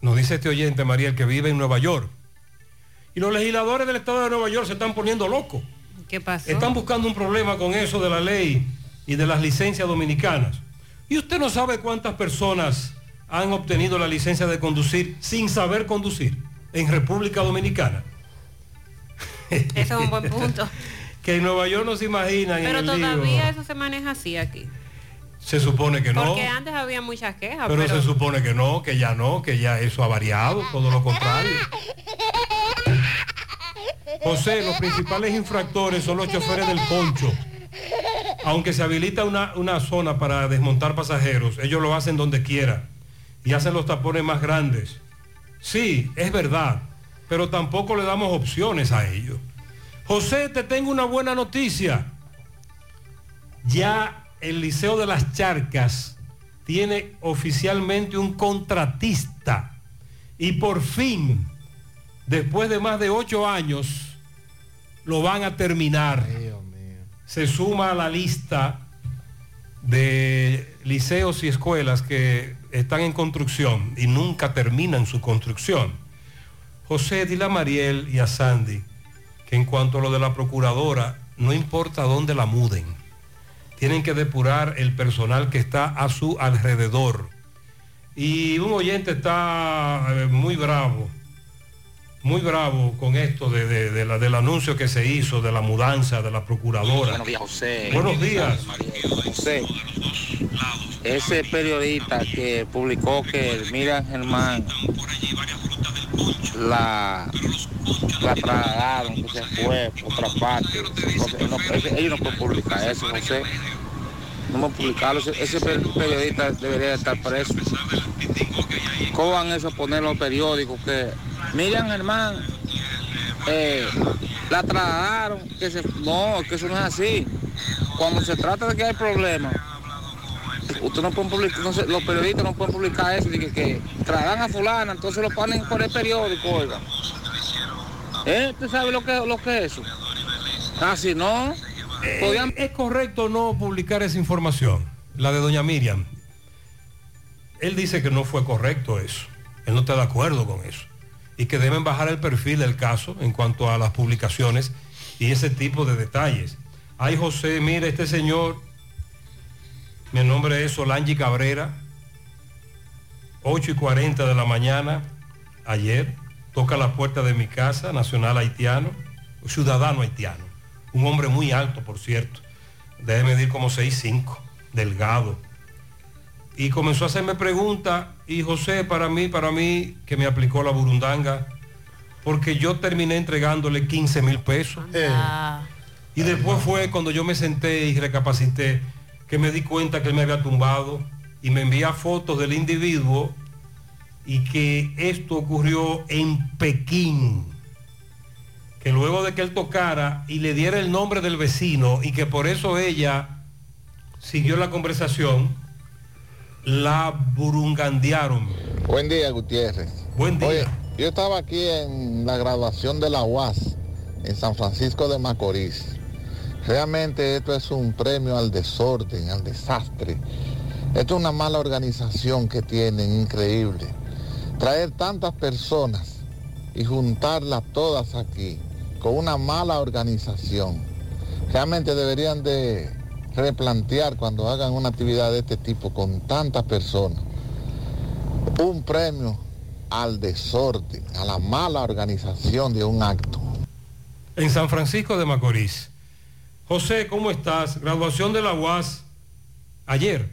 nos dice este oyente, Mariel, que vive en Nueva York. Y los legisladores del estado de Nueva York se están poniendo locos. ¿Qué pasó? Están buscando un problema con eso de la ley y de las licencias dominicanas. Y usted no sabe cuántas personas han obtenido la licencia de conducir sin saber conducir en República Dominicana. Ese es un buen punto. que en Nueva York no se imaginan. Pero el todavía eso se maneja así aquí. Se supone que no. Porque antes había muchas quejas. Pero, Pero, se supone que no, que ya no, que ya eso ha variado, todo lo contrario. José, los principales infractores son los choferes del poncho. Aunque se habilita una, una zona para desmontar pasajeros, ellos lo hacen donde quiera y hacen los tapones más grandes. Sí, es verdad, pero tampoco le damos opciones a ellos. José, te tengo una buena noticia. Ya el Liceo de las Charcas tiene oficialmente un contratista y por fin, después de más de ocho años, lo van a terminar. Se suma a la lista de liceos y escuelas que están en construcción y nunca terminan su construcción. José, dile a Mariel y a Sandy que en cuanto a lo de la procuradora, no importa dónde la muden, tienen que depurar el personal que está a su alrededor. Y un oyente está eh, muy bravo, muy bravo con esto de, de- de la- del anuncio que se hizo de la mudanza de la procuradora. Buenos días, José. Buenos días. José, ese periodista que publicó que Miriam Germán la, la trasladaron, que se fue por otra parte. No- ellos no pueden publicar eso, José. No pueden publicarlo. Ese, ese per- periodista debería estar preso. ¿Cómo van eso a poner los periódicos que Miriam Germán eh, la trasladaron? Que se, no, que eso no es así. Cuando se trata de que hay problemas, usted no puede publicar, no sé, los periodistas no pueden publicar eso, de que, que a fulana, entonces lo ponen por el periódico, oiga. ¿Eh? ¿Usted sabe lo que, lo que es eso? Así no. Eh, ¿Es correcto no publicar esa información? La de doña Miriam. Él dice que no fue correcto eso. Él no está de acuerdo con eso. Y que deben bajar el perfil del caso en cuanto a las publicaciones y ese tipo de detalles. Ay, José, mire, este señor, mi nombre es Solange Cabrera, 8 y 40 de la mañana, ayer, toca la puerta de mi casa, nacional haitiano, ciudadano haitiano. Un hombre muy alto, por cierto. Debe medir como 6'5", delgado. Y comenzó a hacerme preguntas y José para mí, para mí, que me aplicó la burundanga, porque yo terminé entregándole 15 mil pesos. Y después fue cuando yo me senté y recapacité que me di cuenta que él me había tumbado y me envía fotos del individuo y que esto ocurrió en Pekín. Que luego de que él tocara y le diera el nombre del vecino y que por eso ella siguió la conversación, la burungandearon. Buen día, Gutiérrez. Buen día. Oye, yo estaba aquí en la graduación de la UAS en San Francisco de Macorís. Realmente esto es un premio al desorden, al desastre. Esto es una mala organización que tienen, increíble. Traer tantas personas y juntarlas todas aquí con una mala organización. Realmente deberían de replantear cuando hagan una actividad de este tipo con tantas personas. Un premio al desorden, a la mala organización de un acto. En San Francisco de Macorís. José, ¿cómo estás? Graduación de la UAS ayer.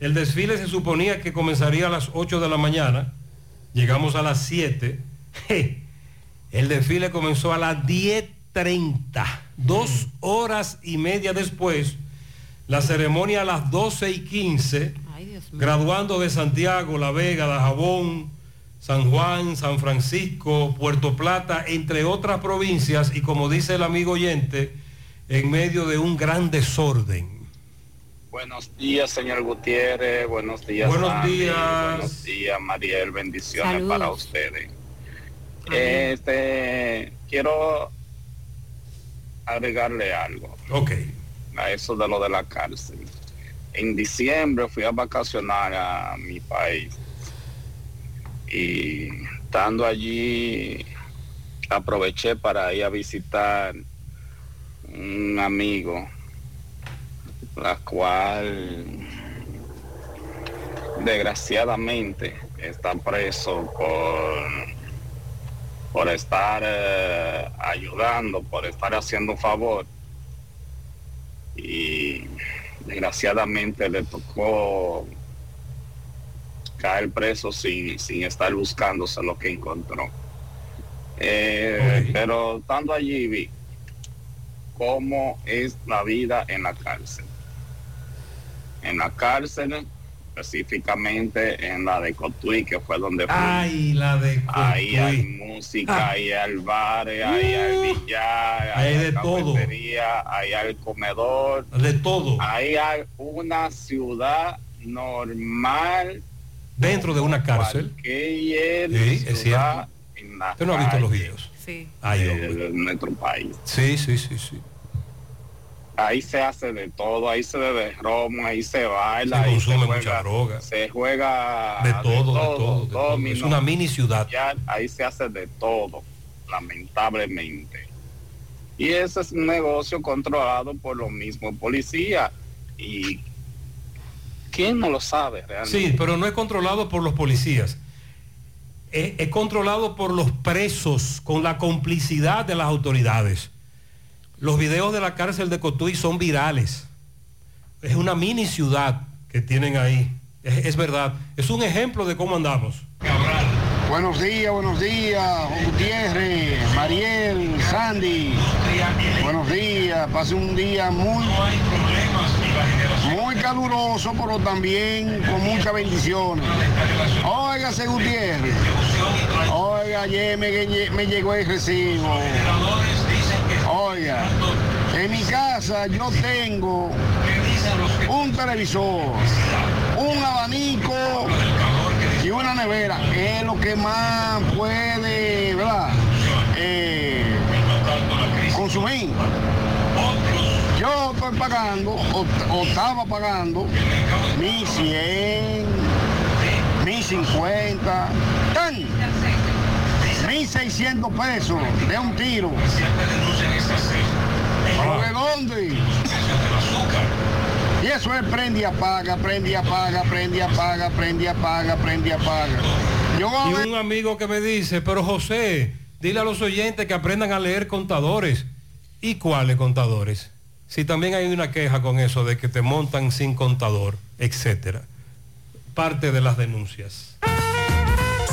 El desfile se suponía que comenzaría a las 8 de la mañana. Llegamos a las 7. El desfile comenzó a las 10.30. Dos horas y media después. La ceremonia a las 12 y 15. Graduando de Santiago, La Vega, Dajabón, San Juan, San Francisco, Puerto Plata, entre otras provincias, y como dice el amigo oyente, en medio de un gran desorden. Buenos días, señor Gutiérrez. Buenos días. Buenos días. Buenos días, Mariel. Bendiciones Saludos. para ustedes. Este, quiero agregarle algo Ok. a eso de lo de la cárcel. En diciembre fui a vacacionar a mi país y estando allí aproveché para ir a visitar un amigo, la cual desgraciadamente está preso por, por estar eh, ayudando, por estar haciendo un favor. Y desgraciadamente le tocó caer preso sin, sin estar buscándose lo que encontró. Eh, Pero estando allí vi cómo es la vida en la cárcel. En la cárcel, específicamente en la de Cotuí, que fue donde fui. Ay, la de Ahí hay música, Ah. ahí hay bares, ahí hay billar, Hay de todo. cafetería, ahí hay comedor. De todo. Ahí hay una ciudad normal. Dentro de una cárcel. Sí, es cierto. en la Usted no ha visto los videos. Sí. Ay, de- nuestro país. Sí, sí, sí, sí. Ahí se hace de todo, ahí se bebe romo, ahí se baila, Se ahí consume juega, mucha droga. Se juega De todo, de todo, de todo. Es una mini ciudad. ya ahí se hace de todo, lamentablemente. Y ese es un negocio controlado por los mismos policías. Y ¿quién no lo sabe realmente? Sí, pero no es controlado por los policías. Es, es controlado por los presos con la complicidad de las autoridades. Los videos de la cárcel de Cotuí son virales. Es una mini ciudad que tienen ahí. Es, es verdad. Es un ejemplo de cómo andamos. Buenos días, buenos días, Gutiérrez, Mariel, Sandy. Buenos días, pase un día muy, muy caluroso, pero también con muchas bendiciones. Óigase, Gutiérrez. Oiga, ayer me, me llegó el recibo. Oiga, en mi casa yo tengo un televisor, un abanico y una nevera, es lo que más puede, ¿verdad? Eh, consumir. Yo estoy pagando, o, o estaba pagando, mi 100, mi 50, tan, mi 600 pesos de un tiro. ¿Pero de dónde? Y eso es prende y apaga, prende y apaga, prende y apaga, prende y apaga, prende y apaga. Yo Y un amigo que me dice, pero José, dile a los oyentes que aprendan a leer contadores. ¿Y cuáles contadores? Si también hay una queja con eso de que te montan sin contador, etcétera. Parte de las denuncias.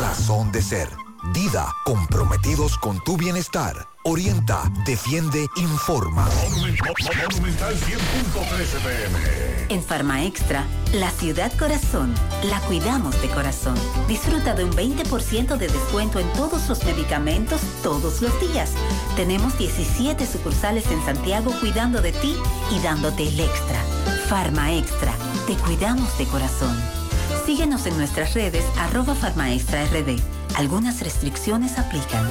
razón de ser. Dida, comprometidos con tu bienestar. Orienta, defiende, informa. Monumental 100.13 pm. En Farma Extra, la ciudad corazón, la cuidamos de corazón. Disfruta de un 20% de descuento en todos los medicamentos todos los días. Tenemos 17 sucursales en Santiago cuidando de ti y dándote el extra. Farma Extra, te cuidamos de corazón. Síguenos en nuestras redes arroba farmaextra rd. Algunas restricciones aplican.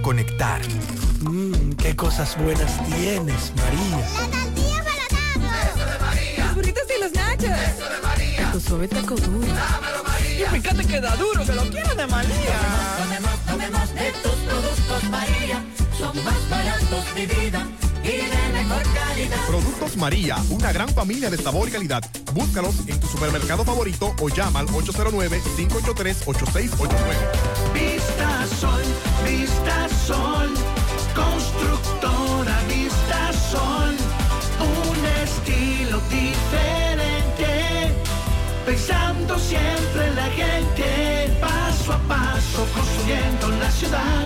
conectar. Mmm, qué cosas buenas tienes, María. La tortilla para Eso de María. Los burritos y los nachos. Eso de María. Tu suave taco duro. Dámelo, María. Y fíjate que da duro, que lo quiero de María. Tomemos, tomemos de tus productos, María. Son más baratos, de vida. Productos María, una gran familia de sabor y calidad. Búscalos en tu supermercado favorito o llama al 809-583-8689. Vista Sol, Vista Sol. Constructora Vista Sol. Un estilo diferente. Pensando siempre en la gente. Paso a paso construyendo la ciudad.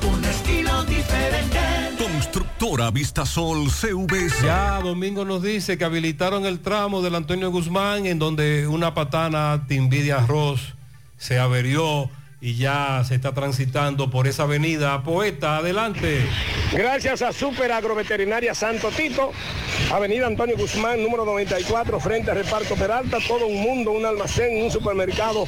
Constructora Vistasol CVC. Ya Domingo nos dice que habilitaron el tramo del Antonio Guzmán en donde una patana Timbidia Arroz se averió y ya se está transitando por esa avenida. Poeta, adelante. Gracias a Super Agroveterinaria Santo Tito, Avenida Antonio Guzmán, número 94, frente a Reparto Peralta, todo un mundo, un almacén, un supermercado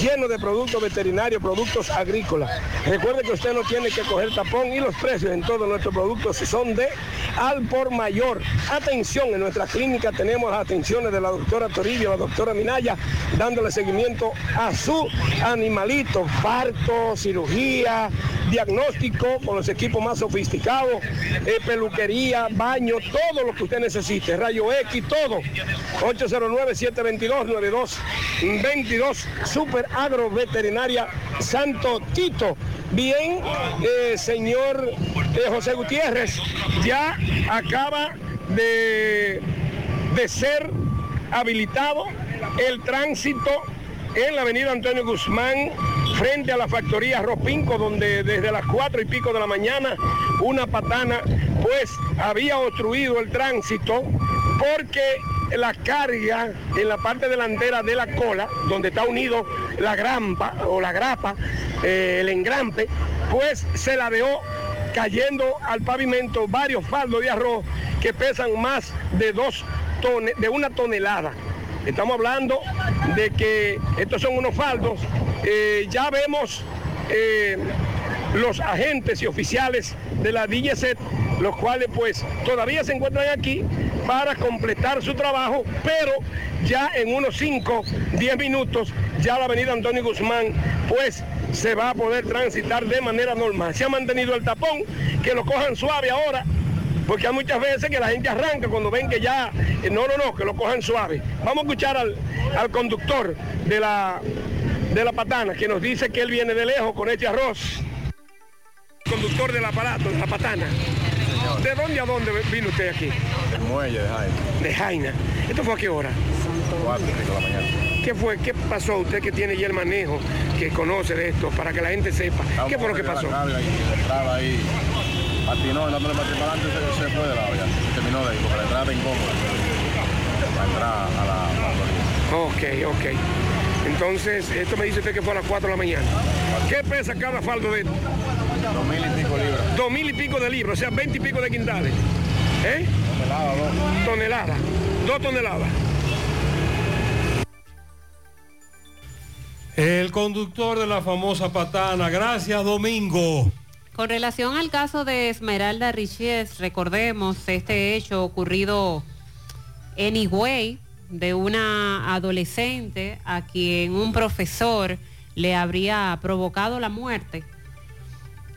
lleno de productos veterinarios, productos agrícolas. Recuerde que usted no tiene que coger tapón y los precios en todos nuestros productos son de al por mayor. Atención, en nuestra clínica tenemos las atenciones de la doctora Toribio, la doctora Minaya, dándole seguimiento a su animalito, parto, cirugía, diagnóstico con los equipos más sofisticados, eh, peluquería, baño, todo lo que usted necesite, rayo X, todo. 809-722-9222, Super Agro Veterinaria Santo Tito. Bien, eh, señor eh, José Gutiérrez, ya acaba de, de ser habilitado el tránsito en la avenida Antonio Guzmán, frente a la factoría Ropinco, donde desde las cuatro y pico de la mañana una patana pues había obstruido el tránsito porque la carga en la parte delantera de la cola, donde está unido la grampa o la grapa, eh, el engrampe, pues se la cayendo al pavimento varios faldos de arroz que pesan más de dos tone- de una tonelada. Estamos hablando de que estos son unos faldos. eh, ya vemos eh, los agentes y oficiales de la DGCET, los cuales pues todavía se encuentran aquí para completar su trabajo, pero ya en unos 5, 10 minutos ya la avenida Antonio Guzmán pues se va a poder transitar de manera normal. Se ha mantenido el tapón, que lo cojan suave ahora, porque hay muchas veces que la gente arranca cuando ven que ya, eh, no, no, no, que lo cojan suave. Vamos a escuchar al, al conductor de la, de la patana, que nos dice que él viene de lejos con este arroz. Conductor del aparato, de la patana. ¿De dónde a dónde vino usted aquí? El muelle de Jaime. De Jaina. ¿Esto fue a qué hora? Cuatro de la mañana. ¿Qué fue? ¿Qué pasó usted que tiene ya el manejo, que conoce de esto, para que la gente sepa? ¿Qué fue lo que pasó? Ahí. Patinó, dándole para para adelante, se, se fue de la olla. Terminó de ahí, porque la entrada está incómoda. Para entrar a la factoría. Ok, ok. Entonces, esto me dice usted que fue a las 4 de la mañana. ¿Qué pesa cada faldo de esto? Dos mil y pico libras. Dos mil y pico de libras, o sea, 20 y pico de quintales. ¿Eh? Tonelada, dos. Toneladas. Dos toneladas. El conductor de la famosa patana. Gracias, Domingo. Con relación al caso de Esmeralda Richies, recordemos este hecho ocurrido en Higüey de una adolescente a quien un profesor le habría provocado la muerte.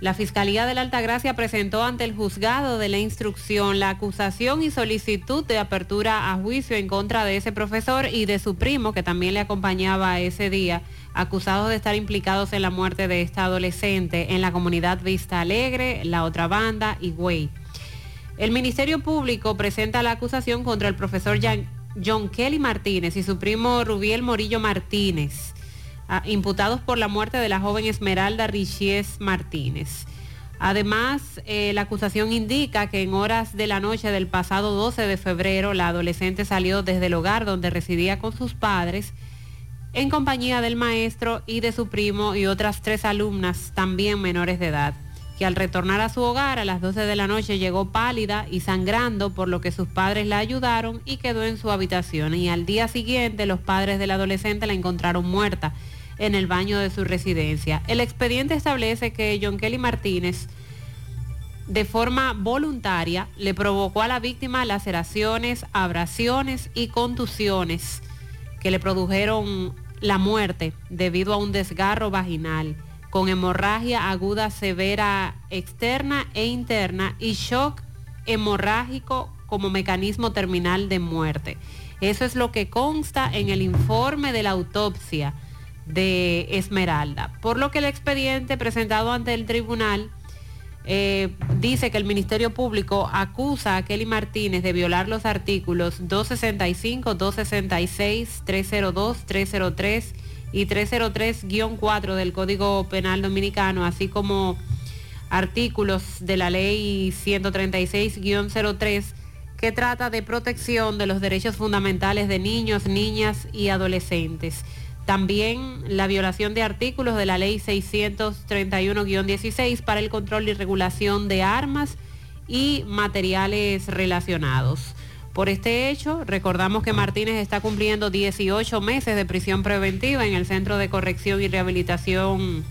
La Fiscalía de la Altagracia presentó ante el juzgado de la instrucción la acusación y solicitud de apertura a juicio en contra de ese profesor y de su primo, que también le acompañaba ese día, acusados de estar implicados en la muerte de esta adolescente en la comunidad Vista Alegre, la otra banda y Güey. El Ministerio Público presenta la acusación contra el profesor John Kelly Martínez y su primo Rubiel Morillo Martínez, ah, imputados por la muerte de la joven Esmeralda Richies Martínez. Además, eh, la acusación indica que en horas de la noche del pasado 12 de febrero, la adolescente salió desde el hogar donde residía con sus padres en compañía del maestro y de su primo y otras tres alumnas también menores de edad, que al retornar a su hogar a las 12 de la noche llegó pálida y sangrando, por lo que sus padres la ayudaron y quedó en su habitación. Y al día siguiente los padres del adolescente la encontraron muerta en el baño de su residencia. El expediente establece que John Kelly Martínez de forma voluntaria le provocó a la víctima laceraciones, abrasiones y contusiones que le produjeron la muerte debido a un desgarro vaginal con hemorragia aguda severa externa e interna y shock hemorrágico como mecanismo terminal de muerte. Eso es lo que consta en el informe de la autopsia de Esmeralda. Por lo que el expediente presentado ante el tribunal eh, dice que el Ministerio Público acusa a Kelly Martínez de violar los artículos 265, 266, 302, 303 y 303-4 del Código Penal Dominicano, así como artículos de la Ley 136-03 que trata de protección de los derechos fundamentales de niños, niñas y adolescentes. También la violación de artículos de la ley 631-16 para el control y regulación de armas y materiales relacionados. Por este hecho, recordamos que Martínez está cumpliendo 18 meses de prisión preventiva en el Centro de Corrección y Rehabilitación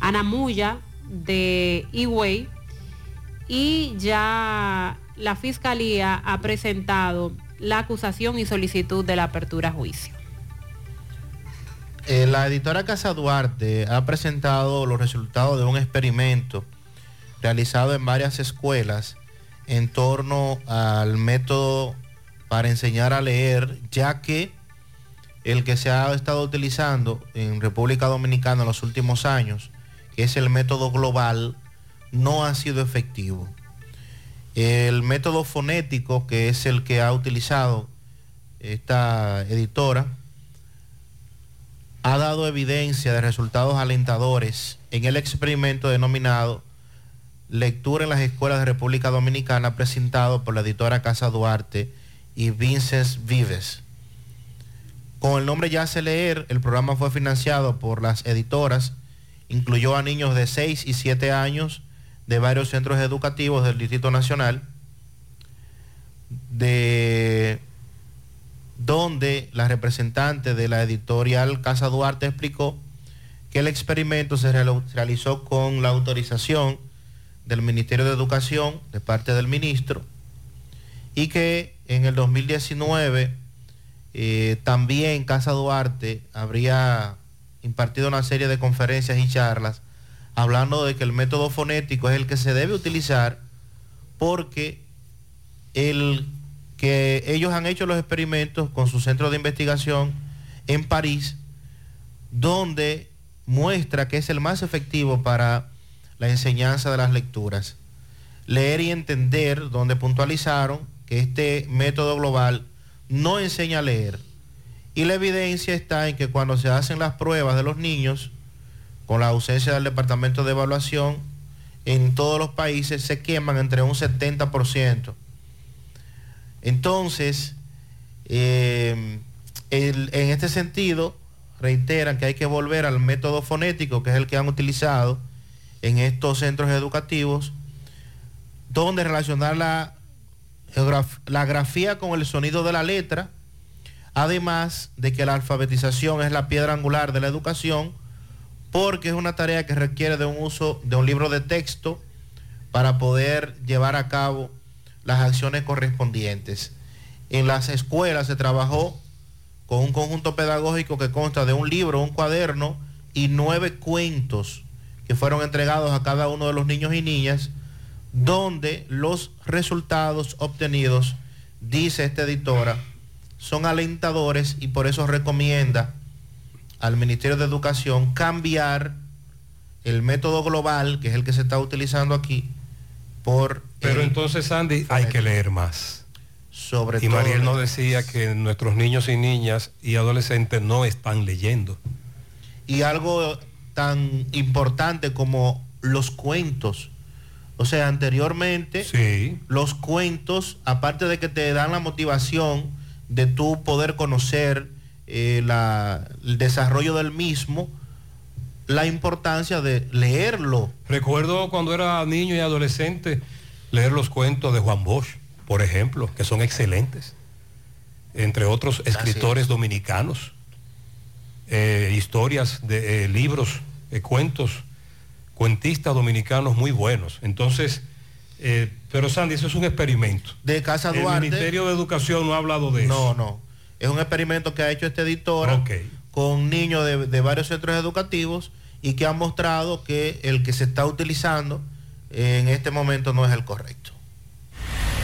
Anamuya de Higüey y ya la Fiscalía ha presentado la acusación y solicitud de la apertura a juicio. Eh, la editora Casa Duarte ha presentado los resultados de un experimento realizado en varias escuelas en torno al método para enseñar a leer, ya que el que se ha estado utilizando en República Dominicana en los últimos años, que es el método global, no ha sido efectivo. El método fonético, que es el que ha utilizado esta editora, ha dado evidencia de resultados alentadores en el experimento denominado Lectura en las Escuelas de República Dominicana presentado por la editora Casa Duarte y Vincent Vives. Con el nombre Ya se leer, el programa fue financiado por las editoras, incluyó a niños de 6 y 7 años de varios centros educativos del Distrito Nacional, de donde la representante de la editorial Casa Duarte explicó que el experimento se realizó con la autorización del Ministerio de Educación de parte del ministro y que en el 2019 eh, también Casa Duarte habría impartido una serie de conferencias y charlas hablando de que el método fonético es el que se debe utilizar porque el que ellos han hecho los experimentos con su centro de investigación en París, donde muestra que es el más efectivo para la enseñanza de las lecturas. Leer y entender, donde puntualizaron que este método global no enseña a leer. Y la evidencia está en que cuando se hacen las pruebas de los niños, con la ausencia del departamento de evaluación, en todos los países se queman entre un 70%. Entonces, eh, en este sentido, reiteran que hay que volver al método fonético, que es el que han utilizado en estos centros educativos, donde relacionar la, la grafía con el sonido de la letra, además de que la alfabetización es la piedra angular de la educación, porque es una tarea que requiere de un uso de un libro de texto para poder llevar a cabo las acciones correspondientes. En las escuelas se trabajó con un conjunto pedagógico que consta de un libro, un cuaderno y nueve cuentos que fueron entregados a cada uno de los niños y niñas, donde los resultados obtenidos, dice esta editora, son alentadores y por eso recomienda al Ministerio de Educación cambiar el método global, que es el que se está utilizando aquí, por... Pero entonces, Andy, hay que leer más. Sobre y Mariel nos decía que nuestros niños y niñas y adolescentes no están leyendo. Y algo tan importante como los cuentos. O sea, anteriormente los cuentos, aparte de que te dan la motivación de tú poder conocer eh, el desarrollo del mismo, la importancia de leerlo. Recuerdo cuando era niño y adolescente leer los cuentos de Juan Bosch, por ejemplo, que son excelentes, entre otros escritores dominicanos, eh, historias de eh, libros, cuentos, cuentistas dominicanos muy buenos. Entonces, pero Sandy, eso es un experimento. De Casa Duarte. El Ministerio de Educación no ha hablado de eso. No, no. Es un experimento que ha hecho este editor con niños de, varios centros educativos y que ha mostrado que el que se está utilizando en este momento no es el correcto.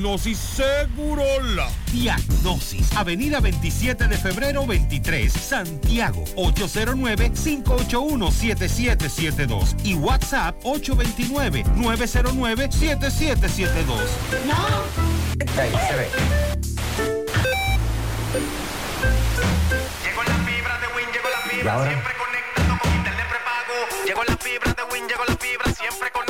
Segurola. Diagnosis, Avenida 27 de febrero 23, Santiago, 809-581-7772 y WhatsApp 829-909-7772. No. Llegó la fibra de Win, llegó la fibra, siempre conectado con internet prepago. Llegó la fibra de Win, llegó la fibra, siempre conectado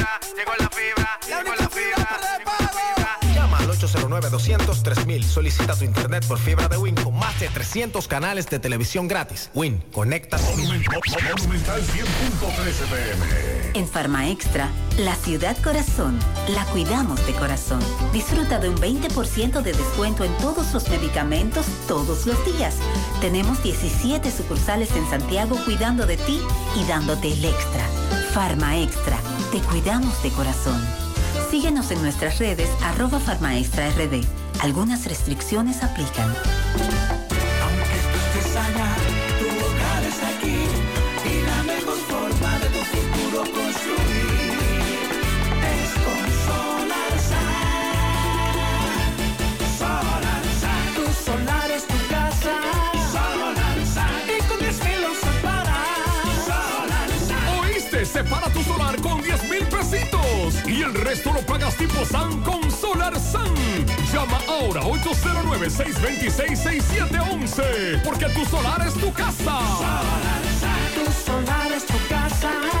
809-200-3000. Solicita tu internet por fibra de Win con más de 300 canales de televisión gratis. Win, conecta. Monumental 100.13 pm. En Farma Extra, la ciudad corazón, la cuidamos de corazón. Disfruta de un 20% de descuento en todos los medicamentos todos los días. Tenemos 17 sucursales en Santiago cuidando de ti y dándote el extra. Farma Extra, te cuidamos de corazón. Síguenos en nuestras redes arroba Farmaextra RD. Algunas restricciones aplican. estés allá, tu hogar está aquí y la mejor forma de tu futuro construir es con Solarsa. Solarsa. Tu solar es tu casa. Solarsa. Y con 10 mil lo separas. Solarsa. ¿Oíste? Separa y el resto lo pagas tipo SAN con Solar SAN. Llama ahora 809-626-6711 porque tu solar es tu casa. Tu solar es tu casa.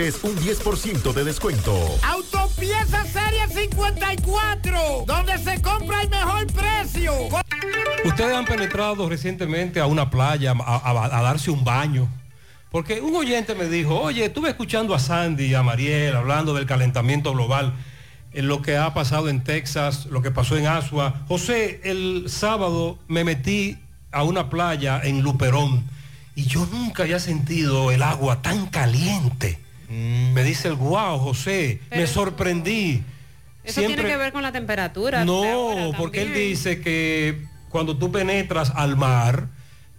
un 10% de descuento. Autopieza Serie 54, donde se compra el mejor precio. Ustedes han penetrado recientemente a una playa a, a- a darse un baño. Porque un oyente me dijo, oye, estuve escuchando a Sandy y a Mariel hablando del calentamiento global, en lo que ha pasado en Texas, lo que pasó en Asua. José, el sábado me metí a una playa en Luperón y yo nunca había sentido el agua tan caliente. Me dice el guau, José, Pero me sorprendí. Eso tiene que ver con la temperatura. No, porque él dice que cuando tú penetras al mar,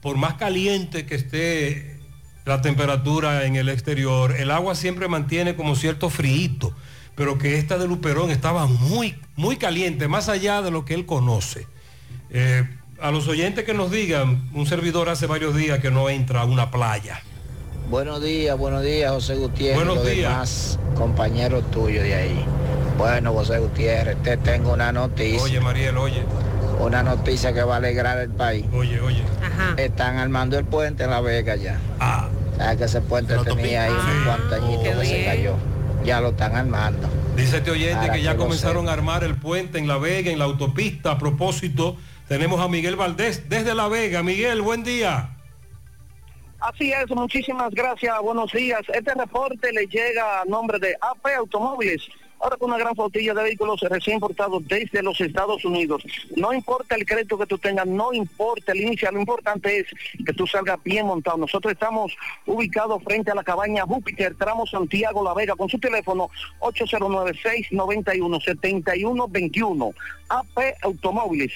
por más caliente que esté la temperatura en el exterior, el agua siempre mantiene como cierto frío, pero que esta de Luperón estaba muy, muy caliente, más allá de lo que él conoce. Eh, a los oyentes que nos digan, un servidor hace varios días que no entra a una playa. Buenos días, buenos días, José Gutiérrez. Buenos los días. demás compañeros tuyos de ahí. Bueno, José Gutiérrez, te tengo una noticia. Oye, Mariel, oye. Una noticia que va a alegrar el país. Oye, oye. Están armando el puente en La Vega ya. Ah. ¿Sabes que ese puente tenía ahí unos cuantos añitos que se cayó? Ya lo están armando. Dice este oyente Para que ya que comenzaron a armar el puente en La Vega, en la autopista. A propósito, tenemos a Miguel Valdés desde La Vega. Miguel, buen día. Así es, muchísimas gracias, buenos días. Este reporte le llega a nombre de AP Automóviles. Ahora con una gran flotilla de vehículos recién importados desde los Estados Unidos. No importa el crédito que tú tengas, no importa el inicio, lo importante es que tú salgas bien montado. Nosotros estamos ubicados frente a la cabaña Júpiter, tramo Santiago La Vega, con su teléfono 809-691-7121. AP Automóviles.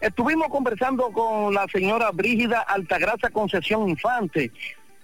Estuvimos conversando con la señora Brígida Altagracia Concesión Infante,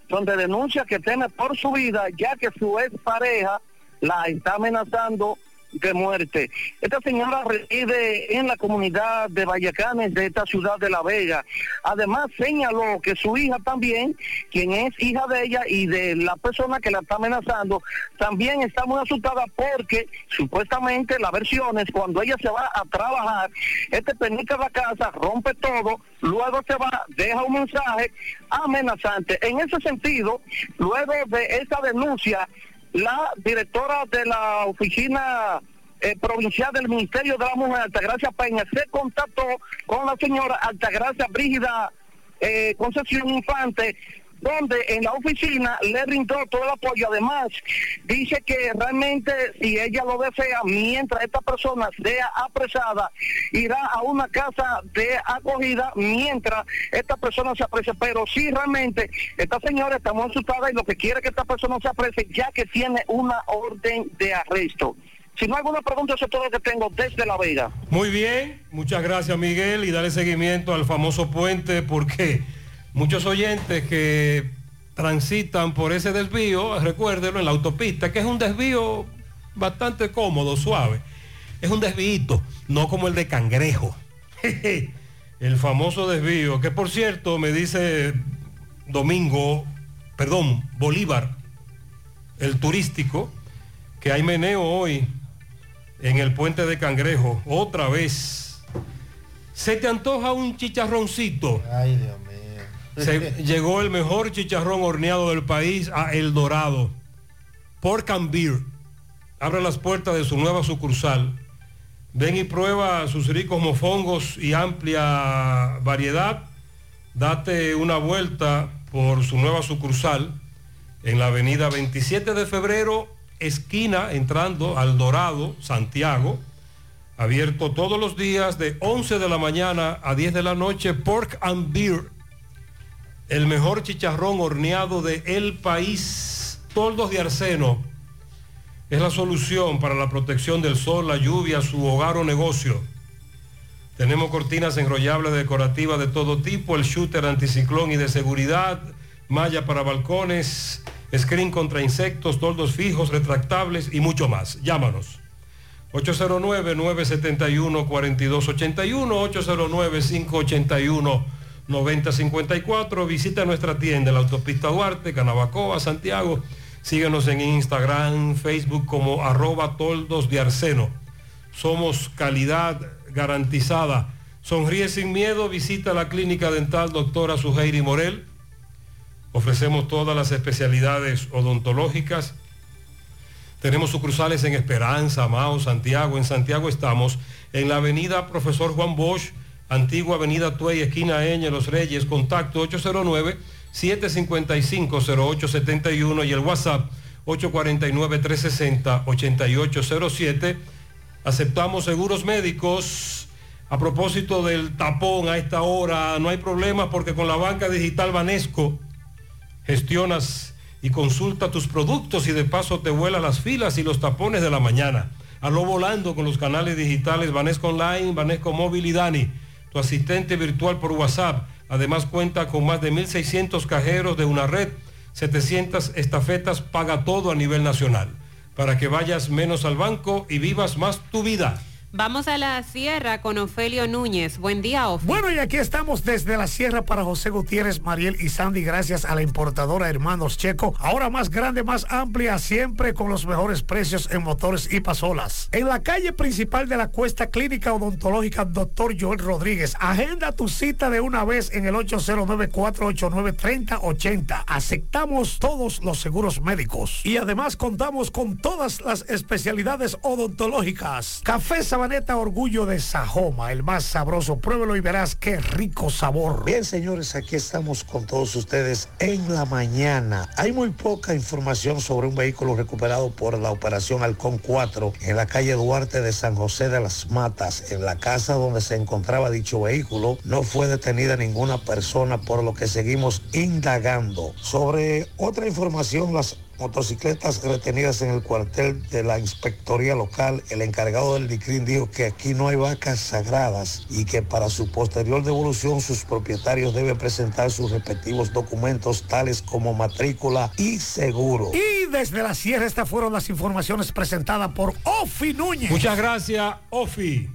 donde denuncia que teme por su vida ya que su ex pareja la está amenazando de muerte. Esta señora reside en la comunidad de Vallacanes de esta ciudad de La Vega. Además señaló que su hija también, quien es hija de ella y de la persona que la está amenazando, también está muy asustada porque supuestamente las versiones, cuando ella se va a trabajar, este penica la casa, rompe todo, luego se va, deja un mensaje amenazante. En ese sentido, luego de esa denuncia, la directora de la oficina eh, provincial del Ministerio de la Mujer, Altagracia Peña, se contactó con la señora Altagracia Brígida eh, Concepción Infante, donde en la oficina le brindó todo el apoyo. Además, dice que realmente si ella lo desea, mientras esta persona sea apresada, irá a una casa de acogida mientras esta persona se aprese. Pero si realmente esta señora está muy asustada y lo que quiere es que esta persona se aprese, ya que tiene una orden de arresto. Si no hay alguna pregunta, eso es todo lo que tengo desde La Vega. Muy bien, muchas gracias Miguel y darle seguimiento al famoso puente porque muchos oyentes que transitan por ese desvío, recuérdenlo, en la autopista, que es un desvío bastante cómodo, suave. Es un desvío, no como el de Cangrejo. el famoso desvío, que por cierto me dice Domingo, perdón, Bolívar, el turístico, que hay meneo hoy en el puente de Cangrejo, otra vez. ¿Se te antoja un chicharroncito? Ay, Dios mío. Se- llegó el mejor chicharrón horneado del país a El Dorado. Pork and Beer. Abre las puertas de su nueva sucursal. Ven y prueba sus ricos mofongos y amplia variedad. Date una vuelta por su nueva sucursal en la avenida 27 de febrero, esquina entrando al Dorado, Santiago. Abierto todos los días de 11 de la mañana a 10 de la noche. Pork and Beer el mejor chicharrón horneado de el país. Toldos de arseno es la solución para la protección del sol, la lluvia, su hogar o negocio. Tenemos cortinas enrollables decorativas de todo tipo, el shooter anticiclón y de seguridad, malla para balcones, screen contra insectos, toldos fijos, retractables y mucho más. Llámanos. 809-971-4281, 809-581-9054. Visita nuestra tienda en la autopista Duarte, Canabacoa, Santiago. Síguenos en Instagram, Facebook como arroba toldos de arseno. Somos calidad garantizada. Sonríe sin miedo, visita la clínica dental doctora Suheiri Morel. Ofrecemos todas las especialidades odontológicas. Tenemos sucursales en Esperanza, Mao, Santiago. En Santiago estamos en la avenida Profesor Juan Bosch, antigua avenida Tuey, esquina Eñe, Los Reyes, contacto 809-755-0871 y el WhatsApp 849-360-8807. Aceptamos seguros médicos. A propósito del tapón a esta hora, no hay problema porque con la banca digital Banesco gestionas y consulta tus productos y de paso te vuela las filas y los tapones de la mañana. Hazlo volando con los canales digitales Banesco Online, Banesco Móvil y Dani, tu asistente virtual por WhatsApp. Además cuenta con más de 1.600 cajeros de una red, 700 estafetas, paga todo a nivel nacional, para que vayas menos al banco y vivas más tu vida. Vamos a la sierra con Ofelio Núñez. Buen día, Ofelio. Bueno, y aquí estamos desde la sierra para José Gutiérrez, Mariel y Sandy, gracias a la importadora Hermanos Checo. Ahora más grande, más amplia, siempre con los mejores precios en motores y pasolas. En la calle principal de la Cuesta Clínica Odontológica, doctor Joel Rodríguez. Agenda tu cita de una vez en el 809-489-3080. Aceptamos todos los seguros médicos. Y además contamos con todas las especialidades odontológicas. Café Sabaneta Orgullo de Sajoma, el más sabroso. Pruébelo y verás qué rico sabor. Bien, señores, aquí estamos con todos ustedes en la mañana. Hay muy poca información sobre un vehículo recuperado por la operación Halcón 4 en la calle Duarte de San José de las Matas. En la casa donde se encontraba dicho vehículo no fue detenida ninguna persona, por lo que seguimos indagando. Sobre otra información, las motocicletas retenidas en el cuartel de la inspectoría local, el encargado del DICRIN dijo que aquí no hay vacas sagradas y que para su posterior devolución sus propietarios deben presentar sus respectivos documentos tales como matrícula y seguro. Y desde la sierra estas fueron las informaciones presentadas por Ofi Núñez. Muchas gracias, Ofi.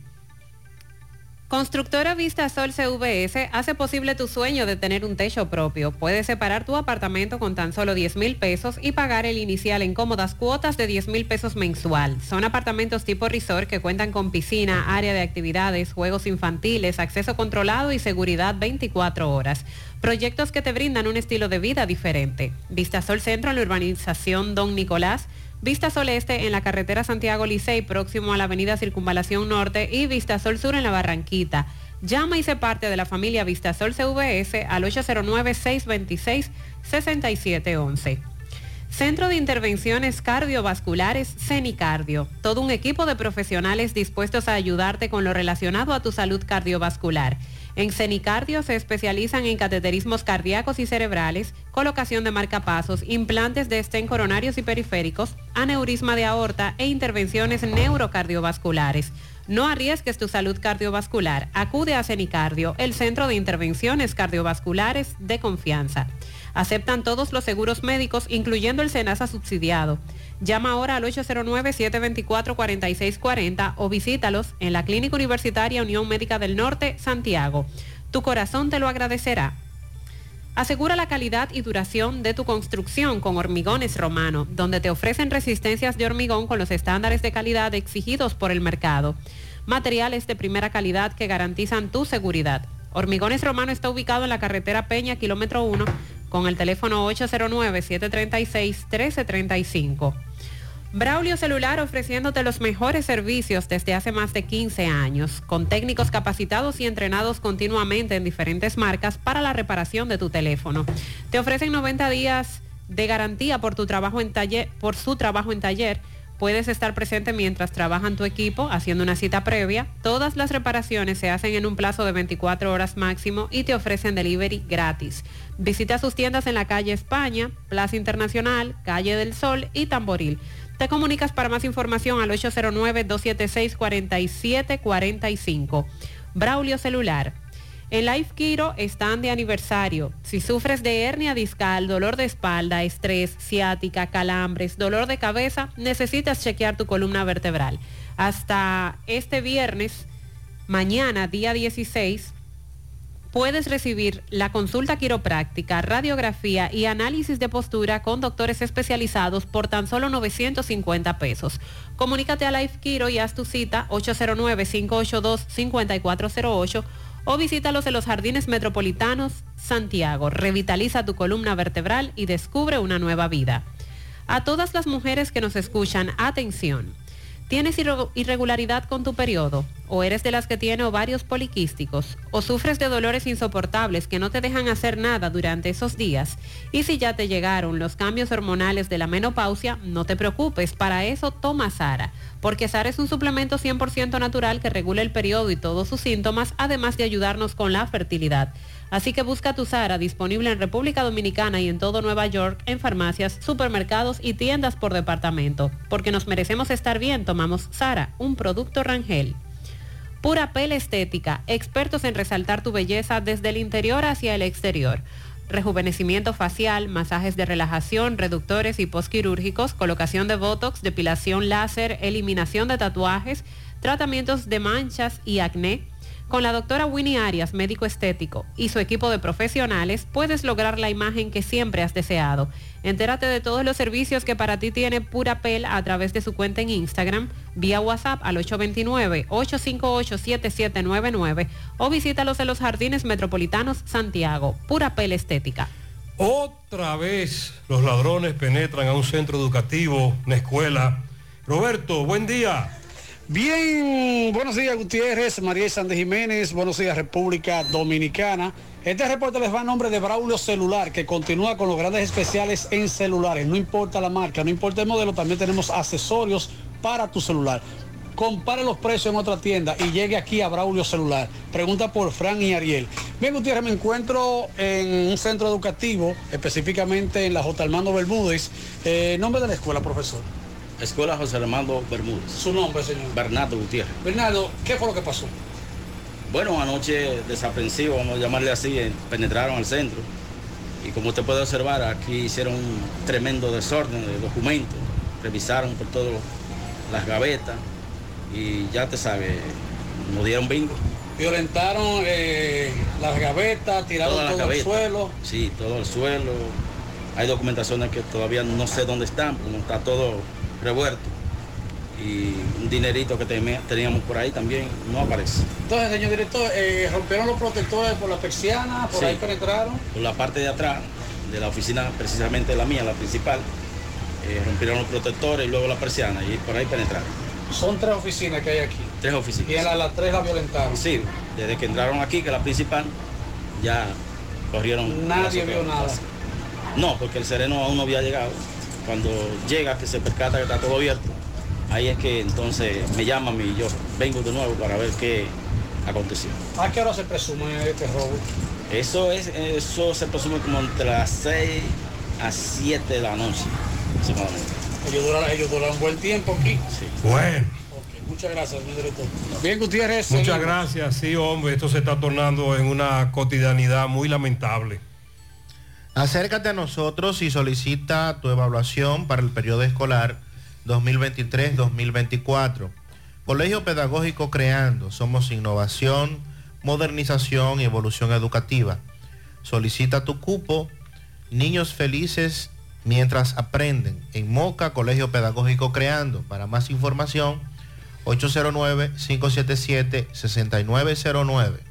Constructora Vista Sol CVS hace posible tu sueño de tener un techo propio. Puedes separar tu apartamento con tan solo 10 mil pesos y pagar el inicial en cómodas cuotas de 10 mil pesos mensual. Son apartamentos tipo resort que cuentan con piscina, área de actividades, juegos infantiles, acceso controlado y seguridad 24 horas. Proyectos que te brindan un estilo de vida diferente. Vista Sol Centro en la urbanización Don Nicolás. Vista Sol Este en la carretera Santiago Licey, próximo a la avenida Circunvalación Norte y Vista Sol Sur en la Barranquita. Llama y se parte de la familia Vista Sol CVS al 809-626-6711. Centro de Intervenciones Cardiovasculares CENICardio. Todo un equipo de profesionales dispuestos a ayudarte con lo relacionado a tu salud cardiovascular. En CENICardio se especializan en cateterismos cardíacos y cerebrales, colocación de marcapasos, implantes de estén coronarios y periféricos, aneurisma de aorta e intervenciones neurocardiovasculares. No arriesgues tu salud cardiovascular. Acude a CENICardio, el centro de intervenciones cardiovasculares de confianza. Aceptan todos los seguros médicos, incluyendo el SENASA subsidiado. Llama ahora al 809-724-4640 o visítalos en la Clínica Universitaria Unión Médica del Norte, Santiago. Tu corazón te lo agradecerá. Asegura la calidad y duración de tu construcción con Hormigones Romano, donde te ofrecen resistencias de hormigón con los estándares de calidad exigidos por el mercado. Materiales de primera calidad que garantizan tu seguridad. Hormigones Romano está ubicado en la carretera Peña, kilómetro 1, con el teléfono 809-736-1335. Braulio Celular ofreciéndote los mejores servicios desde hace más de 15 años, con técnicos capacitados y entrenados continuamente en diferentes marcas para la reparación de tu teléfono. Te ofrecen 90 días de garantía por, tu trabajo en taller, por su trabajo en taller. Puedes estar presente mientras trabajan tu equipo haciendo una cita previa. Todas las reparaciones se hacen en un plazo de 24 horas máximo y te ofrecen delivery gratis. Visita sus tiendas en la calle España, Plaza Internacional, Calle del Sol y Tamboril. Te comunicas para más información al 809-276-4745. Braulio Celular. En Life Kiro están de aniversario. Si sufres de hernia discal, dolor de espalda, estrés, ciática, calambres, dolor de cabeza, necesitas chequear tu columna vertebral. Hasta este viernes, mañana, día 16, puedes recibir la consulta quiropráctica, radiografía y análisis de postura con doctores especializados por tan solo 950 pesos. Comunícate a Life Quiro y haz tu cita 809-582-5408 o visítalos en los Jardines Metropolitanos Santiago. Revitaliza tu columna vertebral y descubre una nueva vida. A todas las mujeres que nos escuchan, atención. ¿Tienes irregularidad con tu periodo? o eres de las que tiene ovarios poliquísticos o sufres de dolores insoportables que no te dejan hacer nada durante esos días y si ya te llegaron los cambios hormonales de la menopausia, no te preocupes, para eso toma Sara, porque Sara es un suplemento 100% natural que regula el periodo y todos sus síntomas, además de ayudarnos con la fertilidad. Así que busca tu Sara disponible en República Dominicana y en todo Nueva York en farmacias, supermercados y tiendas por departamento. Porque nos merecemos estar bien, tomamos Sara, un producto Rangel. Pura Pel Estética, expertos en resaltar tu belleza desde el interior hacia el exterior. Rejuvenecimiento facial, masajes de relajación, reductores y postquirúrgicos, colocación de botox, depilación láser, eliminación de tatuajes, tratamientos de manchas y acné. Con la doctora Winnie Arias, médico estético, y su equipo de profesionales, puedes lograr la imagen que siempre has deseado. Entérate de todos los servicios que para ti tiene Pura Pel a través de su cuenta en Instagram, vía WhatsApp al 829-858-7799 o visítalos en los Jardines Metropolitanos Santiago. Pura Pel Estética. Otra vez los ladrones penetran a un centro educativo, una escuela. Roberto, buen día. Bien, buenos días Gutiérrez, María Sánchez Jiménez, buenos días República Dominicana. Este reporte les va a nombre de Braulio Celular, que continúa con los grandes especiales en celulares. No importa la marca, no importa el modelo, también tenemos accesorios para tu celular. Compare los precios en otra tienda y llegue aquí a Braulio Celular. Pregunta por Fran y Ariel. Bien, Gutiérrez, me encuentro en un centro educativo, específicamente en la J. Armando Bermúdez. Eh, nombre de la escuela, profesor. Escuela José Armando Bermúdez. Su nombre, señor. Bernardo Gutiérrez. Bernardo, ¿qué fue lo que pasó? Bueno, anoche desaprensivo, vamos a llamarle así, eh, penetraron al centro. Y como usted puede observar, aquí hicieron un tremendo desorden de documentos. Revisaron por todas las gavetas y ya te sabe, nos dieron bingo. Violentaron eh, las gavetas, tiraron Todas todo al gavetas. suelo. Sí, todo el suelo. Hay documentaciones que todavía no sé dónde están, porque está todo revuelto. Y un dinerito que teníamos por ahí también no aparece. Entonces, señor director, eh, rompieron los protectores por la persiana, por Sí. ahí penetraron. Por la parte de atrás de la oficina, precisamente la mía, la principal, eh, rompieron los protectores y luego la persiana y por ahí penetraron. Son tres oficinas que hay aquí. Tres oficinas. Y en la- las tres la violentaron. Sí, desde que entraron aquí, que es la principal, ya corrieron. Nadie vio nada. No, porque el sereno aún no había llegado. Cuando llega, que se percata que está todo abierto, ahí es que entonces me llaman y yo vengo de nuevo para ver qué aconteció. ¿A qué hora se presume este robo? Eso es, eso se presume como entre las 6 a 7 de la noche, aproximadamente. Ellos duraron, ellos duraron buen tiempo aquí. Bueno. Ok, muchas gracias, señor director. Bien, Gutiérrez. Muchas seguimos. gracias. Sí, hombre, esto se está tornando en una cotidianidad muy lamentable. Acércate a nosotros y solicita tu evaluación para el periodo escolar 2023-2024. Colegio Pedagógico Creando. Somos innovación, modernización y evolución educativa. Solicita tu cupo. Niños felices mientras aprenden. En Moca, Colegio Pedagógico Creando. Para más información, 809-577-6909.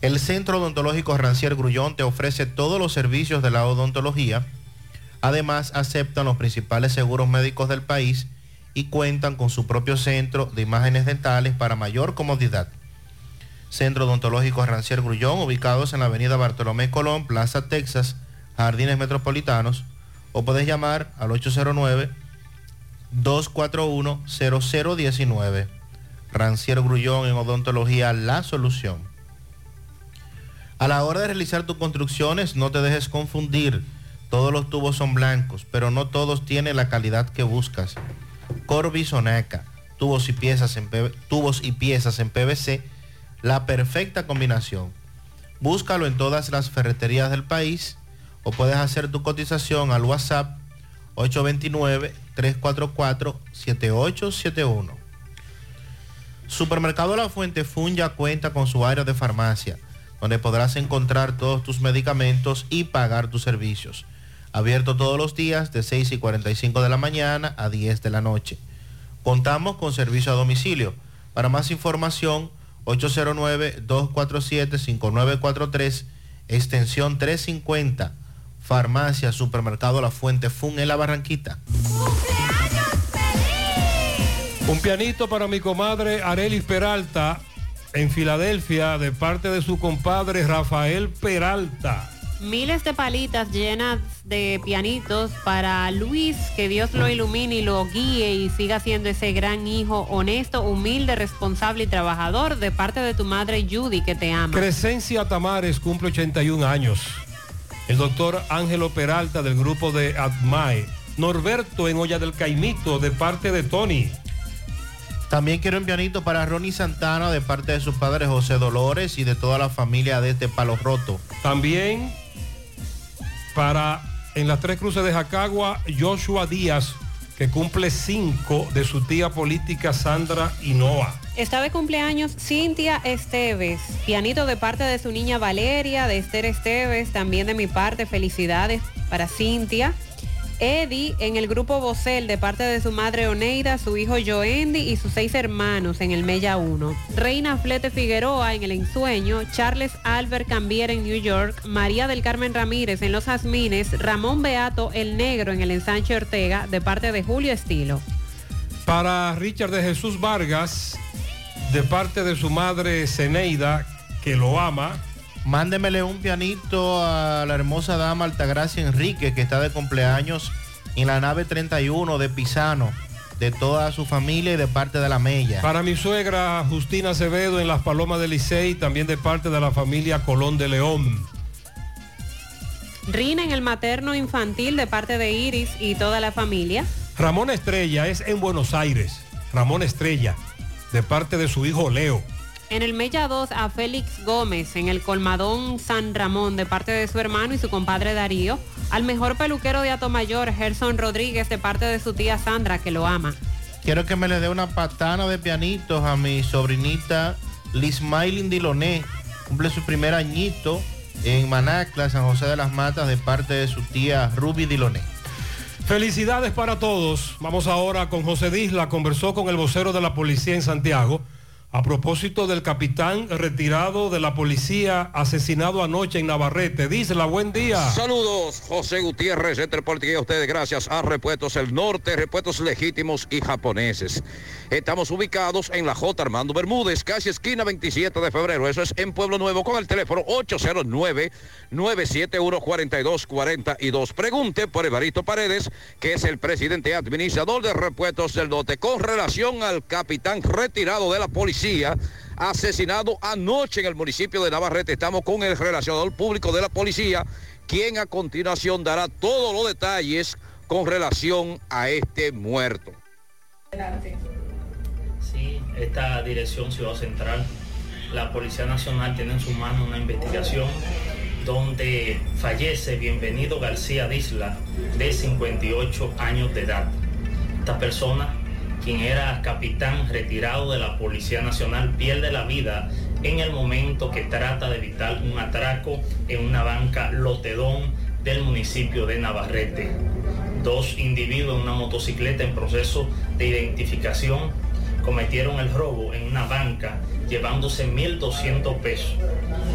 El Centro Odontológico Rancier Grullón te ofrece todos los servicios de la odontología. Además, aceptan los principales seguros médicos del país y cuentan con su propio centro de imágenes dentales para mayor comodidad. Centro Odontológico Rancier Grullón, ubicados en la avenida Bartolomé Colón, Plaza Texas, Jardines Metropolitanos, o puedes llamar al 809-241-0019. Rancier Grullón en odontología, la solución. A la hora de realizar tus construcciones, no te dejes confundir. Todos los tubos son blancos, pero no todos tienen la calidad que buscas. Corby Soneca, tubos y piezas en, PVC, la perfecta combinación. Búscalo en todas las ferreterías del país o puedes hacer tu cotización al WhatsApp 829-344-7871. Supermercado La Fuente Fun ya cuenta con su área de farmacia donde podrás encontrar todos tus medicamentos y pagar tus servicios. Abierto todos los días de 6 y 45 de la mañana a 10 de la noche. Contamos con servicio a domicilio. Para más información, 809-247-5943, extensión 350, Farmacia, Supermercado La Fuente Fun en la Barranquita. Un pianito para mi comadre Arelis Peralta en Filadelfia de parte de su compadre Rafael Peralta. Miles de palitas llenas de pianitos para Luis, que Dios lo ilumine y lo guíe y siga siendo ese gran hijo honesto, humilde, responsable y trabajador de parte de tu madre Judy, que te ama. Crescencia Tamares cumple 81 años. El doctor Ángelo Peralta del grupo de Admae. Norberto en Olla del Caimito de parte de Tony. También quiero un pianito para Ronnie Santana de parte de sus padres José Dolores y de toda la familia de este Palo Roto. También para en las tres cruces de Jacagua, Joshua Díaz, que cumple cinco de su tía política Sandra Hinoa. Está de cumpleaños Cintia Esteves, pianito de parte de su niña Valeria, de Esther Esteves, también de mi parte, felicidades para Cintia. Eddie en el grupo Bocel de parte de su madre Oneida, su hijo Joendi y sus seis hermanos en el Mella 1. Reina Flete Figueroa en el Ensueño, Charles Albert Cambier en New York, María del Carmen Ramírez en Los Jazmines, Ramón Beato el Negro en el Ensanche Ortega de parte de Julio Estilo. Para Richard de Jesús Vargas, de parte de su madre Zeneida, que lo ama. Mándemele un pianito a la hermosa dama Altagracia Enrique, que está de cumpleaños en la nave 31 de Pisano, de toda su familia y de parte de la Mella. Para mi suegra Justina Acevedo en Las Palomas del Licey, también de parte de la familia Colón de León. Rina en el materno infantil de parte de Iris y toda la familia. Ramón Estrella es en Buenos Aires. Ramón Estrella, de parte de su hijo Leo. En el Mella 2 a Félix Gómez, en el Colmadón San Ramón, de parte de su hermano y su compadre Darío. Al mejor peluquero de Atomayor, Gerson Rodríguez, de parte de su tía Sandra, que lo ama. Quiero que me le dé una patana de pianitos a mi sobrinita Lismailin Diloné. Cumple su primer añito en Manacla, San José de las Matas, de parte de su tía Ruby Diloné. Felicidades para todos. Vamos ahora con José Disla. Conversó con el vocero de la policía en Santiago a propósito del capitán retirado de la policía asesinado anoche en Navarrete. Disla, buen día. Saludos, José Gutiérrez, entre y a ustedes gracias a Repuestos El Norte, Repuestos Legítimos y Japoneses. Estamos ubicados en la J. Armando Bermúdez, casi esquina 27 de febrero. Eso es en Pueblo Nuevo con el teléfono 809-971-4242. Pregunte por Evarito Paredes, que es el presidente administrador de Repuestos del Norte, con relación al capitán retirado de la policía asesinado anoche en el municipio de Navarrete. Estamos con el relacionador público de la policía, quien a continuación dará todos los detalles con relación a este muerto. Sí, esta dirección Ciudad Central, la Policía Nacional tiene en su mano una investigación donde fallece Bienvenido García Disla, de 58 años de edad. Esta persona, quien era capitán retirado de la Policía Nacional, pierde la vida en el momento que trata de evitar un atraco en una banca Lotedón del municipio de Navarrete. Dos individuos en una motocicleta en proceso de identificación cometieron el robo en una banca llevándose 1.200 pesos.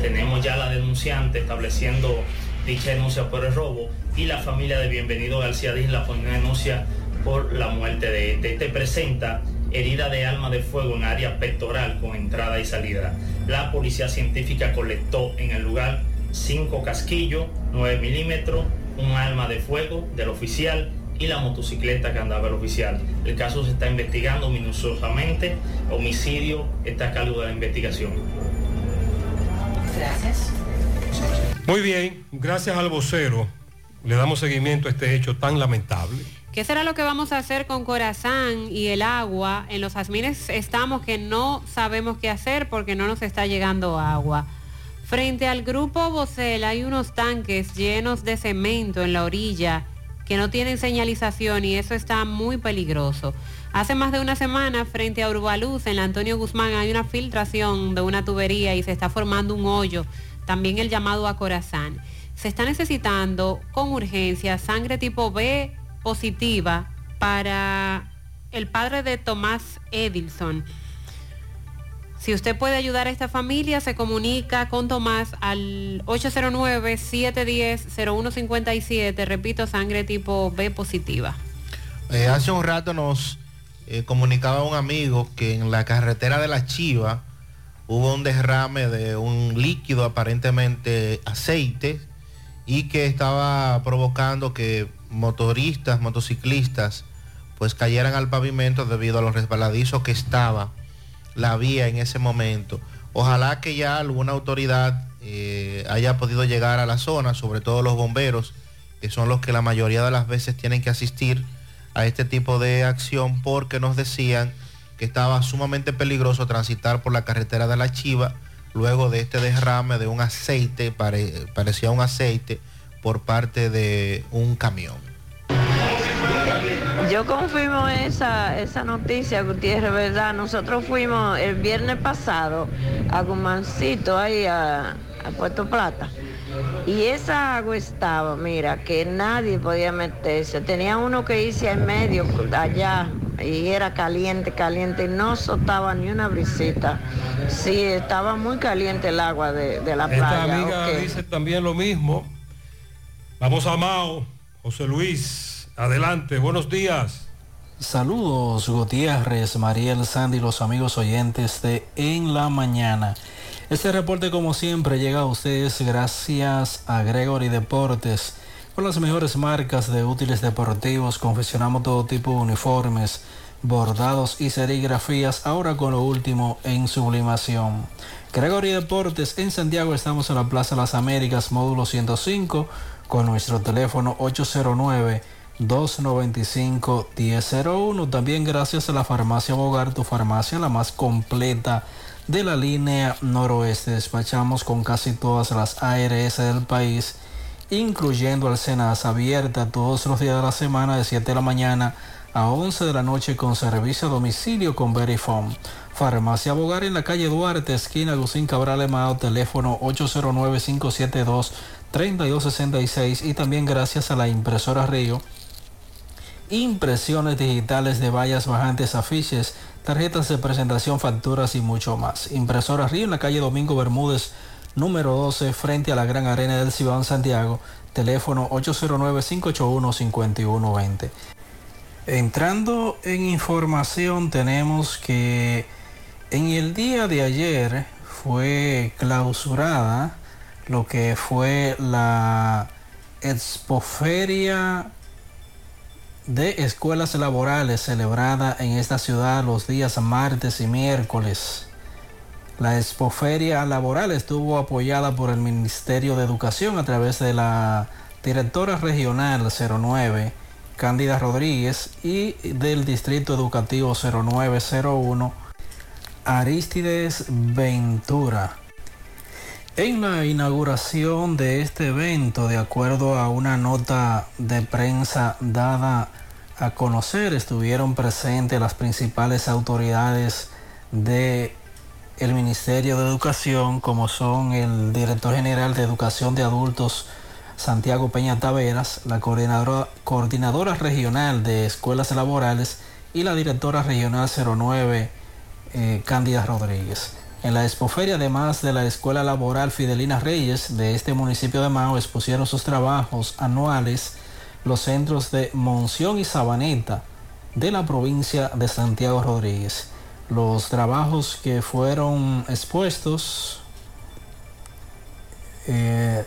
Tenemos ya la denunciante estableciendo dicha denuncia por el robo y la familia de Bienvenido García pone una denuncia por la muerte de este. Este presenta herida de alma de fuego en área pectoral con entrada y salida. La policía científica colectó en el lugar cinco casquillos, 9 milímetros, un arma de fuego del oficial y la motocicleta que andaba el oficial. El caso se está investigando minuciosamente. Homicidio está a cargo de la investigación. Gracias. Muy bien, gracias al vocero. Le damos seguimiento a este hecho tan lamentable. ¿Qué será lo que vamos a hacer con Corazán y el agua? En los jazmines estamos que no sabemos qué hacer porque no nos está llegando agua. Frente al grupo Bocel hay unos tanques llenos de cemento en la orilla que no tienen señalización y eso está muy peligroso. Hace más de una semana, frente a Urbaluz, en la Antonio Guzmán, hay una filtración de una tubería y se está formando un hoyo también el llamado a Corazán. Se está necesitando con urgencia sangre tipo B positiva para el padre de Tomás Edilson. Si usted puede ayudar a esta familia, se comunica con Tomás al 809-710-0157. Repito, sangre tipo B positiva. Eh, hace un rato nos eh, comunicaba un amigo que en la carretera de la Chiva hubo un derrame de un líquido aparentemente aceite y que estaba provocando que motoristas, motociclistas, pues cayeran al pavimento debido a los resbaladizos que estaba la vía en ese momento. Ojalá que ya alguna autoridad eh, haya podido llegar a la zona, sobre todo los bomberos, que son los que la mayoría de las veces tienen que asistir a este tipo de acción porque nos decían que estaba sumamente peligroso transitar por la carretera de la Chiva luego de este derrame de un aceite, pare- parecía un aceite, por parte de un camión. Yo confirmo esa, esa noticia, Gutiérrez, ¿verdad? Nosotros fuimos el viernes pasado a Gumancito, ahí a, a Puerto Plata. Y esa agua estaba, mira, que nadie podía meterse. Tenía uno que irse en medio, allá, y era caliente, caliente, y no soltaba ni una brisita. Sí, estaba muy caliente el agua de, de la Esta playa. amiga dice también lo mismo. Vamos a Mao, José Luis, adelante, buenos días. Saludos Gutiérrez, Mariel, Sandy, los amigos oyentes de En la Mañana. Este reporte como siempre llega a ustedes gracias a Gregory Deportes. Con las mejores marcas de útiles deportivos confeccionamos todo tipo de uniformes, bordados y serigrafías, ahora con lo último en sublimación. Gregory Deportes en Santiago estamos en la Plaza Las Américas, módulo 105, con nuestro teléfono 809 295-1001. También gracias a la farmacia Bogar, tu farmacia la más completa de la línea noroeste. Despachamos con casi todas las ARS del país, incluyendo Alcenas abierta todos los días de la semana de 7 de la mañana a 11 de la noche con servicio a domicilio con Verifone. Farmacia Bogar en la calle Duarte, esquina Agustín Cabral Emao, teléfono 809-572-3266 y también gracias a la impresora Río impresiones digitales de vallas bajantes, afiches, tarjetas de presentación, facturas y mucho más. Impresora Río en la calle Domingo Bermúdez, número 12, frente a la Gran Arena del Cibao en Santiago, teléfono 809-581-5120. Entrando en información, tenemos que en el día de ayer fue clausurada lo que fue la Expoferia de escuelas laborales celebrada en esta ciudad los días martes y miércoles. La expoferia laboral estuvo apoyada por el Ministerio de Educación a través de la directora regional 09, Cándida Rodríguez, y del Distrito Educativo 0901, Aristides Ventura. En la inauguración de este evento, de acuerdo a una nota de prensa dada a conocer, estuvieron presentes las principales autoridades de el Ministerio de Educación, como son el director general de Educación de Adultos Santiago Peña Taveras, la coordinadora, regional de Escuelas Laborales y la directora regional 09, eh, Cándida Rodríguez. En la expoferia, además de la Escuela Laboral Fidelina Reyes de este municipio de Mao, expusieron sus trabajos anuales los centros de Monción y Sabaneta de la provincia de Santiago Rodríguez. Los trabajos que fueron expuestos eh,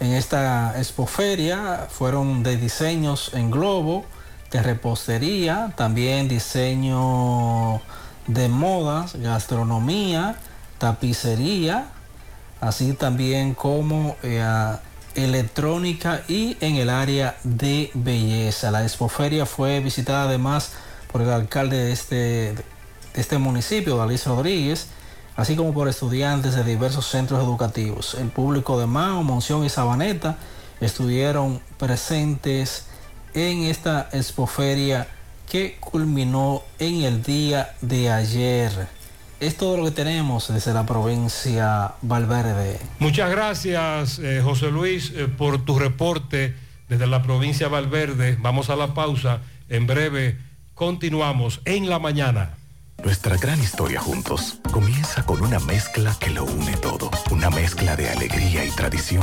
en esta expoferia fueron de diseños en globo, de repostería, también diseño de modas, gastronomía, tapicería, así también como eh, electrónica y en el área de belleza. La expoferia fue visitada además por el alcalde de este, este municipio, Dalís Rodríguez, así como por estudiantes de diversos centros educativos. El público de Mao, Monción y Sabaneta estuvieron presentes en esta expoferia que culminó en el día de ayer. Es todo lo que tenemos desde la provincia Valverde. Muchas gracias, eh, José Luis, eh, por tu reporte desde la provincia Valverde. Vamos a la pausa. En breve continuamos en la mañana. Nuestra gran historia juntos comienza con una mezcla que lo une todo. Una mezcla de alegría y tradición.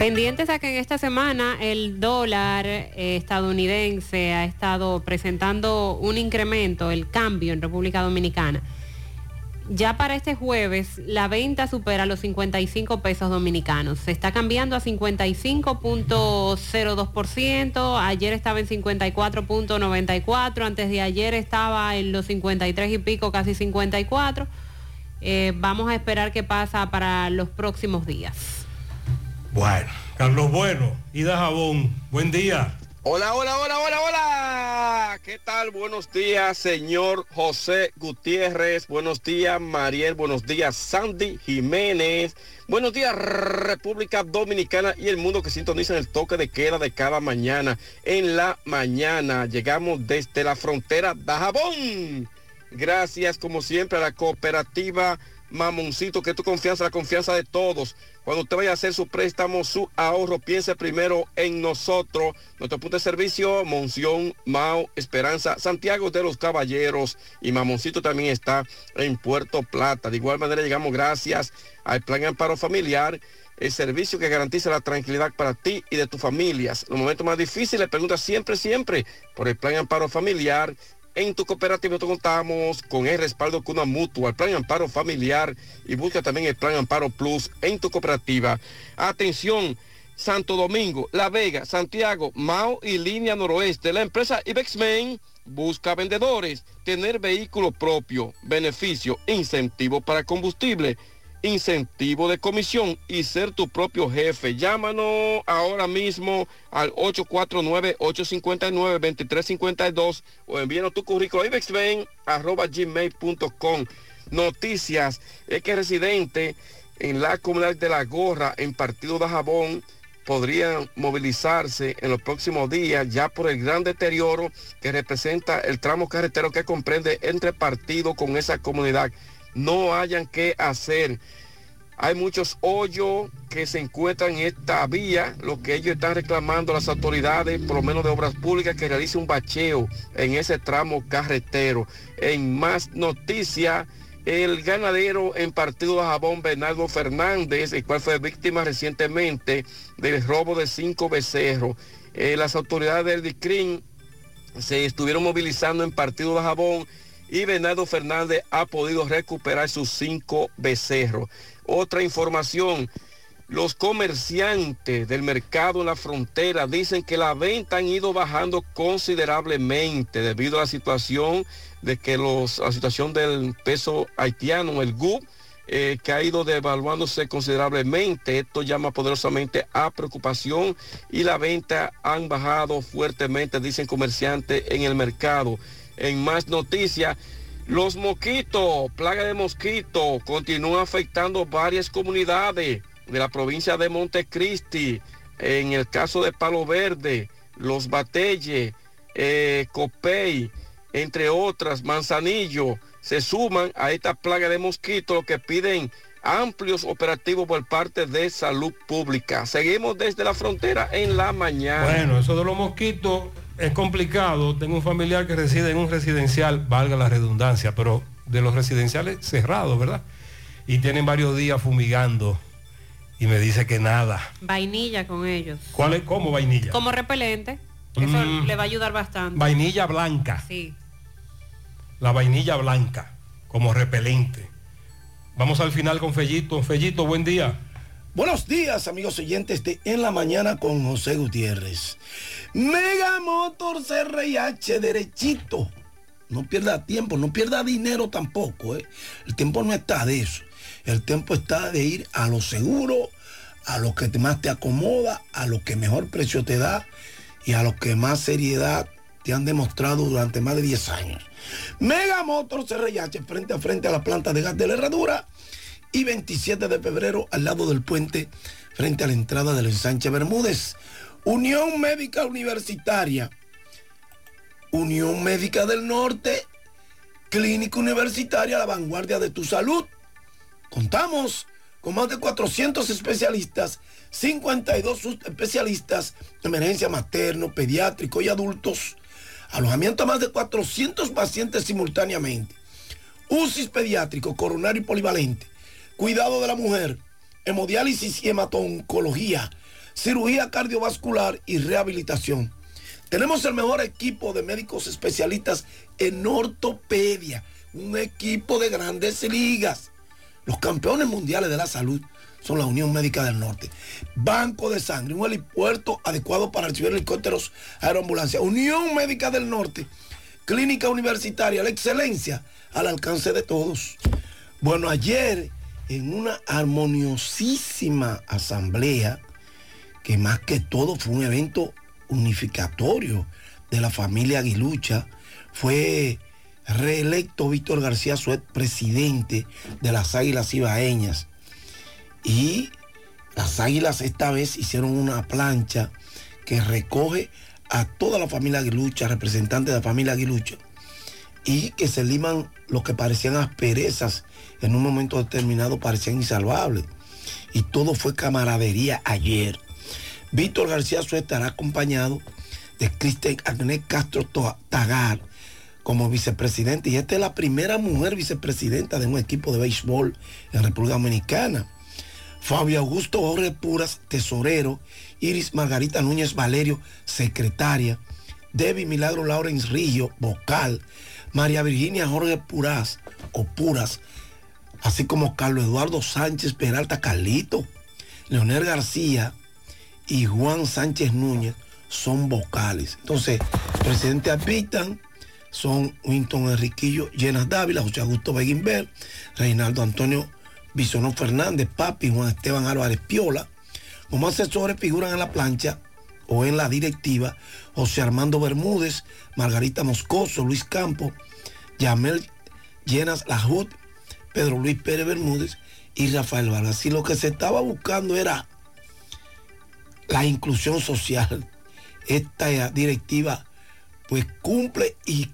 Pendientes a que en esta semana el dólar eh, estadounidense ha estado presentando un incremento, el cambio en República Dominicana. Ya para este jueves la venta supera los 55 pesos dominicanos. Se está cambiando a 55.02%. Ayer estaba en 54.94. Antes de ayer estaba en los 53 y pico, casi 54. Eh, vamos a esperar qué pasa para los próximos días. Bueno, Carlos Bueno, Ida Jabón, buen día. Hola, hola, hola, hola, hola. ¿Qué tal? Buenos días, señor José Gutiérrez. Buenos días, Mariel. Buenos días, Sandy Jiménez. Buenos días, República Dominicana y el mundo que sintoniza el toque de queda de cada mañana. En la mañana llegamos desde la frontera de Jabón. Gracias, como siempre, a la cooperativa Mamoncito, que tu confianza, la confianza de todos. Cuando usted vaya a hacer su préstamo, su ahorro, piense primero en nosotros. Nuestro punto de servicio, Monción, Mao, Esperanza, Santiago de los Caballeros y Mamoncito también está en Puerto Plata. De igual manera llegamos gracias al Plan Amparo Familiar el servicio que garantiza la tranquilidad para ti y de tus familias. Los momentos más difíciles, pregunta siempre, siempre por el plan amparo familiar en tu cooperativa contamos con el respaldo con una mutua, el plan amparo familiar y busca también el plan amparo plus en tu cooperativa. Atención, Santo Domingo, La Vega, Santiago, Mao y Línea Noroeste. La empresa Ibexmen busca vendedores, tener vehículo propio, beneficio, incentivo para combustible incentivo de comisión y ser tu propio jefe. Llámanos ahora mismo al 849-859-2352 o envíanos tu currículo a gmail.com. Noticias, es que residente en la comunidad de La Gorra, en Partido de Jabón, podrían movilizarse en los próximos días ya por el gran deterioro que representa el tramo carretero que comprende entre partidos con esa comunidad no hayan que hacer. Hay muchos hoyos que se encuentran en esta vía, lo que ellos están reclamando a las autoridades, por lo menos de obras públicas, que realice un bacheo en ese tramo carretero. En más noticias, el ganadero en partido de Jabón, Bernardo Fernández, el cual fue víctima recientemente del robo de cinco becerros. Eh, las autoridades del DICRIN se estuvieron movilizando en partido de Jabón y Bernardo Fernández ha podido recuperar sus cinco becerros. Otra información, los comerciantes del mercado en la frontera dicen que la venta han ido bajando considerablemente debido a la situación de que los, la situación del peso haitiano, el GUP, eh, que ha ido devaluándose considerablemente. Esto llama poderosamente a preocupación y la venta han bajado fuertemente, dicen comerciantes en el mercado. En más noticias, los mosquitos, plaga de mosquitos, continúa afectando varias comunidades de la provincia de Montecristi. En el caso de Palo Verde, Los Batelles, eh, Copey, entre otras, Manzanillo, se suman a esta plaga de mosquitos que piden amplios operativos por parte de salud pública. Seguimos desde la frontera en la mañana. Bueno, eso de los mosquitos es complicado. Tengo un familiar que reside en un residencial, valga la redundancia, pero de los residenciales cerrados, ¿verdad? Y tienen varios días fumigando y me dice que nada. Vainilla con ellos. ¿Cuál es? ¿Cómo vainilla? Como repelente. Eso Mm. le va a ayudar bastante. Vainilla blanca. Sí. La vainilla blanca como repelente. Vamos al final con Fellito. Fellito, buen día. Buenos días, amigos oyentes de En la Mañana con José Gutiérrez. Mega Motors RIH derechito. No pierda tiempo, no pierda dinero tampoco. ¿eh? El tiempo no está de eso. El tiempo está de ir a lo seguro, a lo que más te acomoda, a lo que mejor precio te da y a lo que más seriedad te han demostrado durante más de 10 años. Mega Motors RIH frente a frente a la planta de gas de la herradura y 27 de febrero al lado del puente frente a la entrada del ensanche Bermúdez. Unión Médica Universitaria, Unión Médica del Norte, Clínica Universitaria, la vanguardia de tu salud. Contamos con más de 400 especialistas, 52 especialistas, emergencia materno, pediátrico y adultos, alojamiento a más de 400 pacientes simultáneamente, UCIS pediátrico, coronario y polivalente, cuidado de la mujer, hemodiálisis y hematoncología, cirugía cardiovascular y rehabilitación. Tenemos el mejor equipo de médicos especialistas en ortopedia, un equipo de grandes ligas. Los campeones mundiales de la salud son la Unión Médica del Norte. Banco de sangre, un helipuerto adecuado para recibir helicópteros aeroambulancia. Unión Médica del Norte, clínica universitaria, la excelencia al alcance de todos. Bueno, ayer en una armoniosísima asamblea, que más que todo fue un evento unificatorio de la familia Aguilucha, fue reelecto Víctor García Suet, presidente de las Águilas Ibaeñas. Y las Águilas esta vez hicieron una plancha que recoge a toda la familia Aguilucha, representantes de la familia Aguilucha, y que se liman lo que parecían asperezas en un momento determinado, parecían insalvables. Y todo fue camaradería ayer. Víctor García Suet estará acompañado de Cristian Agnes Castro Tagar como vicepresidente. Y esta es la primera mujer vicepresidenta de un equipo de béisbol en República Dominicana. Fabio Augusto Jorge Puras, tesorero. Iris Margarita Núñez Valerio, secretaria. Debbie Milagro Lawrence Rillo, vocal. María Virginia Jorge Puras, o Puras, así como Carlos Eduardo Sánchez Peralta Carlito, Leonel García y Juan Sánchez Núñez son vocales. Entonces, presidente habitan son Winton Enriquillo, Llenas Dávila, José Augusto Beguinver, Reinaldo Antonio Bisonó Fernández, Papi, Juan Esteban Álvarez Piola. Como asesores figuran en la plancha o en la directiva José Armando Bermúdez, Margarita Moscoso, Luis Campo, Yamel Llenas Lajut, Pedro Luis Pérez Bermúdez y Rafael Vargas. Y lo que se estaba buscando era la inclusión social. Esta directiva pues cumple y